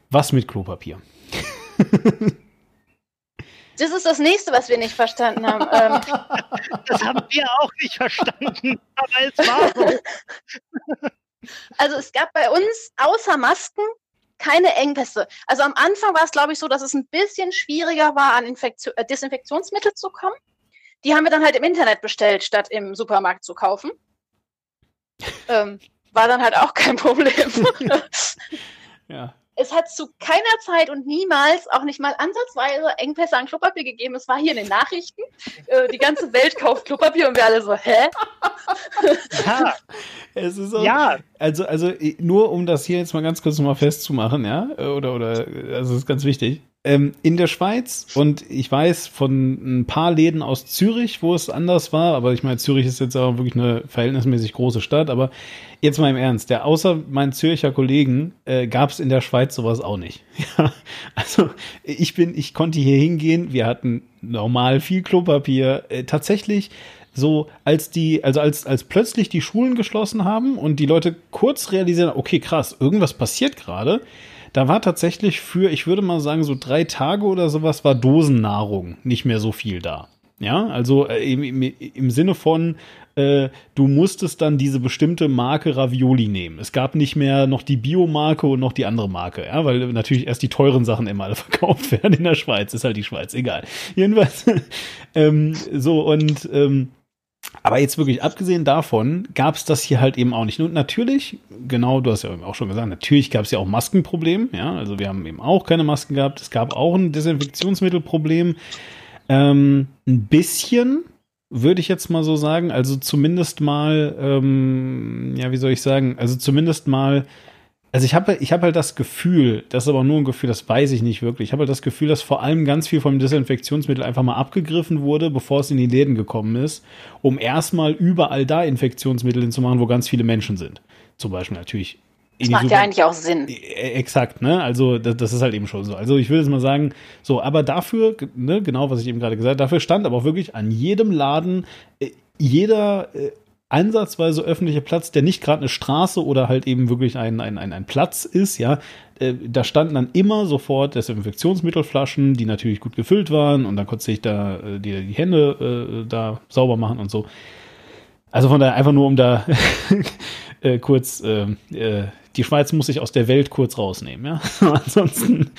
Speaker 1: was mit Klopapier?
Speaker 3: Das ist das nächste, was wir nicht verstanden haben. Ähm,
Speaker 2: das haben wir auch nicht verstanden, aber es war so.
Speaker 3: Also es gab bei uns außer Masken keine Engpässe. Also am Anfang war es, glaube ich, so, dass es ein bisschen schwieriger war, an Infektion, äh, Desinfektionsmittel zu kommen. Die haben wir dann halt im Internet bestellt, statt im Supermarkt zu kaufen. Ähm, war dann halt auch kein Problem. ja es hat zu keiner Zeit und niemals, auch nicht mal ansatzweise, Engpässe an Klopapier gegeben. Es war hier in den Nachrichten. Äh, die ganze Welt kauft Klopapier und wir alle so, hä?
Speaker 1: Ja. Es ist auch, ja. Also, also nur um das hier jetzt mal ganz kurz mal festzumachen, ja, oder, oder, also das ist ganz wichtig ähm, in der Schweiz und ich weiß von ein paar Läden aus Zürich, wo es anders war, aber ich meine, Zürich ist jetzt auch wirklich eine verhältnismäßig große Stadt, aber jetzt mal im Ernst, der außer meinen Zürcher Kollegen äh, gab es in der Schweiz sowas auch nicht. Also ich bin, ich konnte hier hingehen, wir hatten normal viel Klopapier, äh, tatsächlich so als die, also als, als plötzlich die Schulen geschlossen haben und die Leute kurz realisieren, okay, krass, irgendwas passiert gerade da war tatsächlich für, ich würde mal sagen, so drei Tage oder sowas war Dosennahrung nicht mehr so viel da. Ja, also äh, im, im, Sinne von, äh, du musstest dann diese bestimmte Marke Ravioli nehmen. Es gab nicht mehr noch die Biomarke und noch die andere Marke, ja, weil natürlich erst die teuren Sachen immer verkauft werden in der Schweiz. Ist halt die Schweiz, egal. Jedenfalls, ähm, so und ähm, aber jetzt wirklich abgesehen davon gab es das hier halt eben auch nicht. Und natürlich, genau, du hast ja auch schon gesagt, natürlich gab es ja auch Maskenprobleme. Ja, also wir haben eben auch keine Masken gehabt. Es gab auch ein Desinfektionsmittelproblem. Ähm, ein bisschen, würde ich jetzt mal so sagen. Also zumindest mal, ähm, ja, wie soll ich sagen? Also zumindest mal also ich habe ich hab halt das Gefühl, das ist aber nur ein Gefühl, das weiß ich nicht wirklich. Ich habe halt das Gefühl, dass vor allem ganz viel vom Desinfektionsmittel einfach mal abgegriffen wurde, bevor es in die Läden gekommen ist, um erstmal überall da Infektionsmittel hinzumachen, wo ganz viele Menschen sind. Zum Beispiel natürlich.
Speaker 3: Das macht ja eigentlich auch Sinn.
Speaker 1: E, exakt, ne? Also das, das, ist halt eben schon so. Also ich will jetzt mal sagen, so, aber dafür, ne, genau was ich eben gerade gesagt habe, dafür stand aber auch wirklich an jedem Laden äh, jeder äh, ansatzweise öffentlicher Platz, der nicht gerade eine Straße oder halt eben wirklich ein, ein, ein, ein Platz ist, ja, äh, da standen dann immer sofort Desinfektionsmittelflaschen, die natürlich gut gefüllt waren und dann konnte ich da äh, die, die Hände äh, da sauber machen und so. Also von daher einfach nur um da äh, kurz äh, äh, die Schweiz muss sich aus der Welt kurz rausnehmen, ja. Ansonsten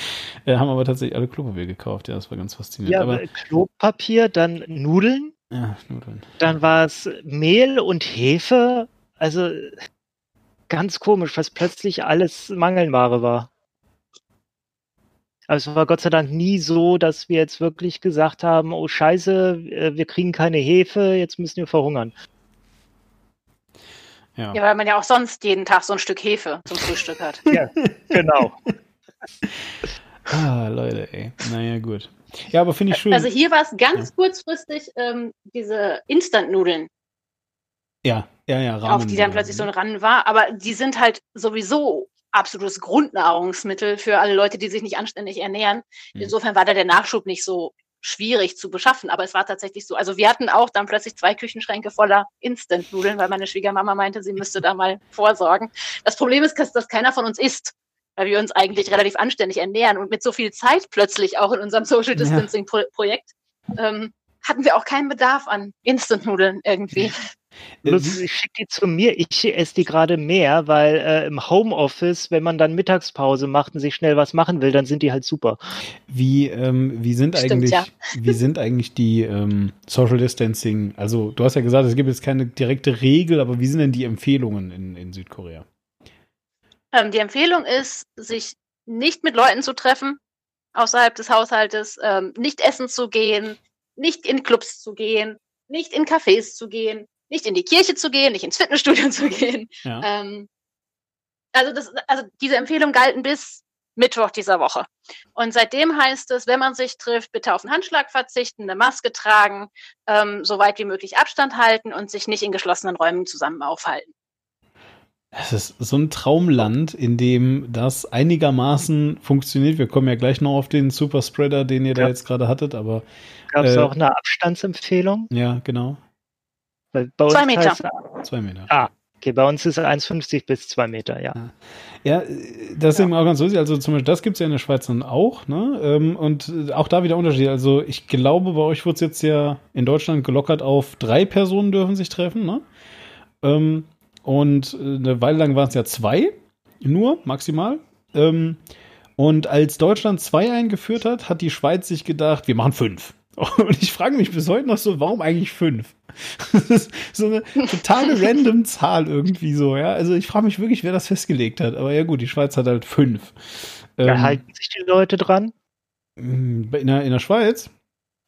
Speaker 1: äh, haben aber tatsächlich alle Klopapier gekauft, ja, das war ganz faszinierend. Ja, aber
Speaker 2: Klopapier, dann Nudeln, Ja, Nudeln. Dann war es Mehl und Hefe. Also ganz komisch, was plötzlich alles Mangelware war. Also es war Gott sei Dank nie so, dass wir jetzt wirklich gesagt haben, oh scheiße, äh, wir kriegen keine Hefe, jetzt müssen wir verhungern.
Speaker 3: Ja. ja, weil man ja auch sonst jeden Tag so ein Stück Hefe zum Frühstück hat.
Speaker 2: ja, genau.
Speaker 1: ah, Leute, ey. Naja, gut. Ja, aber finde ich schön.
Speaker 3: Also hier war es ganz ja. kurzfristig ähm, diese Instant-Nudeln.
Speaker 1: Ja, ja, ja.
Speaker 3: Rahmen auf die dann plötzlich so ein Ran war. Aber die sind halt sowieso absolutes Grundnahrungsmittel für alle Leute, die sich nicht anständig ernähren. Mhm. Insofern war da der Nachschub nicht so schwierig zu beschaffen, aber es war tatsächlich so. Also wir hatten auch dann plötzlich zwei Küchenschränke voller Instant-Nudeln, weil meine Schwiegermama meinte, sie müsste da mal vorsorgen. Das Problem ist, dass keiner von uns isst, weil wir uns eigentlich relativ anständig ernähren und mit so viel Zeit plötzlich auch in unserem Social Distancing-Projekt ähm, hatten wir auch keinen Bedarf an Instant-Nudeln irgendwie.
Speaker 2: Bloß, ich schicke die zu mir, ich esse die gerade mehr, weil äh, im Homeoffice, wenn man dann Mittagspause macht und sich schnell was machen will, dann sind die halt super.
Speaker 1: Wie, ähm, wie sind Stimmt, eigentlich, ja. wie sind eigentlich die ähm, Social Distancing? Also, du hast ja gesagt, es gibt jetzt keine direkte Regel, aber wie sind denn die Empfehlungen in, in Südkorea?
Speaker 3: Ähm, die Empfehlung ist, sich nicht mit Leuten zu treffen außerhalb des Haushaltes, ähm, nicht essen zu gehen, nicht in Clubs zu gehen, nicht in Cafés zu gehen, nicht in die Kirche zu gehen, nicht ins Fitnessstudio zu gehen. Ja. Ähm, also, das, also diese Empfehlungen galten bis Mittwoch dieser Woche. Und seitdem heißt es, wenn man sich trifft, bitte auf einen Handschlag verzichten, eine Maske tragen, ähm, so weit wie möglich Abstand halten und sich nicht in geschlossenen Räumen zusammen aufhalten.
Speaker 1: Es ist so ein Traumland, in dem das einigermaßen funktioniert. Wir kommen ja gleich noch auf den Superspreader, den ihr ja. da jetzt gerade hattet, aber.
Speaker 2: Gab es äh, auch eine Abstandsempfehlung?
Speaker 1: Ja, genau.
Speaker 3: Zwei Meter.
Speaker 1: Zwei Meter.
Speaker 2: Ah, okay, bei uns ist 1,50 bis zwei Meter, ja.
Speaker 1: Ja, das ist ja. eben auch ganz lustig. Also zum Beispiel, das gibt es ja in der Schweiz dann auch, ne? Ähm, und auch da wieder Unterschied. Also ich glaube, bei euch wurde es jetzt ja in Deutschland gelockert auf drei Personen dürfen sich treffen, ne? Und äh, eine Weile lang waren es ja zwei, nur maximal. Ähm, und als Deutschland zwei eingeführt hat, hat die Schweiz sich gedacht, wir machen fünf. Und ich frage mich bis heute noch so, warum eigentlich fünf? Das ist so eine totale random Zahl irgendwie so, ja. Also ich frage mich wirklich, wer das festgelegt hat. Aber ja gut, die Schweiz hat halt fünf.
Speaker 2: Ja, ähm, halten sich die Leute dran?
Speaker 1: In der, in der Schweiz?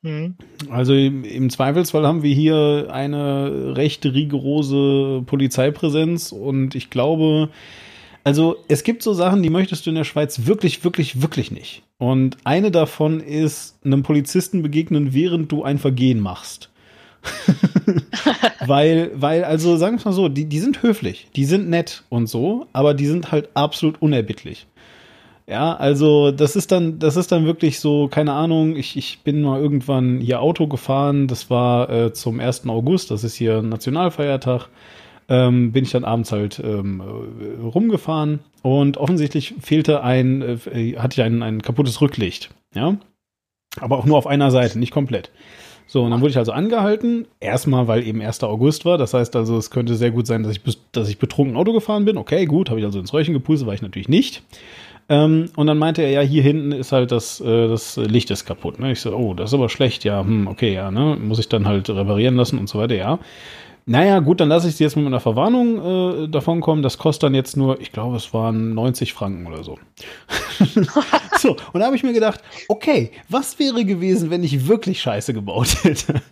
Speaker 1: Mhm. Also im, im, Zweifelsfall haben wir hier eine recht rigorose Polizeipräsenz und ich glaube, also es gibt so Sachen, die möchtest du in der Schweiz wirklich, wirklich, wirklich nicht. Und eine davon ist einem Polizisten begegnen, während du ein Vergehen machst. weil, weil, also sagen wir mal so, die, die sind höflich, die sind nett und so, aber die sind halt absolut unerbittlich. Ja, also das ist dann, das ist dann wirklich so, keine Ahnung, ich, ich bin mal irgendwann hier Auto gefahren, das war äh, zum 1. August, das ist hier Nationalfeiertag ähm, bin ich dann abends halt ähm, äh, rumgefahren und offensichtlich fehlte ein, äh, hatte ich ein, ein kaputtes Rücklicht, ja. Aber auch nur auf einer Seite, nicht komplett. So, und dann wurde ich also angehalten. Erstmal, weil eben 1. August war. Das heißt also, es könnte sehr gut sein, dass ich, dass ich betrunken Auto gefahren bin. Okay, gut, habe ich also ins Röhrchen gepustet, war ich natürlich nicht. Ähm, und dann meinte er, ja, hier hinten ist halt das, äh, das Licht ist kaputt. Ne? Ich so, oh, das ist aber schlecht. Ja, hm, okay, ja, ne? Muss ich dann halt reparieren lassen und so weiter, ja. Naja, gut, dann lasse ich sie jetzt mit einer Verwarnung äh, davon kommen. Das kostet dann jetzt nur, ich glaube, es waren 90 Franken oder so. so, und da habe ich mir gedacht, okay, was wäre gewesen, wenn ich wirklich Scheiße gebaut hätte?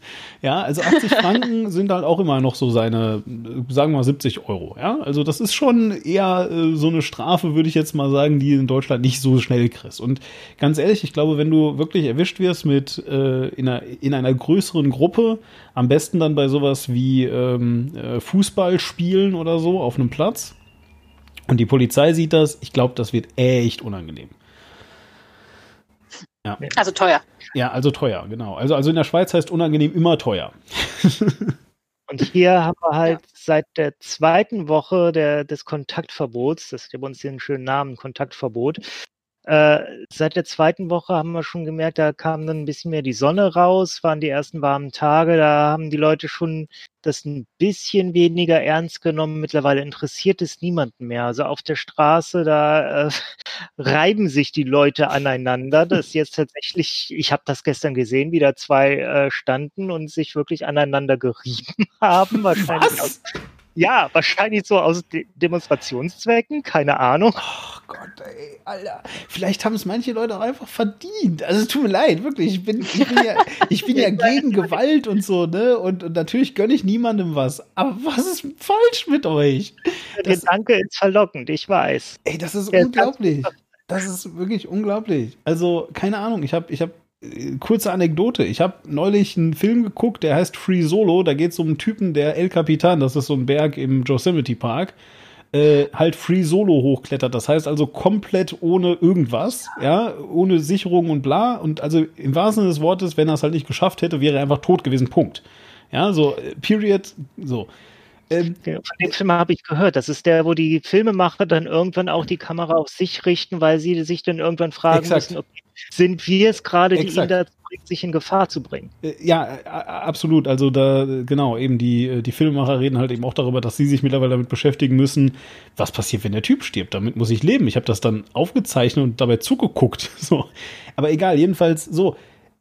Speaker 1: ja, also 80 Franken sind halt auch immer noch so seine, sagen wir mal 70 Euro. Ja, also das ist schon eher äh, so eine Strafe, würde ich jetzt mal sagen, die in Deutschland nicht so schnell kriegst. Und ganz ehrlich, ich glaube, wenn du wirklich erwischt wirst mit äh, in, einer, in einer größeren Gruppe, am besten dann bei sowas wie ähm, äh, Fußballspielen oder so auf einem Platz, und die Polizei sieht das, ich glaube, das wird echt unangenehm.
Speaker 3: Ja. Also teuer.
Speaker 1: Ja, also teuer, genau. Also, also in der Schweiz heißt unangenehm immer teuer.
Speaker 2: Und hier haben wir halt ja. seit der zweiten Woche der, des Kontaktverbots, das bei uns den schönen Namen, Kontaktverbot, Äh, seit der zweiten Woche haben wir schon gemerkt, da kam dann ein bisschen mehr die Sonne raus, waren die ersten warmen Tage, da haben die Leute schon das ein bisschen weniger ernst genommen. Mittlerweile interessiert es niemanden mehr. Also auf der Straße, da äh, reiben sich die Leute aneinander. Das ist jetzt tatsächlich, ich habe das gestern gesehen, wie da zwei äh, standen und sich wirklich aneinander gerieben haben. Wahrscheinlich aus, ja, wahrscheinlich so aus De Demonstrationszwecken, keine Ahnung.
Speaker 1: Oh Gott, ey, Alter. Vielleicht haben es manche Leute auch einfach verdient. Also es tut mir leid, wirklich. Ich bin, ich bin ja, ich bin ja gegen Gewalt und so, ne? Und, und natürlich gönne ich niemandem was. Aber was ist falsch mit euch?
Speaker 2: Der das, Gedanke ist verlockend, ich weiß.
Speaker 1: Ey, das ist Der unglaublich. Das ist wirklich unglaublich. Also, keine Ahnung, ich habe ich hab kurze Anekdote. Ich habe neulich einen Film geguckt, der heißt Free Solo. Da geht es um einen Typen, der El Capitan, das ist so ein Berg im Yosemite Park, äh, halt Free Solo hochklettert. Das heißt also komplett ohne irgendwas, ja, ohne Sicherung und bla. Und also im wahrsten Sinne des Wortes, wenn er es halt nicht geschafft hätte, wäre er einfach tot gewesen. Punkt. Ja, so, äh, Period, so.
Speaker 2: Ähm, Von dem Film habe ich gehört. Das ist der, wo die Filmemacher dann irgendwann auch die Kamera auf sich richten, weil sie sich dann irgendwann fragen exakt. müssen, okay, sind wir es gerade, die ihn dazu bringt, sich in Gefahr zu bringen?
Speaker 1: Äh, ja, absolut. Also da, genau, eben die, die Filmemacher reden halt eben auch darüber, dass sie sich mittlerweile damit beschäftigen müssen, was passiert, wenn der Typ stirbt. Damit muss ich leben. Ich habe das dann aufgezeichnet und dabei zugeguckt. So. Aber egal, jedenfalls so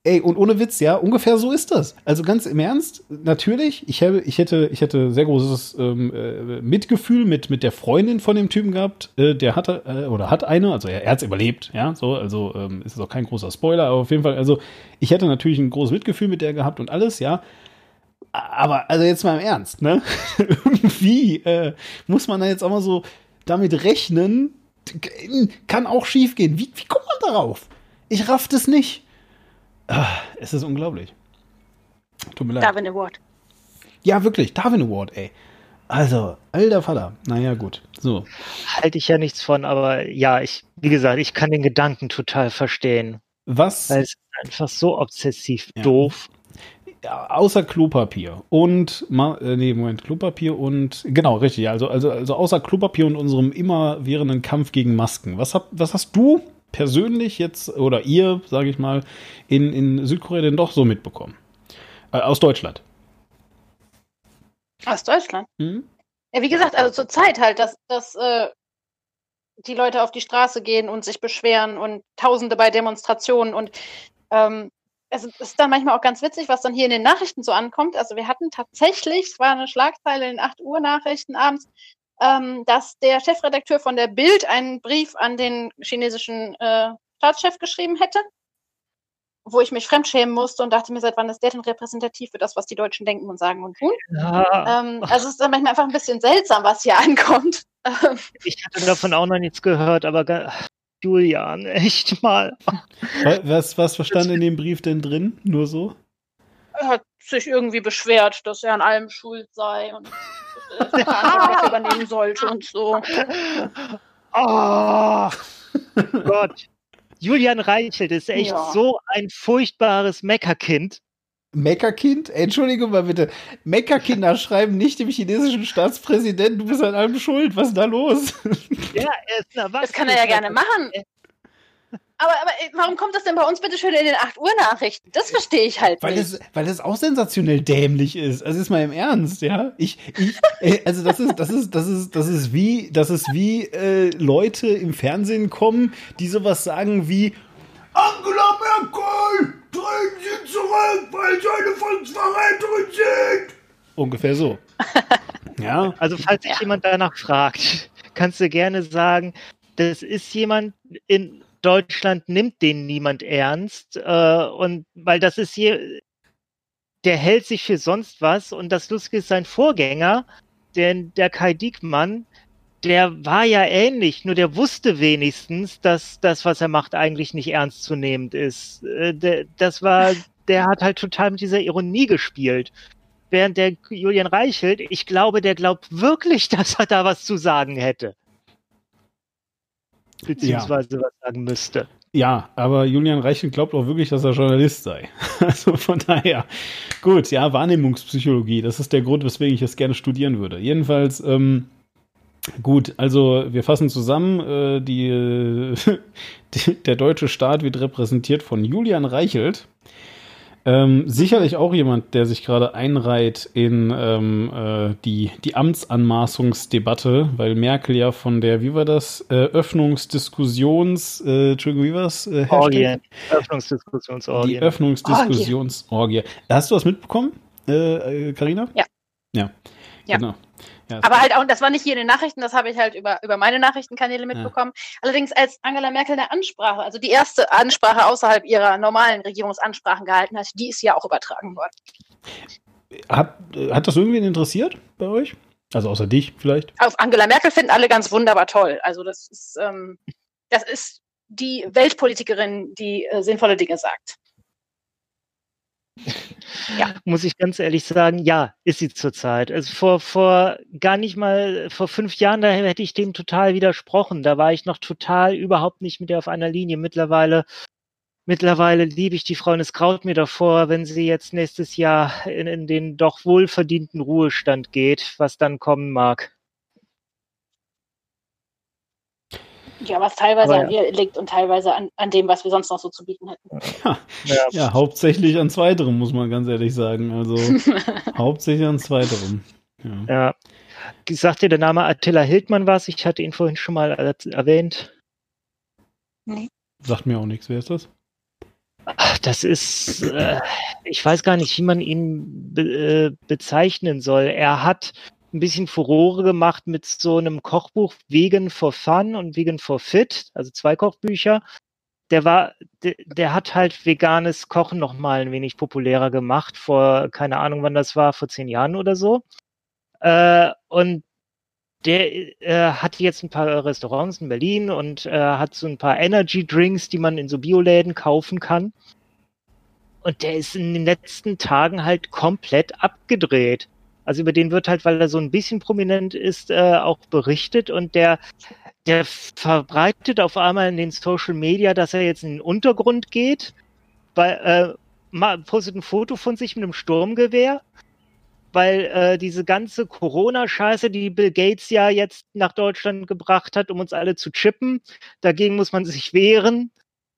Speaker 1: Ey, und ohne Witz, ja, ungefähr so ist das. Also ganz im Ernst, natürlich, ich, habe, ich, hätte, ich hätte sehr großes ähm, äh, Mitgefühl mit, mit der Freundin von dem Typen gehabt. Äh, der hatte, äh, oder hat eine, also er, er hat es überlebt, ja, so, also ähm, ist auch kein großer Spoiler, aber auf jeden Fall, also ich hätte natürlich ein großes Mitgefühl mit der gehabt und alles, ja. Aber, also jetzt mal im Ernst, ne? Irgendwie äh, muss man da jetzt auch mal so damit rechnen, kann auch schief gehen. Wie, wie kommt man darauf? Ich raff das nicht. Ah, es ist unglaublich.
Speaker 3: Tut mir leid. Darwin Award.
Speaker 1: Ja, wirklich, Darwin Award, ey. Also, alter Vater. Naja, gut. So.
Speaker 2: Halte ich ja nichts von, aber ja, ich, wie gesagt, ich kann den Gedanken total verstehen.
Speaker 1: Was?
Speaker 2: Weil es ist einfach so obsessiv ja. doof.
Speaker 1: Ja, außer Klopapier und äh, nee, Moment, Klopapier und genau, richtig, also, also, also außer Klopapier und unserem immerwährenden Kampf gegen Masken. Was, hab, was hast du persönlich jetzt oder ihr, sage ich mal, in, in Südkorea denn doch so mitbekommen? Äh, aus Deutschland.
Speaker 3: Aus Deutschland? Mhm. Ja, wie gesagt, also zur Zeit halt, dass, dass äh, die Leute auf die Straße gehen und sich beschweren und Tausende bei Demonstrationen und ähm, es ist dann manchmal auch ganz witzig, was dann hier in den Nachrichten so ankommt. Also wir hatten tatsächlich, es war eine Schlagzeile in den 8 Uhr Nachrichten abends, ähm, dass der Chefredakteur von der Bild einen Brief an den chinesischen äh, Staatschef geschrieben hätte, wo ich mich fremdschämen musste und dachte mir, seit wann ist der denn repräsentativ für das, was die Deutschen denken und sagen und tun? Ja. Ähm, also es ist dann manchmal einfach ein bisschen seltsam, was hier ankommt.
Speaker 2: ich hatte davon auch noch nichts gehört, aber Julian, echt mal.
Speaker 1: Was, was verstand in dem Brief denn drin? Nur so?
Speaker 3: Er sich irgendwie beschwert, dass er an allem schuld sei und Verantwortung übernehmen sollte und so.
Speaker 2: Oh Gott. Julian Reichelt ist echt ja. so ein furchtbares Meckerkind.
Speaker 1: Meckerkind? Entschuldigung mal bitte. Meckerkinder schreiben nicht dem chinesischen Staatspräsidenten, du bist an allem schuld. Was ist da los?
Speaker 3: Ja, er ist ein Erwachsener. Das kann er ja gerne machen. Aber, aber äh, warum kommt das denn bei uns bitte schön in den 8 Uhr Nachrichten? Das verstehe ich halt
Speaker 1: weil
Speaker 3: nicht.
Speaker 1: Das, weil das auch sensationell dämlich ist. Also ist mal im Ernst, ja. Ich, ich, äh, also das ist, das ist, das ist, das ist wie, das ist wie äh, Leute im Fernsehen kommen, die sowas sagen wie Angela Merkel, treten Sie zurück, weil Sie eine Volksverräterin sind. Ungefähr so.
Speaker 2: ja. Also falls sich ja. jemand danach fragt, kannst du gerne sagen, das ist jemand in Deutschland nimmt den niemand ernst. Äh, und weil das ist hier, der hält sich für sonst was. Und das Lustige ist, sein Vorgänger, denn der Kai Diekmann, der war ja ähnlich, nur der wusste wenigstens, dass das, was er macht, eigentlich nicht ernstzunehmend ist. Äh, der, das war, der hat halt total mit dieser Ironie gespielt. Während der Julian Reichelt, ich glaube, der glaubt wirklich, dass er da was zu sagen hätte beziehungsweise ja. was sagen müsste.
Speaker 1: Ja, aber Julian Reichel glaubt auch wirklich, dass er Journalist sei. Also von daher, gut, ja, Wahrnehmungspsychologie, das ist der Grund, weswegen ich es gerne studieren würde. Jedenfalls, ähm, Gut, also wir fassen zusammen. Äh, die, die, der deutsche Staat wird repräsentiert von Julian Reichelt. Ähm, sicherlich auch jemand, der sich gerade einreiht in ähm, äh, die, die Amtsanmaßungsdebatte, weil Merkel ja von der, wie war das, äh, Öffnungsdiskussions, äh, Entschuldigung, wie war das? Äh,
Speaker 2: Orgie. Öffnungsdiskussionsorgie.
Speaker 1: Die Öffnungsdiskussionsorgie. Hast du was mitbekommen, Karina?
Speaker 3: Äh, ja.
Speaker 1: Ja.
Speaker 3: Ja. Genau. Ja, aber halt auch, das war nicht hier in den Nachrichten, das habe ich halt über, über meine Nachrichtenkanäle mitbekommen. Ja. Allerdings als Angela Merkel eine Ansprache, also die erste Ansprache außerhalb ihrer normalen Regierungsansprachen gehalten hat, die ist ja auch übertragen worden.
Speaker 1: Hat, hat das irgendwen interessiert bei euch? Also außer dich vielleicht?
Speaker 3: Auf Angela Merkel finden alle ganz wunderbar toll. Also das ist, ähm, das ist die Weltpolitikerin, die äh, sinnvolle Dinge sagt.
Speaker 2: Ja. Muss ich ganz ehrlich sagen, ja, ist sie zurzeit. Also vor, vor gar nicht mal, vor fünf Jahren, da hätte ich dem total widersprochen. Da war ich noch total überhaupt nicht mit ihr auf einer Linie. Mittlerweile, mittlerweile liebe ich die Frau und es kraut mir davor, wenn sie jetzt nächstes Jahr in, in den doch wohlverdienten Ruhestand geht, was dann kommen mag.
Speaker 3: Ja, was teilweise Aber, an ihr liegt und teilweise an, an dem, was wir sonst noch so zu bieten hätten.
Speaker 1: Ja, ja. ja hauptsächlich an zweiterem, muss man ganz ehrlich sagen. Also hauptsächlich an zweiterem.
Speaker 2: Ja. ja. Sagt dir der Name Attila Hildmann was? Ich hatte ihn vorhin schon mal erwähnt.
Speaker 1: Nee. Sagt mir auch nichts. Wer ist das?
Speaker 2: Das ist, äh, ich weiß gar nicht, wie man ihn be äh, bezeichnen soll. Er hat ein bisschen Furore gemacht mit so einem Kochbuch Vegan for Fun und Vegan for Fit, also zwei Kochbücher. Der war, der, der hat halt veganes Kochen noch mal ein wenig populärer gemacht vor, keine Ahnung, wann das war, vor zehn Jahren oder so. Äh, und der äh, hat jetzt ein paar Restaurants in Berlin und äh, hat so ein paar Energy Drinks, die man in so Bioläden kaufen kann. Und der ist in den letzten Tagen halt komplett abgedreht. Also über den wird halt, weil er so ein bisschen prominent ist, äh, auch berichtet und der, der verbreitet auf einmal in den Social Media, dass er jetzt in den Untergrund geht, weil, äh, postet ein Foto von sich mit einem Sturmgewehr, weil äh, diese ganze Corona-Scheiße, die Bill Gates ja jetzt nach Deutschland gebracht hat, um uns alle zu chippen, dagegen muss man sich wehren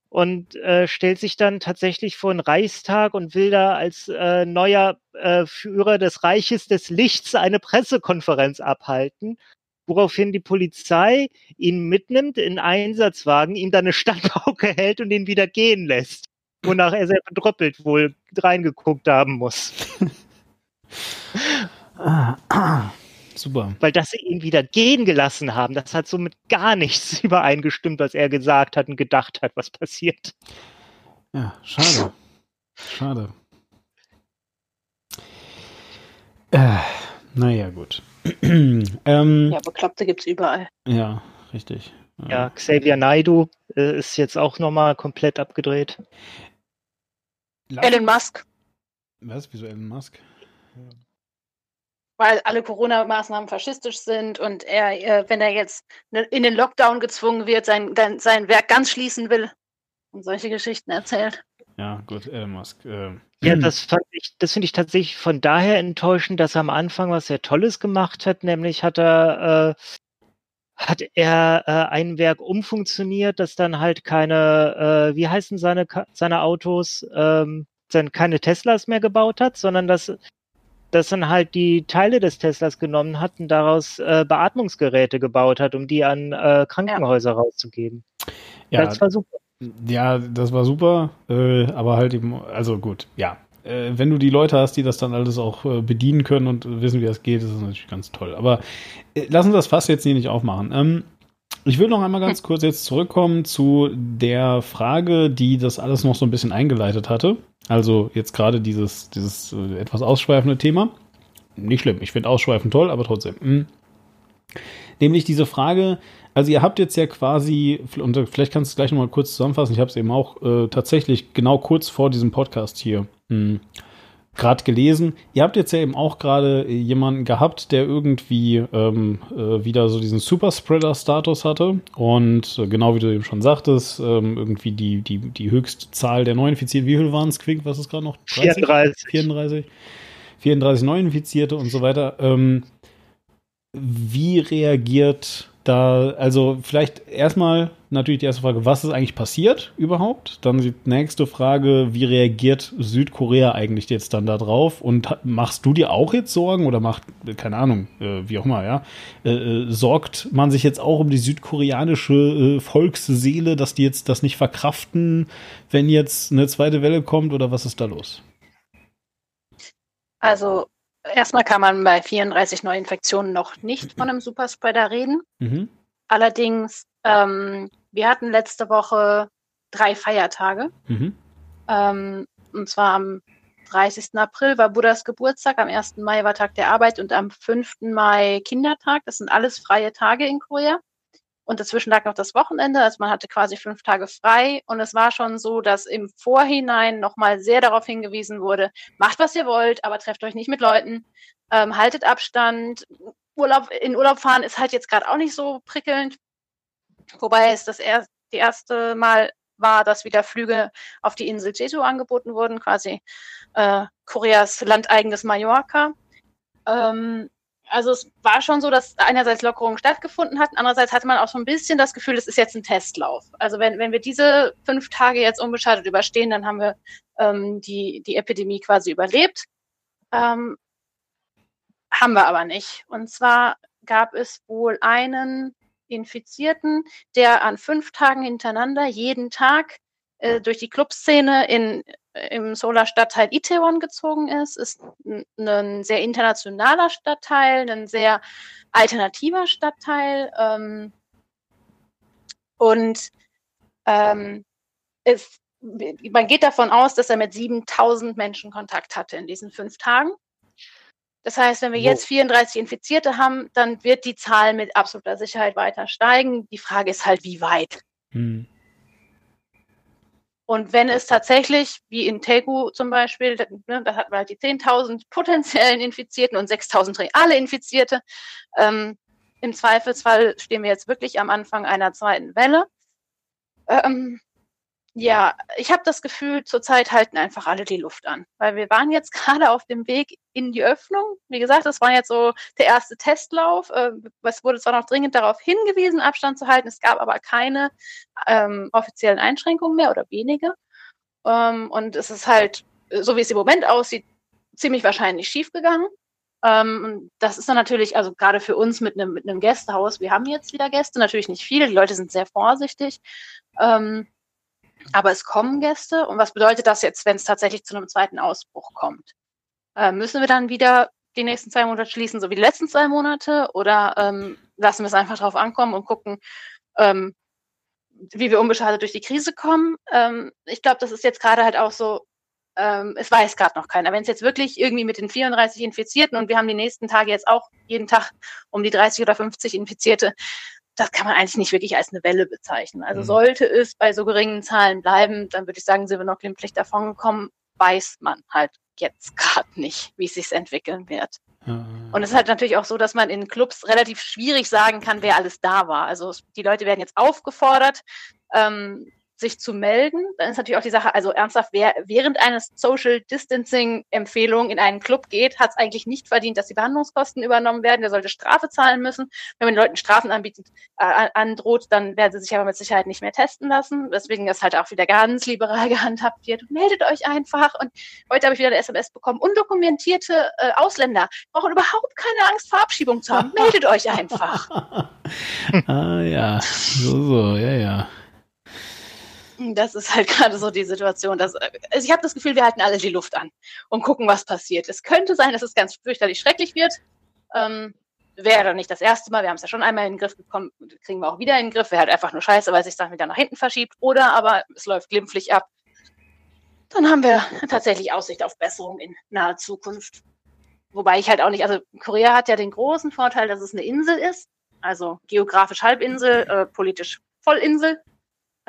Speaker 2: und äh, stellt sich dann tatsächlich vor den Reichstag und will da als äh, neuer äh, Führer des Reiches des Lichts eine Pressekonferenz abhalten, woraufhin die Polizei ihn mitnimmt in Einsatzwagen, ihm dann eine Standpauke hält und ihn wieder gehen lässt, wonach er sehr bedröppelt wohl reingeguckt haben muss.
Speaker 1: ah, ah. Super.
Speaker 2: Weil dass sie ihn wieder gehen gelassen haben, das hat somit gar nichts übereingestimmt, was er gesagt hat und gedacht hat, was passiert.
Speaker 1: Ja, schade. Schade. Äh, naja, gut.
Speaker 3: ähm, ja, Bekloppte gibt es überall.
Speaker 1: Ja, richtig.
Speaker 2: Ja, ja Xavier Naidu äh, ist jetzt auch nochmal komplett abgedreht.
Speaker 3: Elon Musk.
Speaker 1: Was? Wieso Elon Musk?
Speaker 3: Ja weil alle Corona-Maßnahmen faschistisch sind und er, äh, wenn er jetzt ne, in den Lockdown gezwungen wird, sein, sein Werk ganz schließen will und solche Geschichten erzählt.
Speaker 1: Ja, gut, Elon Musk. Äh.
Speaker 2: Ja, das fand ich, das finde ich tatsächlich von daher enttäuschend, dass er am Anfang was sehr Tolles gemacht hat, nämlich hat er äh, hat er äh, ein Werk umfunktioniert, das dann halt keine, äh, wie heißen seine seine Autos, ähm, dann keine Teslas mehr gebaut hat, sondern das dass dann halt die Teile des Teslas genommen hat und daraus äh, Beatmungsgeräte gebaut hat, um die an äh, Krankenhäuser ja. rauszugeben.
Speaker 1: Ja, das war super. Ja, das war super, äh, aber halt eben, also gut, ja. Äh, wenn du die Leute hast, die das dann alles auch äh, bedienen können und wissen, wie das geht, ist das natürlich ganz toll. Aber äh, lass uns das Fass jetzt hier nicht aufmachen. Ähm, ich will noch einmal ganz kurz jetzt zurückkommen zu der Frage, die das alles noch so ein bisschen eingeleitet hatte. Also jetzt gerade dieses, dieses äh, etwas ausschweifende Thema. Nicht schlimm, ich finde Ausschweifen toll, aber trotzdem. Hm. Nämlich diese Frage, also ihr habt jetzt ja quasi, und vielleicht kannst du es gleich nochmal kurz zusammenfassen, ich habe es eben auch äh, tatsächlich genau kurz vor diesem Podcast hier hm, gerade gelesen. Ihr habt jetzt ja eben auch gerade jemanden gehabt, der irgendwie ähm, äh, wieder so diesen Superspreader-Status hatte. Und äh, genau wie du eben schon sagtest, ähm, irgendwie die, die, die höchste Zahl der Neuinfizierten, wie viel waren es, Quink, was ist gerade noch?
Speaker 2: 30? 34.
Speaker 1: 34. 34 Neuinfizierte und so weiter. Ähm, wie reagiert da, also vielleicht erstmal natürlich die erste Frage, was ist eigentlich passiert überhaupt? Dann die nächste Frage, wie reagiert Südkorea eigentlich jetzt dann da drauf? Und machst du dir auch jetzt Sorgen oder macht, keine Ahnung, äh, wie auch immer, ja, äh, äh, sorgt man sich jetzt auch um die südkoreanische äh, Volksseele, dass die jetzt das nicht verkraften, wenn jetzt eine zweite Welle kommt oder was ist da los?
Speaker 3: Also erstmal kann man bei 34 Neuinfektionen noch nicht von einem Superspreader reden. Mhm. Allerdings, ähm, wir hatten letzte Woche drei Feiertage. Mhm. Ähm, und zwar am 30. April war Buddhas Geburtstag, am 1. Mai war Tag der Arbeit und am 5. Mai Kindertag. Das sind alles freie Tage in Korea. Und dazwischen lag noch das Wochenende, also man hatte quasi fünf Tage frei. Und es war schon so, dass im Vorhinein nochmal sehr darauf hingewiesen wurde, macht, was ihr wollt, aber trefft euch nicht mit Leuten, ähm, haltet Abstand. Urlaub, in Urlaub fahren ist halt jetzt gerade auch nicht so prickelnd. Wobei es das erst, die erste Mal war, dass wieder Flüge auf die Insel Jeju angeboten wurden, quasi äh, Koreas landeigenes Mallorca. Ähm, also es war schon so, dass einerseits Lockerungen stattgefunden hatten, andererseits hatte man auch so ein bisschen das Gefühl, es ist jetzt ein Testlauf. Also wenn, wenn wir diese fünf Tage jetzt unbeschadet überstehen, dann haben wir ähm, die, die Epidemie quasi überlebt. Ähm, haben wir aber nicht. Und zwar gab es wohl einen Infizierten, der an fünf Tagen hintereinander jeden Tag äh, durch die Clubszene in im Solar-Stadtteil Itaewon gezogen ist, ist ein sehr internationaler Stadtteil, ein sehr alternativer Stadtteil. Ähm, und ähm, es, man geht davon aus, dass er mit 7000 Menschen Kontakt hatte in diesen fünf Tagen. Das heißt, wenn wir jetzt 34 Infizierte haben, dann wird die Zahl mit absoluter Sicherheit weiter steigen. Die Frage ist halt, wie weit. Hm. Und wenn es tatsächlich, wie in Tegu zum Beispiel, ne, da hatten wir halt die 10.000 potenziellen Infizierten und 6.000 reale Infizierte, ähm, im Zweifelsfall stehen wir jetzt wirklich am Anfang einer zweiten Welle. Ähm, ja, ich habe das Gefühl, zurzeit halten einfach alle die Luft an, weil wir waren jetzt gerade auf dem Weg in die Öffnung. Wie gesagt, das war jetzt so der erste Testlauf. Äh, es wurde zwar noch dringend darauf hingewiesen, Abstand zu halten, es gab aber keine ähm, offiziellen Einschränkungen mehr oder wenige. Ähm, und es ist halt, so wie es im Moment aussieht, ziemlich wahrscheinlich schiefgegangen. Ähm, das ist dann natürlich, also gerade für uns mit einem, mit Gästehaus, wir haben jetzt wieder Gäste, natürlich nicht viele, die Leute sind sehr vorsichtig. Ähm, aber es kommen Gäste. Und was bedeutet das jetzt, wenn es tatsächlich zu einem zweiten Ausbruch kommt? Äh, müssen wir dann wieder die nächsten zwei Monate schließen, so wie die letzten zwei Monate? Oder ähm, lassen wir es einfach drauf ankommen und gucken, ähm, wie wir unbeschadet durch die Krise kommen? Ähm, ich glaube, das ist jetzt gerade halt auch so, ähm, es weiß gerade noch keiner. Wenn es jetzt wirklich irgendwie mit den 34 Infizierten und wir haben die nächsten Tage jetzt auch jeden Tag um die 30 oder 50 Infizierte, das kann man eigentlich nicht wirklich als eine Welle bezeichnen. Also mhm. sollte es bei so geringen Zahlen bleiben, dann würde ich sagen, sind wir noch glimpflich davon gekommen, weiß man halt jetzt gerade nicht, wie es sich entwickeln wird. Und es ist halt natürlich auch so, dass man in Clubs relativ schwierig sagen kann, wer alles da war. Also die Leute werden jetzt aufgefordert, ähm, sich zu melden. Dann ist natürlich auch die Sache, also ernsthaft, wer während eines Social Distancing Empfehlungen in einen Club geht, hat es eigentlich nicht verdient, dass die Behandlungskosten übernommen werden. Der sollte Strafe zahlen müssen. Wenn man den Leuten Strafen anbietet, äh, androht, dann werden sie sich aber mit Sicherheit nicht mehr testen lassen. Deswegen ist halt auch wieder ganz liberal gehandhabt wird. Meldet euch einfach. Und heute habe ich wieder eine SMS bekommen. Undokumentierte äh, Ausländer brauchen überhaupt keine Angst vor Abschiebung zu haben. Meldet euch einfach.
Speaker 1: ah ja, so, so, ja, ja.
Speaker 3: Das ist halt gerade so die Situation. Dass, also ich habe das Gefühl, wir halten alle die Luft an und gucken, was passiert. Es könnte sein, dass es ganz fürchterlich schrecklich wird. Ähm, wäre nicht das erste Mal. Wir haben es ja schon einmal in den Griff bekommen, kriegen wir auch wieder in den Griff. Wäre halt einfach nur scheiße, weil sich dann wieder nach hinten verschiebt. Oder aber es läuft glimpflich ab. Dann haben wir tatsächlich Aussicht auf Besserung in naher Zukunft. Wobei ich halt auch nicht, also Korea hat ja den großen Vorteil, dass es eine Insel ist. Also geografisch Halbinsel, äh, politisch Vollinsel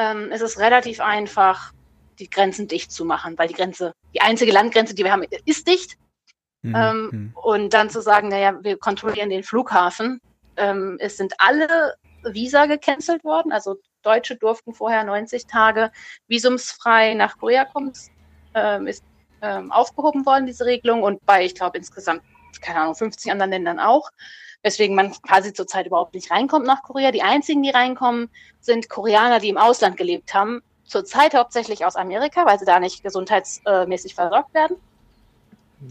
Speaker 3: ähm, es ist relativ einfach, die Grenzen dicht zu machen, weil die Grenze, die einzige Landgrenze, die wir haben, ist dicht. Mhm. Ähm, mhm. und dann zu sagen, naja, wir kontrollieren den Flughafen. Ähm, es sind alle Visa gecancelt worden, also Deutsche durften vorher 90 Tage visumsfrei nach Korea kommen. Ähm, ist ähm, aufgehoben worden, diese Regelung, und bei, ich glaube, insgesamt, keine Ahnung, 50 anderen Ländern auch. Weswegen man quasi zurzeit überhaupt nicht reinkommt nach Korea. Die einzigen, die reinkommen, sind Koreaner, die im Ausland gelebt haben. Zurzeit hauptsächlich aus Amerika, weil sie da nicht gesundheitsmäßig versorgt werden.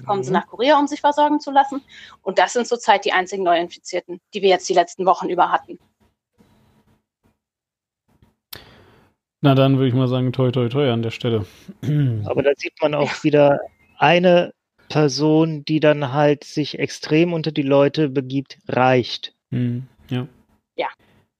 Speaker 3: Kommen sie nach Korea, um sich versorgen zu lassen. Und das sind zurzeit die einzigen Neuinfizierten, die wir jetzt die letzten Wochen über hatten.
Speaker 1: Na dann würde ich mal sagen, toi, toi, toi an der Stelle.
Speaker 2: Aber da sieht man auch wieder eine Person, die dann halt sich extrem unter die Leute begibt, reicht.
Speaker 1: Hm, ja.
Speaker 3: Ja,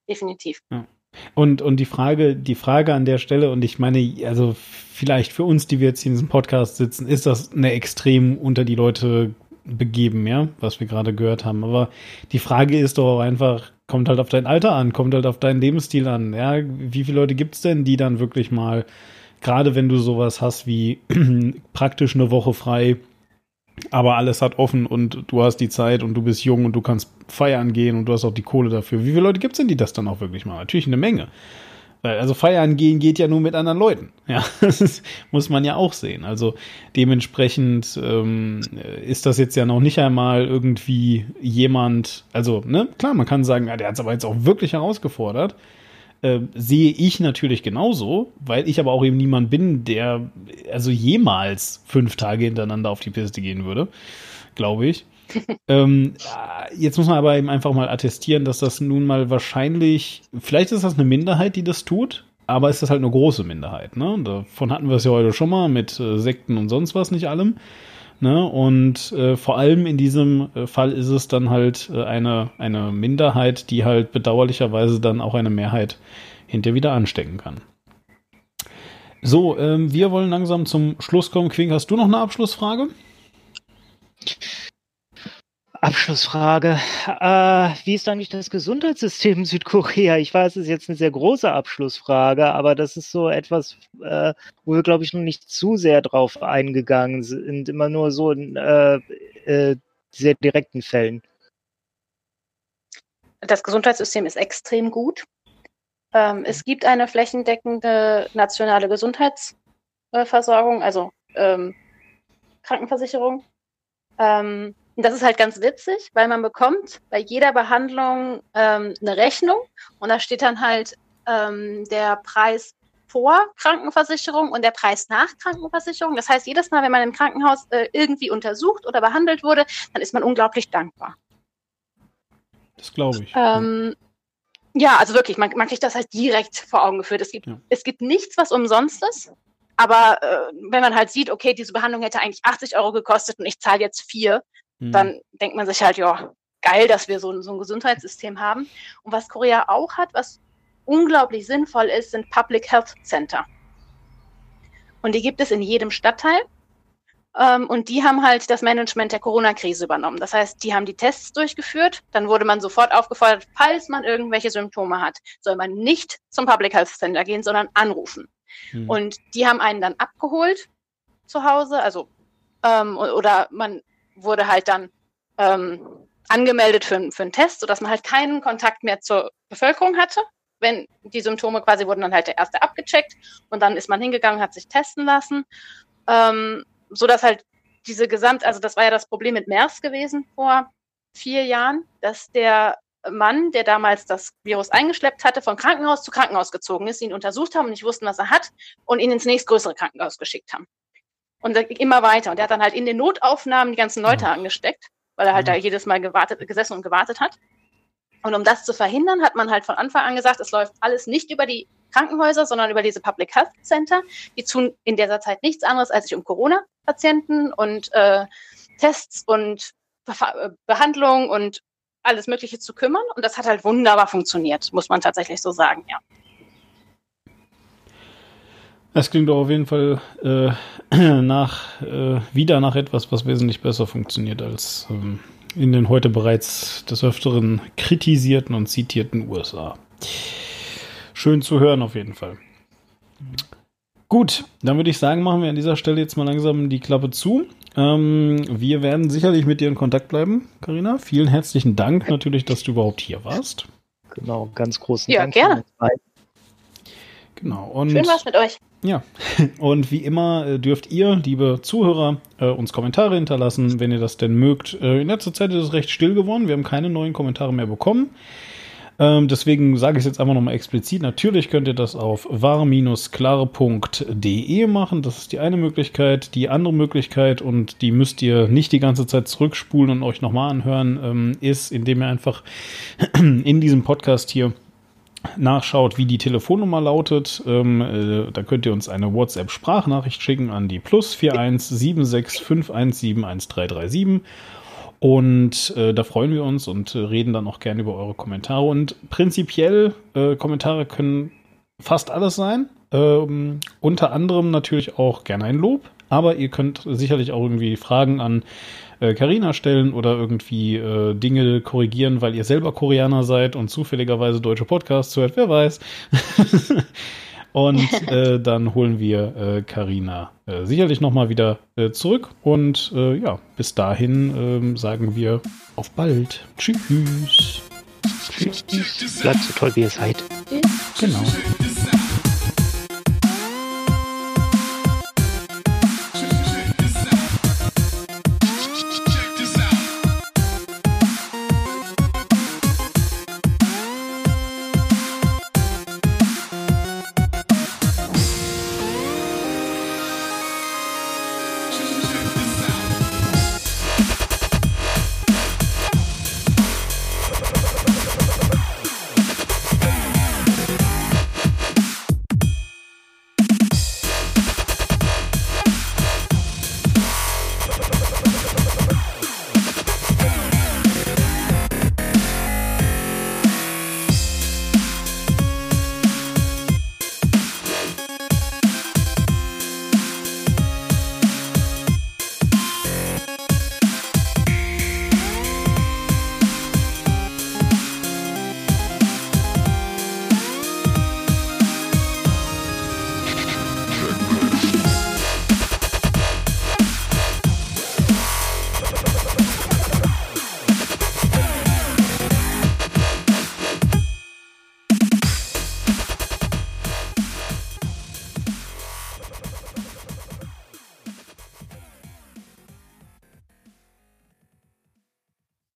Speaker 3: definitiv.
Speaker 1: Ja. Und, und die Frage, die Frage an der Stelle, und ich meine, also vielleicht für uns, die wir jetzt hier in diesem Podcast sitzen, ist das eine extrem unter die Leute begeben, ja, was wir gerade gehört haben. Aber die Frage ist doch auch einfach, kommt halt auf dein Alter an, kommt halt auf deinen Lebensstil an, ja. Wie viele Leute gibt es denn, die dann wirklich mal, gerade wenn du sowas hast wie praktisch eine Woche frei, aber alles hat offen und du hast die Zeit und du bist jung und du kannst feiern gehen und du hast auch die Kohle dafür. Wie viele Leute gibt es denn, die das dann auch wirklich machen? Natürlich eine Menge. Also feiern gehen geht ja nur mit anderen Leuten. Ja, das muss man ja auch sehen. Also dementsprechend ähm, ist das jetzt ja noch nicht einmal irgendwie jemand, also, ne, klar, man kann sagen, ja, der hat es aber jetzt auch wirklich herausgefordert. Äh, sehe ich natürlich genauso, weil ich aber auch eben niemand bin, der also jemals fünf Tage hintereinander auf die Piste gehen würde, glaube ich. ähm, jetzt muss man aber eben einfach mal attestieren, dass das nun mal wahrscheinlich, vielleicht ist das eine Minderheit, die das tut, aber ist das halt eine große Minderheit. Ne? Davon hatten wir es ja heute schon mal mit äh, Sekten und sonst was, nicht allem. Ne? Und äh, vor allem in diesem äh, Fall ist es dann halt äh, eine, eine Minderheit, die halt bedauerlicherweise dann auch eine Mehrheit hinterher wieder anstecken kann. So, ähm, wir wollen langsam zum Schluss kommen. Quink, hast du noch eine Abschlussfrage?
Speaker 2: Abschlussfrage. Äh, wie ist eigentlich das Gesundheitssystem in Südkorea? Ich weiß, es ist jetzt eine sehr große Abschlussfrage, aber das ist so etwas, äh, wo wir, glaube ich, noch nicht zu sehr drauf eingegangen sind. Immer nur so in äh, äh, sehr direkten Fällen.
Speaker 3: Das Gesundheitssystem ist extrem gut. Ähm, es gibt eine flächendeckende nationale Gesundheitsversorgung, also ähm, Krankenversicherung. Ähm, und das ist halt ganz witzig, weil man bekommt bei jeder Behandlung ähm, eine Rechnung und da steht dann halt ähm, der Preis vor Krankenversicherung und der Preis nach Krankenversicherung. Das heißt, jedes Mal, wenn man im Krankenhaus äh, irgendwie untersucht oder behandelt wurde, dann ist man unglaublich dankbar.
Speaker 1: Das glaube ich.
Speaker 3: Ähm, ja, also wirklich, man, man kriegt das halt direkt vor Augen geführt. Es gibt, ja. es gibt nichts, was umsonst ist. Aber äh, wenn man halt sieht, okay, diese Behandlung hätte eigentlich 80 Euro gekostet und ich zahle jetzt vier, mhm. dann denkt man sich halt, ja, geil, dass wir so, so ein Gesundheitssystem haben. Und was Korea auch hat, was unglaublich sinnvoll ist, sind Public Health Center. Und die gibt es in jedem Stadtteil. Ähm, und die haben halt das Management der Corona-Krise übernommen. Das heißt, die haben die Tests durchgeführt. Dann wurde man sofort aufgefordert, falls man irgendwelche Symptome hat, soll man nicht zum Public Health Center gehen, sondern anrufen. Mhm. Und die haben einen dann abgeholt zu Hause, also ähm, oder man wurde halt dann ähm, angemeldet für, für einen Test, sodass man halt keinen Kontakt mehr zur Bevölkerung hatte. Wenn die Symptome quasi wurden dann halt der erste abgecheckt und dann ist man hingegangen, hat sich testen lassen, ähm, sodass halt diese Gesamt, also das war ja das Problem mit MERS gewesen vor vier Jahren, dass der Mann, der damals das Virus eingeschleppt hatte, von Krankenhaus zu Krankenhaus gezogen ist, ihn untersucht haben und nicht wussten, was er hat und ihn ins nächstgrößere Krankenhaus geschickt haben. Und immer weiter. Und er hat dann halt in den Notaufnahmen die ganzen Leute mhm. angesteckt, weil er halt mhm. da jedes Mal gewartet, gesessen und gewartet hat. Und um das zu verhindern, hat man halt von Anfang an gesagt, es läuft alles nicht über die Krankenhäuser, sondern über diese Public Health Center. Die tun in dieser Zeit nichts anderes, als sich um Corona-Patienten und äh, Tests und Be Behandlung und alles Mögliche zu kümmern. Und das hat halt wunderbar funktioniert, muss man tatsächlich so sagen, ja.
Speaker 1: Es klingt doch auf jeden Fall äh, nach, äh, wieder nach etwas, was wesentlich besser funktioniert als ähm, in den heute bereits des Öfteren kritisierten und zitierten USA. Schön zu hören auf jeden Fall. Gut, dann würde ich sagen, machen wir an dieser Stelle jetzt mal langsam die Klappe zu. Ähm, wir werden sicherlich mit dir in Kontakt bleiben, Karina. Vielen herzlichen Dank natürlich, dass du überhaupt hier warst.
Speaker 2: Genau, ganz großen
Speaker 3: ja,
Speaker 2: Dank.
Speaker 3: Ja, gerne.
Speaker 1: Genau. Und
Speaker 3: Schön was mit euch.
Speaker 1: Ja, und wie immer äh, dürft ihr, liebe Zuhörer, äh, uns Kommentare hinterlassen, wenn ihr das denn mögt. Äh, in letzter Zeit ist es recht still geworden. Wir haben keine neuen Kommentare mehr bekommen. Ähm, deswegen sage ich es jetzt einfach nochmal explizit. Natürlich könnt ihr das auf war-klare.de machen. Das ist die eine Möglichkeit. Die andere Möglichkeit, und die müsst ihr nicht die ganze Zeit zurückspulen und euch nochmal anhören, ähm, ist, indem ihr einfach in diesem Podcast hier nachschaut, wie die Telefonnummer lautet. Ähm, äh, da könnt ihr uns eine WhatsApp-Sprachnachricht schicken an die plus 417651711337. Und äh, da freuen wir uns und äh, reden dann auch gerne über eure Kommentare. Und prinzipiell, äh, Kommentare können fast alles sein. Ähm, unter anderem natürlich auch gerne ein Lob. Aber ihr könnt sicherlich auch irgendwie Fragen an Karina äh, stellen oder irgendwie äh, Dinge korrigieren, weil ihr selber Koreaner seid und zufälligerweise deutsche Podcasts hört, wer weiß. und äh, dann holen wir Karina äh, äh, sicherlich nochmal wieder äh, zurück. Und äh, ja, bis dahin ähm, sagen wir auf bald. Tschüss.
Speaker 2: Tschüss. Bleibt so toll, wie ihr seid.
Speaker 1: Genau.